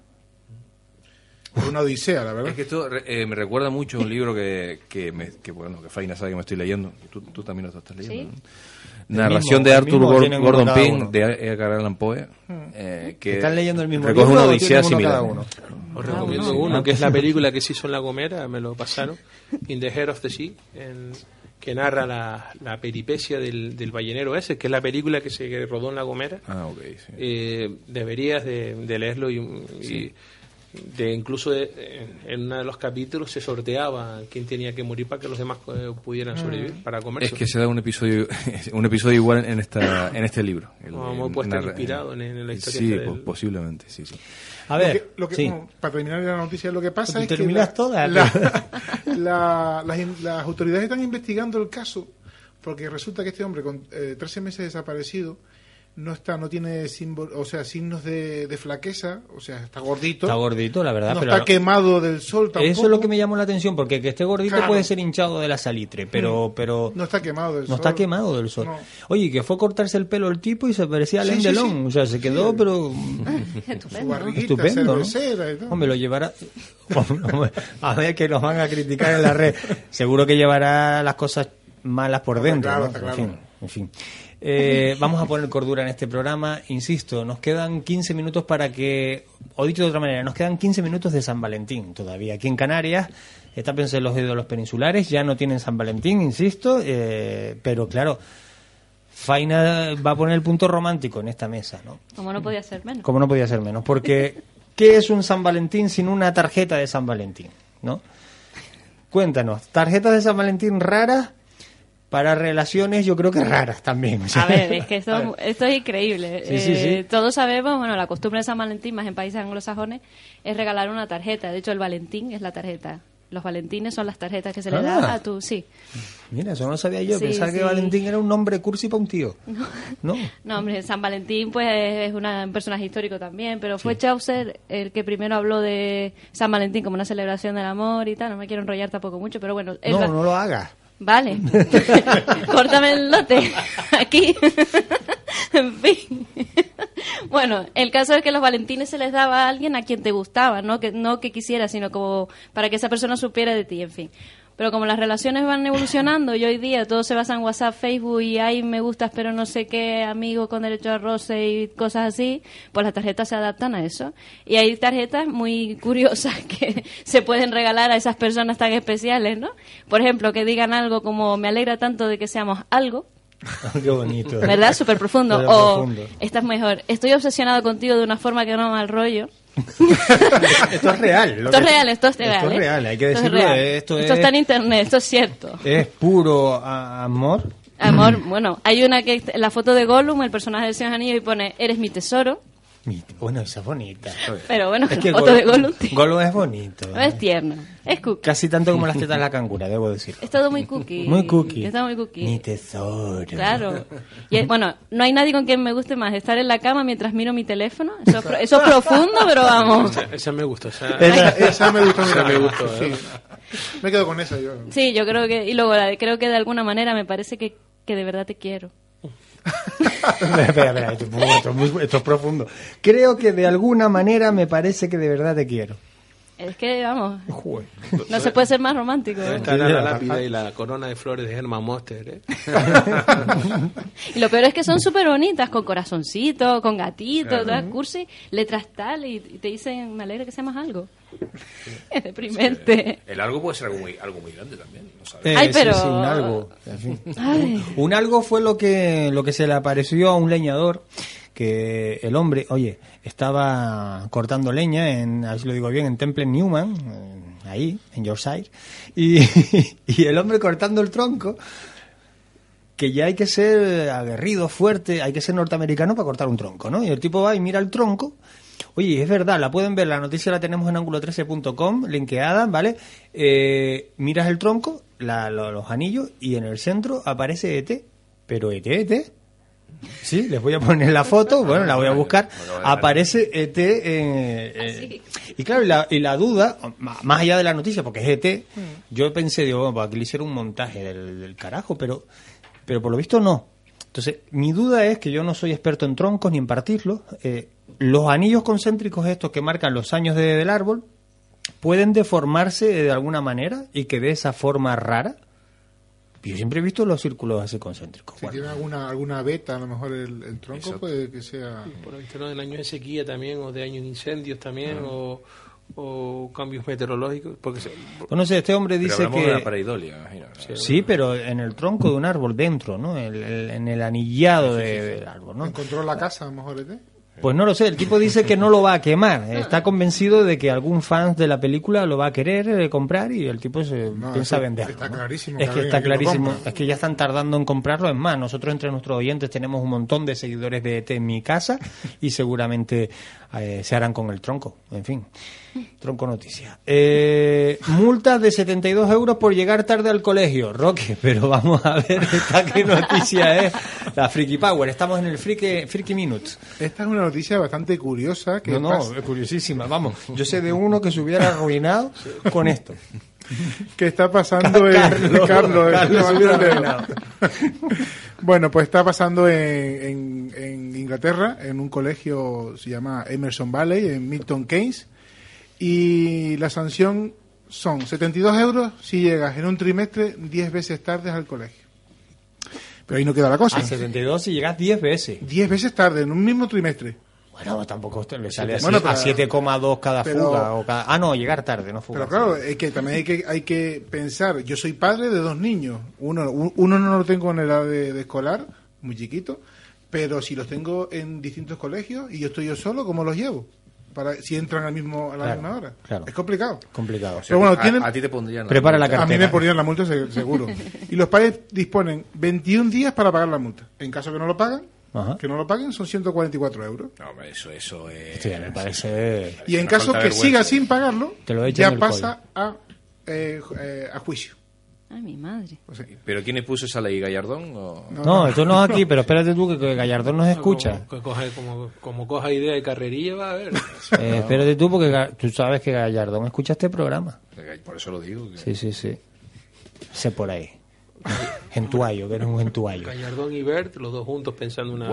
Fue una odisea, la verdad. Es que esto eh, me recuerda mucho a un libro que, que, me, que, bueno, que Faina sabe que me estoy leyendo. Tú, tú también lo estás leyendo. Sí. ¿no? Narración mismo, de Arthur Gordon cada Pym de Edgar Allan Poe. eh, que ¿Están leyendo el mismo recoge libro una odisea similar. cada uno? Os recomiendo no. uno, que es la película que se hizo en La Gomera, me lo pasaron, In the Head of the Sea, en- que narra la, la peripecia del, del ballenero ese, que es la película que se rodó en La Gomera. Ah, ok, sí. Eh, deberías de, de leerlo y, y de incluso de- en uno de los capítulos se sorteaba quién tenía que morir para que los demás eh, pudieran sobrevivir para comerse. Es que se da un episodio un episodio igual en esta en este libro. El- estar inspirado en- en la historia Sí, del- posiblemente, sí, sí. A Lo ver, que- lo que- sí. para terminar la noticia, lo que pasa es que terminas la- toda, la- la- las, las autoridades están investigando el caso porque resulta que este hombre con eh, 13 meses desaparecido no está, no tiene símbolo, o sea, signos de, de flaqueza, o sea, está gordito. Está gordito, la verdad. No pero está quemado del sol tampoco. Eso es lo que me llamó la atención, porque que esté gordito Claro. puede ser hinchado de la salitre, pero, Mm. pero No está quemado del no sol. está quemado del sol. No. Oye, que fue a cortarse el pelo el tipo y se parecía a Sí, Alain sí, Delon. sí. O sea, se quedó, pero barriguita estupendo, ¿no? Hombre, lo llevará. A ver que nos van a criticar en la red. Seguro que llevará las cosas malas por dentro. claro, ¿no? está En claro. fin, en fin. Eh, vamos a poner cordura en este programa. Insisto, nos quedan 15 minutos para que, o dicho de otra manera, nos quedan 15 minutos de San Valentín todavía. Aquí en Canarias, tápense los dedos los peninsulares, ya no tienen San Valentín, insisto, eh, pero claro, Faina va a poner el punto romántico en esta mesa, ¿no? Como no podía ser menos. Como no podía ser menos. Porque, ¿qué es un San Valentín sin una tarjeta de San Valentín? ¿No? Cuéntanos, tarjetas de San Valentín raras para relaciones, yo creo que raras también. o sea. A ver, es que esto, esto es increíble. Sí, sí, Eh, sí. Todos sabemos, bueno, la costumbre de San Valentín, más en países anglosajones, es regalar una tarjeta. De hecho, el Valentín es la tarjeta. Los Valentines son las tarjetas que se le Ah. da a tu... Sí. Mira, eso no lo sabía yo. Pensaba que. Valentín era un nombre cursi para un tío. No. No, hombre, San Valentín pues es una- un personaje histórico también, pero fue Chaucer el que primero habló de San Valentín como una celebración del amor y tal. No me quiero enrollar tampoco mucho, pero bueno. No, no lo hagas. Vale. Córtame el lote. Aquí. en fin. bueno, el caso es que los valentines se les daba a alguien a quien te gustaba, no que no que quisiera, sino como para que esa persona supiera de ti, en fin. Pero como las relaciones van evolucionando y hoy día todo se basa en WhatsApp, Facebook y hay me gustas pero no sé qué, amigo con derecho a roce y cosas así, pues las tarjetas se adaptan a eso. Y hay tarjetas muy curiosas que se pueden regalar a esas personas tan especiales, ¿no? Por ejemplo, que digan algo como me alegra tanto de que seamos algo, Qué bonito. ¿verdad? Súper profundo. O estás mejor, estoy obsesionado contigo de una forma que no me mal rollo. Esto es real. Esto es real, esto es real. Esto es ¿eh? real, hay que Esto es decirlo. eh, Esto, Esto es, está en internet, esto es cierto. es puro a- amor. Amor, bueno, hay una que la foto de Gollum, el personaje del Señor Anillo, y pone, eres mi tesoro. Bueno, esa es bonita. Pero bueno, es que foto de Gollum, Gollum es bonito. No es tierno, es cookie. Casi tanto como las tetas de la cangura, debo decir. Es todo muy cookie. Muy cookie. Está muy cookie. Mi tesoro. Claro. Y es- bueno, no hay nadie con quien me guste más estar en la cama mientras miro mi teléfono. Eso, es pro- eso es profundo, pero vamos. Esa, esa me gustó. Esa, Esa, esa me gustó. Esa me gustó. Sí. ¿eh? Me quedo con esa yo. Sí, yo creo que... Y luego creo que de alguna manera me parece que, que de verdad te quiero. Espera, espera, espera, esto, es muy- esto es muy- esto es profundo. Creo que de alguna manera me parece que de verdad te quiero. Es que, vamos, no se puede ser más romántico. ¿eh? Está la, la lápida y la corona de flores de Herman Monster. ¿eh? Y lo peor es que son súper bonitas, con corazoncito, con gatito, Claro. todas cursi, letras tal, y, te dicen, me alegra que seas más algo. Es deprimente. El algo puede ser algo muy, algo muy grande también. No sabes. Eh, Ay, sí, pero- sí, un algo. en fin. Ay. Un algo fue lo que, lo que se le apareció a un leñador, que el hombre, oye, estaba cortando leña, en, a ver si lo digo bien, en Temple Newman, ahí, en Yorkshire, y, y el hombre cortando el tronco, que ya hay que ser aguerrido, fuerte, hay que ser norteamericano para cortar un tronco, ¿no? Y el tipo va y mira el tronco. Oye, es verdad, la pueden ver, la noticia la tenemos en ángulo13.com, linkeada, ¿vale? Eh, miras el tronco, la- lo- los anillos, y en el centro aparece ET. Pero ET, ET. Sí, les voy a poner la foto, bueno, la voy a buscar. Aparece ET. eh, eh, y claro, y la, y la duda, ma- más allá de la noticia, porque es ET, yo pensé, digo, bueno, para que le hiciera un montaje del, del carajo, pero, pero por lo visto no. Entonces, mi duda es que yo no soy experto en troncos ni en partirlos. eh, los anillos concéntricos estos que marcan los años de- del árbol pueden deformarse de alguna manera y que de esa forma rara. Yo siempre he visto los círculos así concéntricos. Si tiene alguna, alguna beta, a lo mejor el, el tronco puede que sea... Por lo visto, ¿no? en años de sequía también, o de años de incendios también, o, o cambios meteorológicos? Porque se- Pues no sé, este hombre dice que... de la pareidolia, imagino. Sí, pero en el tronco de un árbol dentro, ¿no? El- el- en el anillado de- del árbol, ¿no? Encontró la casa, a lo mejor. ¿eh? Pues no lo sé, el tipo dice que no lo va a quemar. Está convencido de que algún fan de la película lo va a querer eh, comprar y el tipo se piensa eso venderlo. está ¿no? clarísimo Es que está clarísimo. Es que ya están tardando en comprarlo. Es más, nosotros entre nuestros oyentes tenemos un montón de seguidores de ET en mi casa y seguramente eh, se harán con el tronco. En fin, tronco noticia. Eh, multa de 72 euros por llegar tarde al colegio. Roque, pero vamos a ver esta qué noticia es. La Freaky Power. Estamos en el Freaky, Freaky Minute. Esta es una noticia bastante curiosa. Que No, no, pasa- es curiosísima. Vamos, yo sé de uno que se hubiera arruinado con esto. que está pasando en Carlos, Carlos, bueno, pues está pasando en, en- en Inglaterra, en un colegio se llama Emerson Valley, en Milton Keynes, y la sanción son 72 euros si llegas en un trimestre 10 veces tarde al colegio. Pero ahí no queda la cosa. A 72 y llegas 10 veces. 10 veces tarde en un mismo trimestre. Bueno, tampoco usted le sale Bueno, a pero- 7,2 cada pero- fuga. O cada, ah, no, llegar tarde, no fuga. Pero claro, es que también hay que, hay que pensar, yo soy padre de dos niños, uno, un- uno no lo tengo en edad de, de escolar, muy chiquito, pero si los tengo en distintos colegios y yo estoy yo solo, ¿cómo los llevo? Para, si entran al mismo, a la Claro, misma hora. claro. Es complicado. Complicado. Pero bueno, a- tienen, a ti te pondrían la Prepara la A mí cartera. me ponían la multa se- seguro. y los padres disponen 21 días para pagar la multa. En caso que no lo pagan, Ajá. que no lo paguen son 144 euros. No, eso, eso es... Hostia, me parece... Y en caso que siga sin pagarlo, Te lo echan ya pasa a, eh, eh, a juicio. Ay, mi madre. ¿Pero quién puso esa ley, Gallardón? O... No, esto no es aquí, pero espérate tú que, que Gallardón nos escucha. Como, que coja- como, como coja idea de carrerilla, va a ver. Eh, espérate tú porque tú sabes que Gallardón escucha este programa. Por eso lo digo. que- Sí, sí, sí. Sé por ahí. Gentuayo, que eres un gentuayo. Gallardón y Bert, los dos juntos pensando una...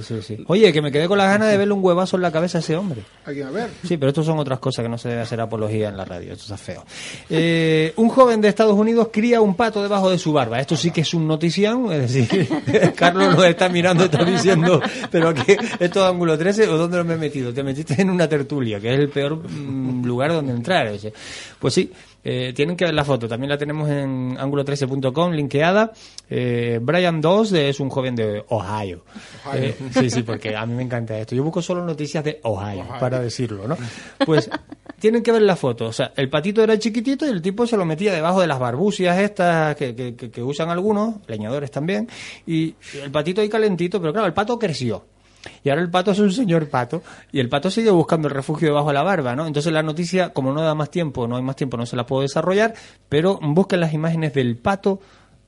Sí, sí. Oye, que me quedé con las ganas de verle un huevazo en la cabeza a ese hombre. Aquí, a ver. Sí, pero esto son otras cosas que no se debe hacer apología en la radio. Esto está feo. Eh, un joven de Estados Unidos cría un pato debajo de su barba. Esto sí que es un notición. Es decir, Carlos nos está mirando y está diciendo, pero que esto es ángulo 13 o dónde lo me he metido. Te metiste en una tertulia, que es el peor mm, lugar donde entrar. Pues sí. Eh, tienen que ver la foto, también la tenemos en ángulo13.com, linkeada. Eh, Brian Doss es un joven de Ohio. Ohio. Eh, sí, sí, porque a mí me encanta esto. Yo busco solo noticias de Ohio, Ohio. para decirlo, ¿no? Pues tienen que ver la foto. O sea, el patito era chiquitito y el tipo se lo metía debajo de las barbucias estas que, que- que- que usan algunos, leñadores también. Y el patito ahí calentito, pero claro, el pato creció. Y ahora el pato es un señor pato y el pato sigue buscando el refugio debajo de la barba, ¿no? Entonces la noticia, como no da más tiempo, no hay más tiempo, no se la puedo desarrollar, pero busquen las imágenes del pato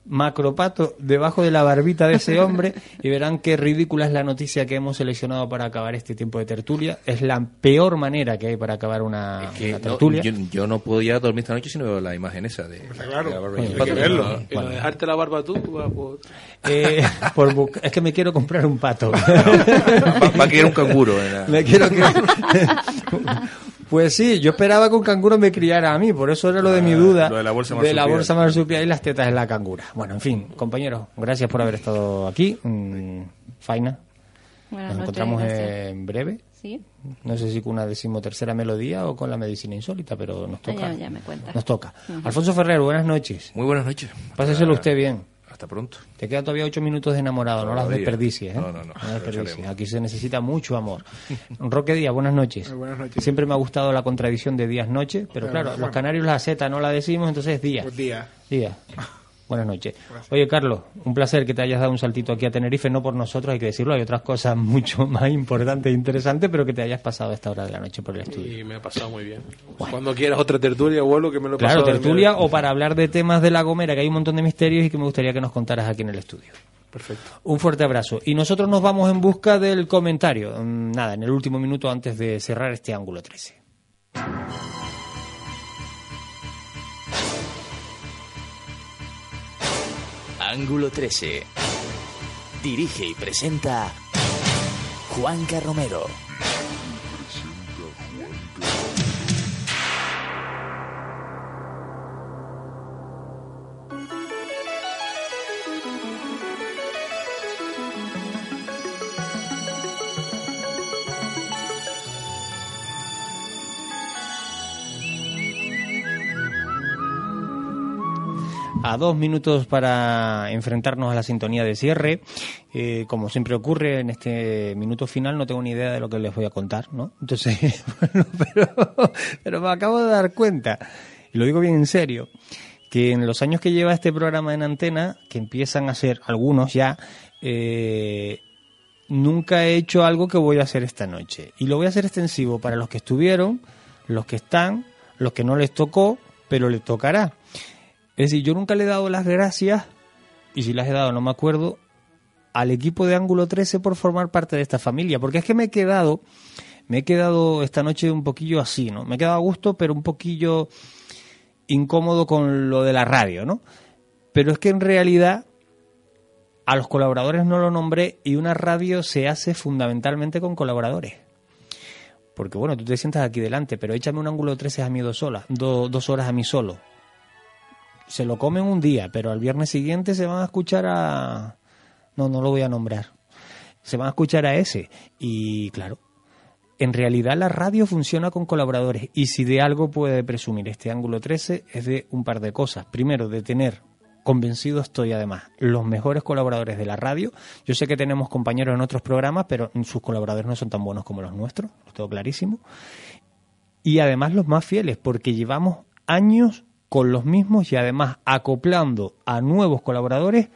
macropato debajo de la barbita de ese hombre y verán qué ridícula es la noticia que hemos seleccionado para acabar este tiempo de tertulia. Es la peor manera que hay para acabar una, Que una no, tertulia. yo, yo no podía dormir esta noche si no veo la imagen esa de, claro. de la barba hay pato. que verlo. No, no. Y lo de dejarte la barba tú, por... Eh, por es que me quiero comprar un pato. Va, va a querer un canguro. Me quiero que... Pues sí, yo esperaba que un canguro me criara a mí, por eso era lo de mi duda lo de la bolsa de la marsupial. bolsa marsupial y las tetas de la cangura. Bueno, en fin, compañeros, gracias por haber estado aquí. Mm, Faina, Buenas nos noches, encontramos gracias. en breve. Sí, No sé si con una decimotercera melodía o con la medicina insólita, pero nos Ah, toca. ya, ya me. Nos toca. Alfonso Ferrer, buenas noches. Muy buenas noches. Páseselo Ah, usted bien. Hasta pronto. Te quedan todavía ocho minutos de enamorado, no las desperdicies. ¿eh? No, no, no, desperdicies. Aquí se necesita mucho amor. Roque Díaz, buenas noches. Muy buenas noches. Siempre me ha gustado la contradicción de días-noche, pero Claro, claro, bueno. los canarios la Z no la decimos, entonces es día. Pues día. Día. Buenas noches. Oye, Carlos, un placer que te hayas dado un saltito aquí a Tenerife, no por nosotros, hay que decirlo, hay otras cosas mucho más importantes e interesantes, pero que te hayas pasado a esta hora de la noche por el estudio. Y me ha pasado muy bien. Cuando quieras otra tertulia, vuelo que me lo he Claro, pasado tertulia o para hablar de temas de La Gomera, que hay un montón de misterios y que me gustaría que nos contaras aquí en el estudio. Perfecto. Un fuerte abrazo. Y nosotros nos vamos en busca del comentario. Mm, Nada, en el último minuto antes de cerrar este ángulo 13. Ángulo 13. Dirige y presenta Juanca Romero. A dos minutos para enfrentarnos a la sintonía de cierre. Eh, como siempre ocurre en este minuto final, no tengo ni idea de lo que les voy a contar, ¿no? Entonces, bueno, pero, pero me acabo de dar cuenta, y lo digo bien en serio, que en los años que lleva este programa en antena, que empiezan a ser algunos ya, eh, nunca he hecho algo que voy a hacer esta noche. Y lo voy a hacer extensivo para los que estuvieron, los que están, los que no les tocó, pero les tocará. Es decir, yo nunca le he dado las gracias, y si las he dado no me acuerdo, al equipo de Ángulo 13 por formar parte de esta familia, porque es que me he quedado, me he quedado esta noche un poquillo así, ¿no? Me he quedado a gusto, pero un poquillo incómodo con lo de la radio, ¿no? Pero es que en realidad a los colaboradores no lo nombré y una radio se hace fundamentalmente con colaboradores. Porque bueno, tú te sientas aquí delante, pero échame un ángulo 13 a mí dos, solas, dos horas a mí solo. Se lo comen un día, pero al viernes siguiente se van a escuchar a... No, no lo voy a nombrar. Se van a escuchar a ese. Y claro, en realidad la radio funciona con colaboradores y si de algo puede presumir este ángulo 13 es de un par de cosas. Primero, de tener, convencido estoy además, los mejores colaboradores de la radio. Yo sé que tenemos compañeros en otros programas, pero sus colaboradores no son tan buenos como los nuestros, lo tengo clarísimo. Y además los más fieles, porque llevamos años con los mismos y además acoplando a nuevos colaboradores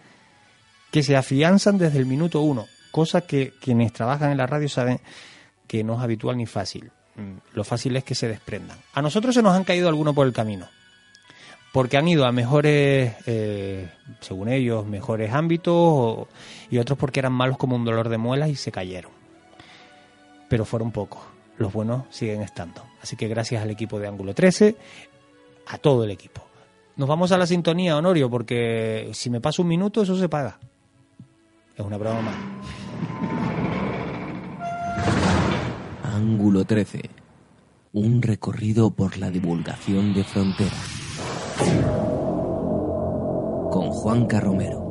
que se afianzan desde el minuto uno, cosa que quienes trabajan en la radio saben que no es habitual ni fácil. Lo fácil es que se desprendan. A nosotros se nos han caído algunos por el camino, porque han ido a mejores, eh, según ellos, mejores ámbitos y otros porque eran malos como un dolor de muelas y se cayeron. Pero fueron pocos. Los buenos siguen estando. Así que gracias al equipo de Ángulo 13, a todo el equipo. Nos vamos a la sintonía, Honorio, porque si me paso un minuto, eso se paga. Es una broma. Ángulo 13. Un recorrido por la divulgación de fronteras. Con Juan Carromero.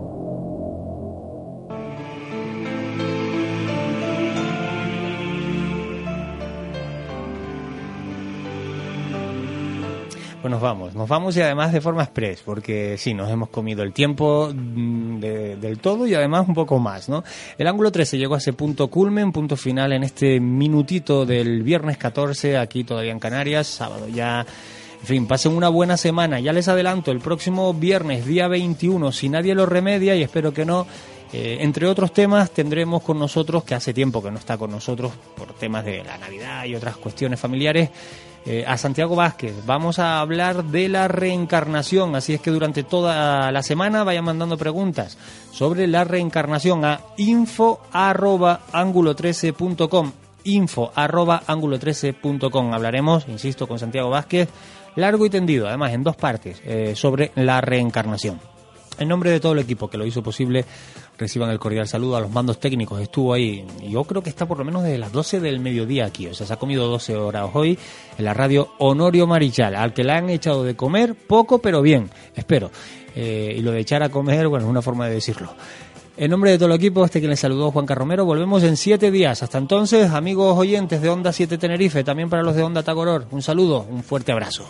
Pues nos vamos, nos vamos y además de forma express, porque sí, nos hemos comido el tiempo mm, de- del todo y además un poco más, ¿no? El ángulo 13 llegó a ese punto culmen, punto final en este minutito del viernes 14, aquí todavía en Canarias, sábado ya. En fin, pasen una buena semana. Ya les adelanto, el próximo viernes, día 21, si nadie lo remedia, y espero que no, eh, entre otros temas, tendremos con nosotros, que hace tiempo que no está con nosotros por temas de la Navidad y otras cuestiones familiares, eh, a Santiago Vázquez. Vamos a hablar de la reencarnación, así es que durante toda la semana vayan mandando preguntas sobre la reencarnación a info arroba ángulo 13.com info arroba ángulo 13.com hablaremos, insisto, con Santiago Vázquez largo y tendido, además en dos partes, eh, sobre la reencarnación. En nombre de todo el equipo que lo hizo posible, reciban el cordial saludo a los mandos técnicos. Estuvo ahí, yo creo que está por lo menos desde las 12 del mediodía aquí, o sea, se ha comido 12 horas hoy en la radio Honorio Marichal, al que le han echado de comer poco pero bien, espero. Eh, y lo de echar a comer, bueno, es una forma de decirlo. En nombre de todo el equipo, este que les saludó Juan Carromero, volvemos en siete días. Hasta entonces, amigos oyentes de Onda 7 Tenerife, también para los de Onda Tagoror, un saludo, un fuerte abrazo.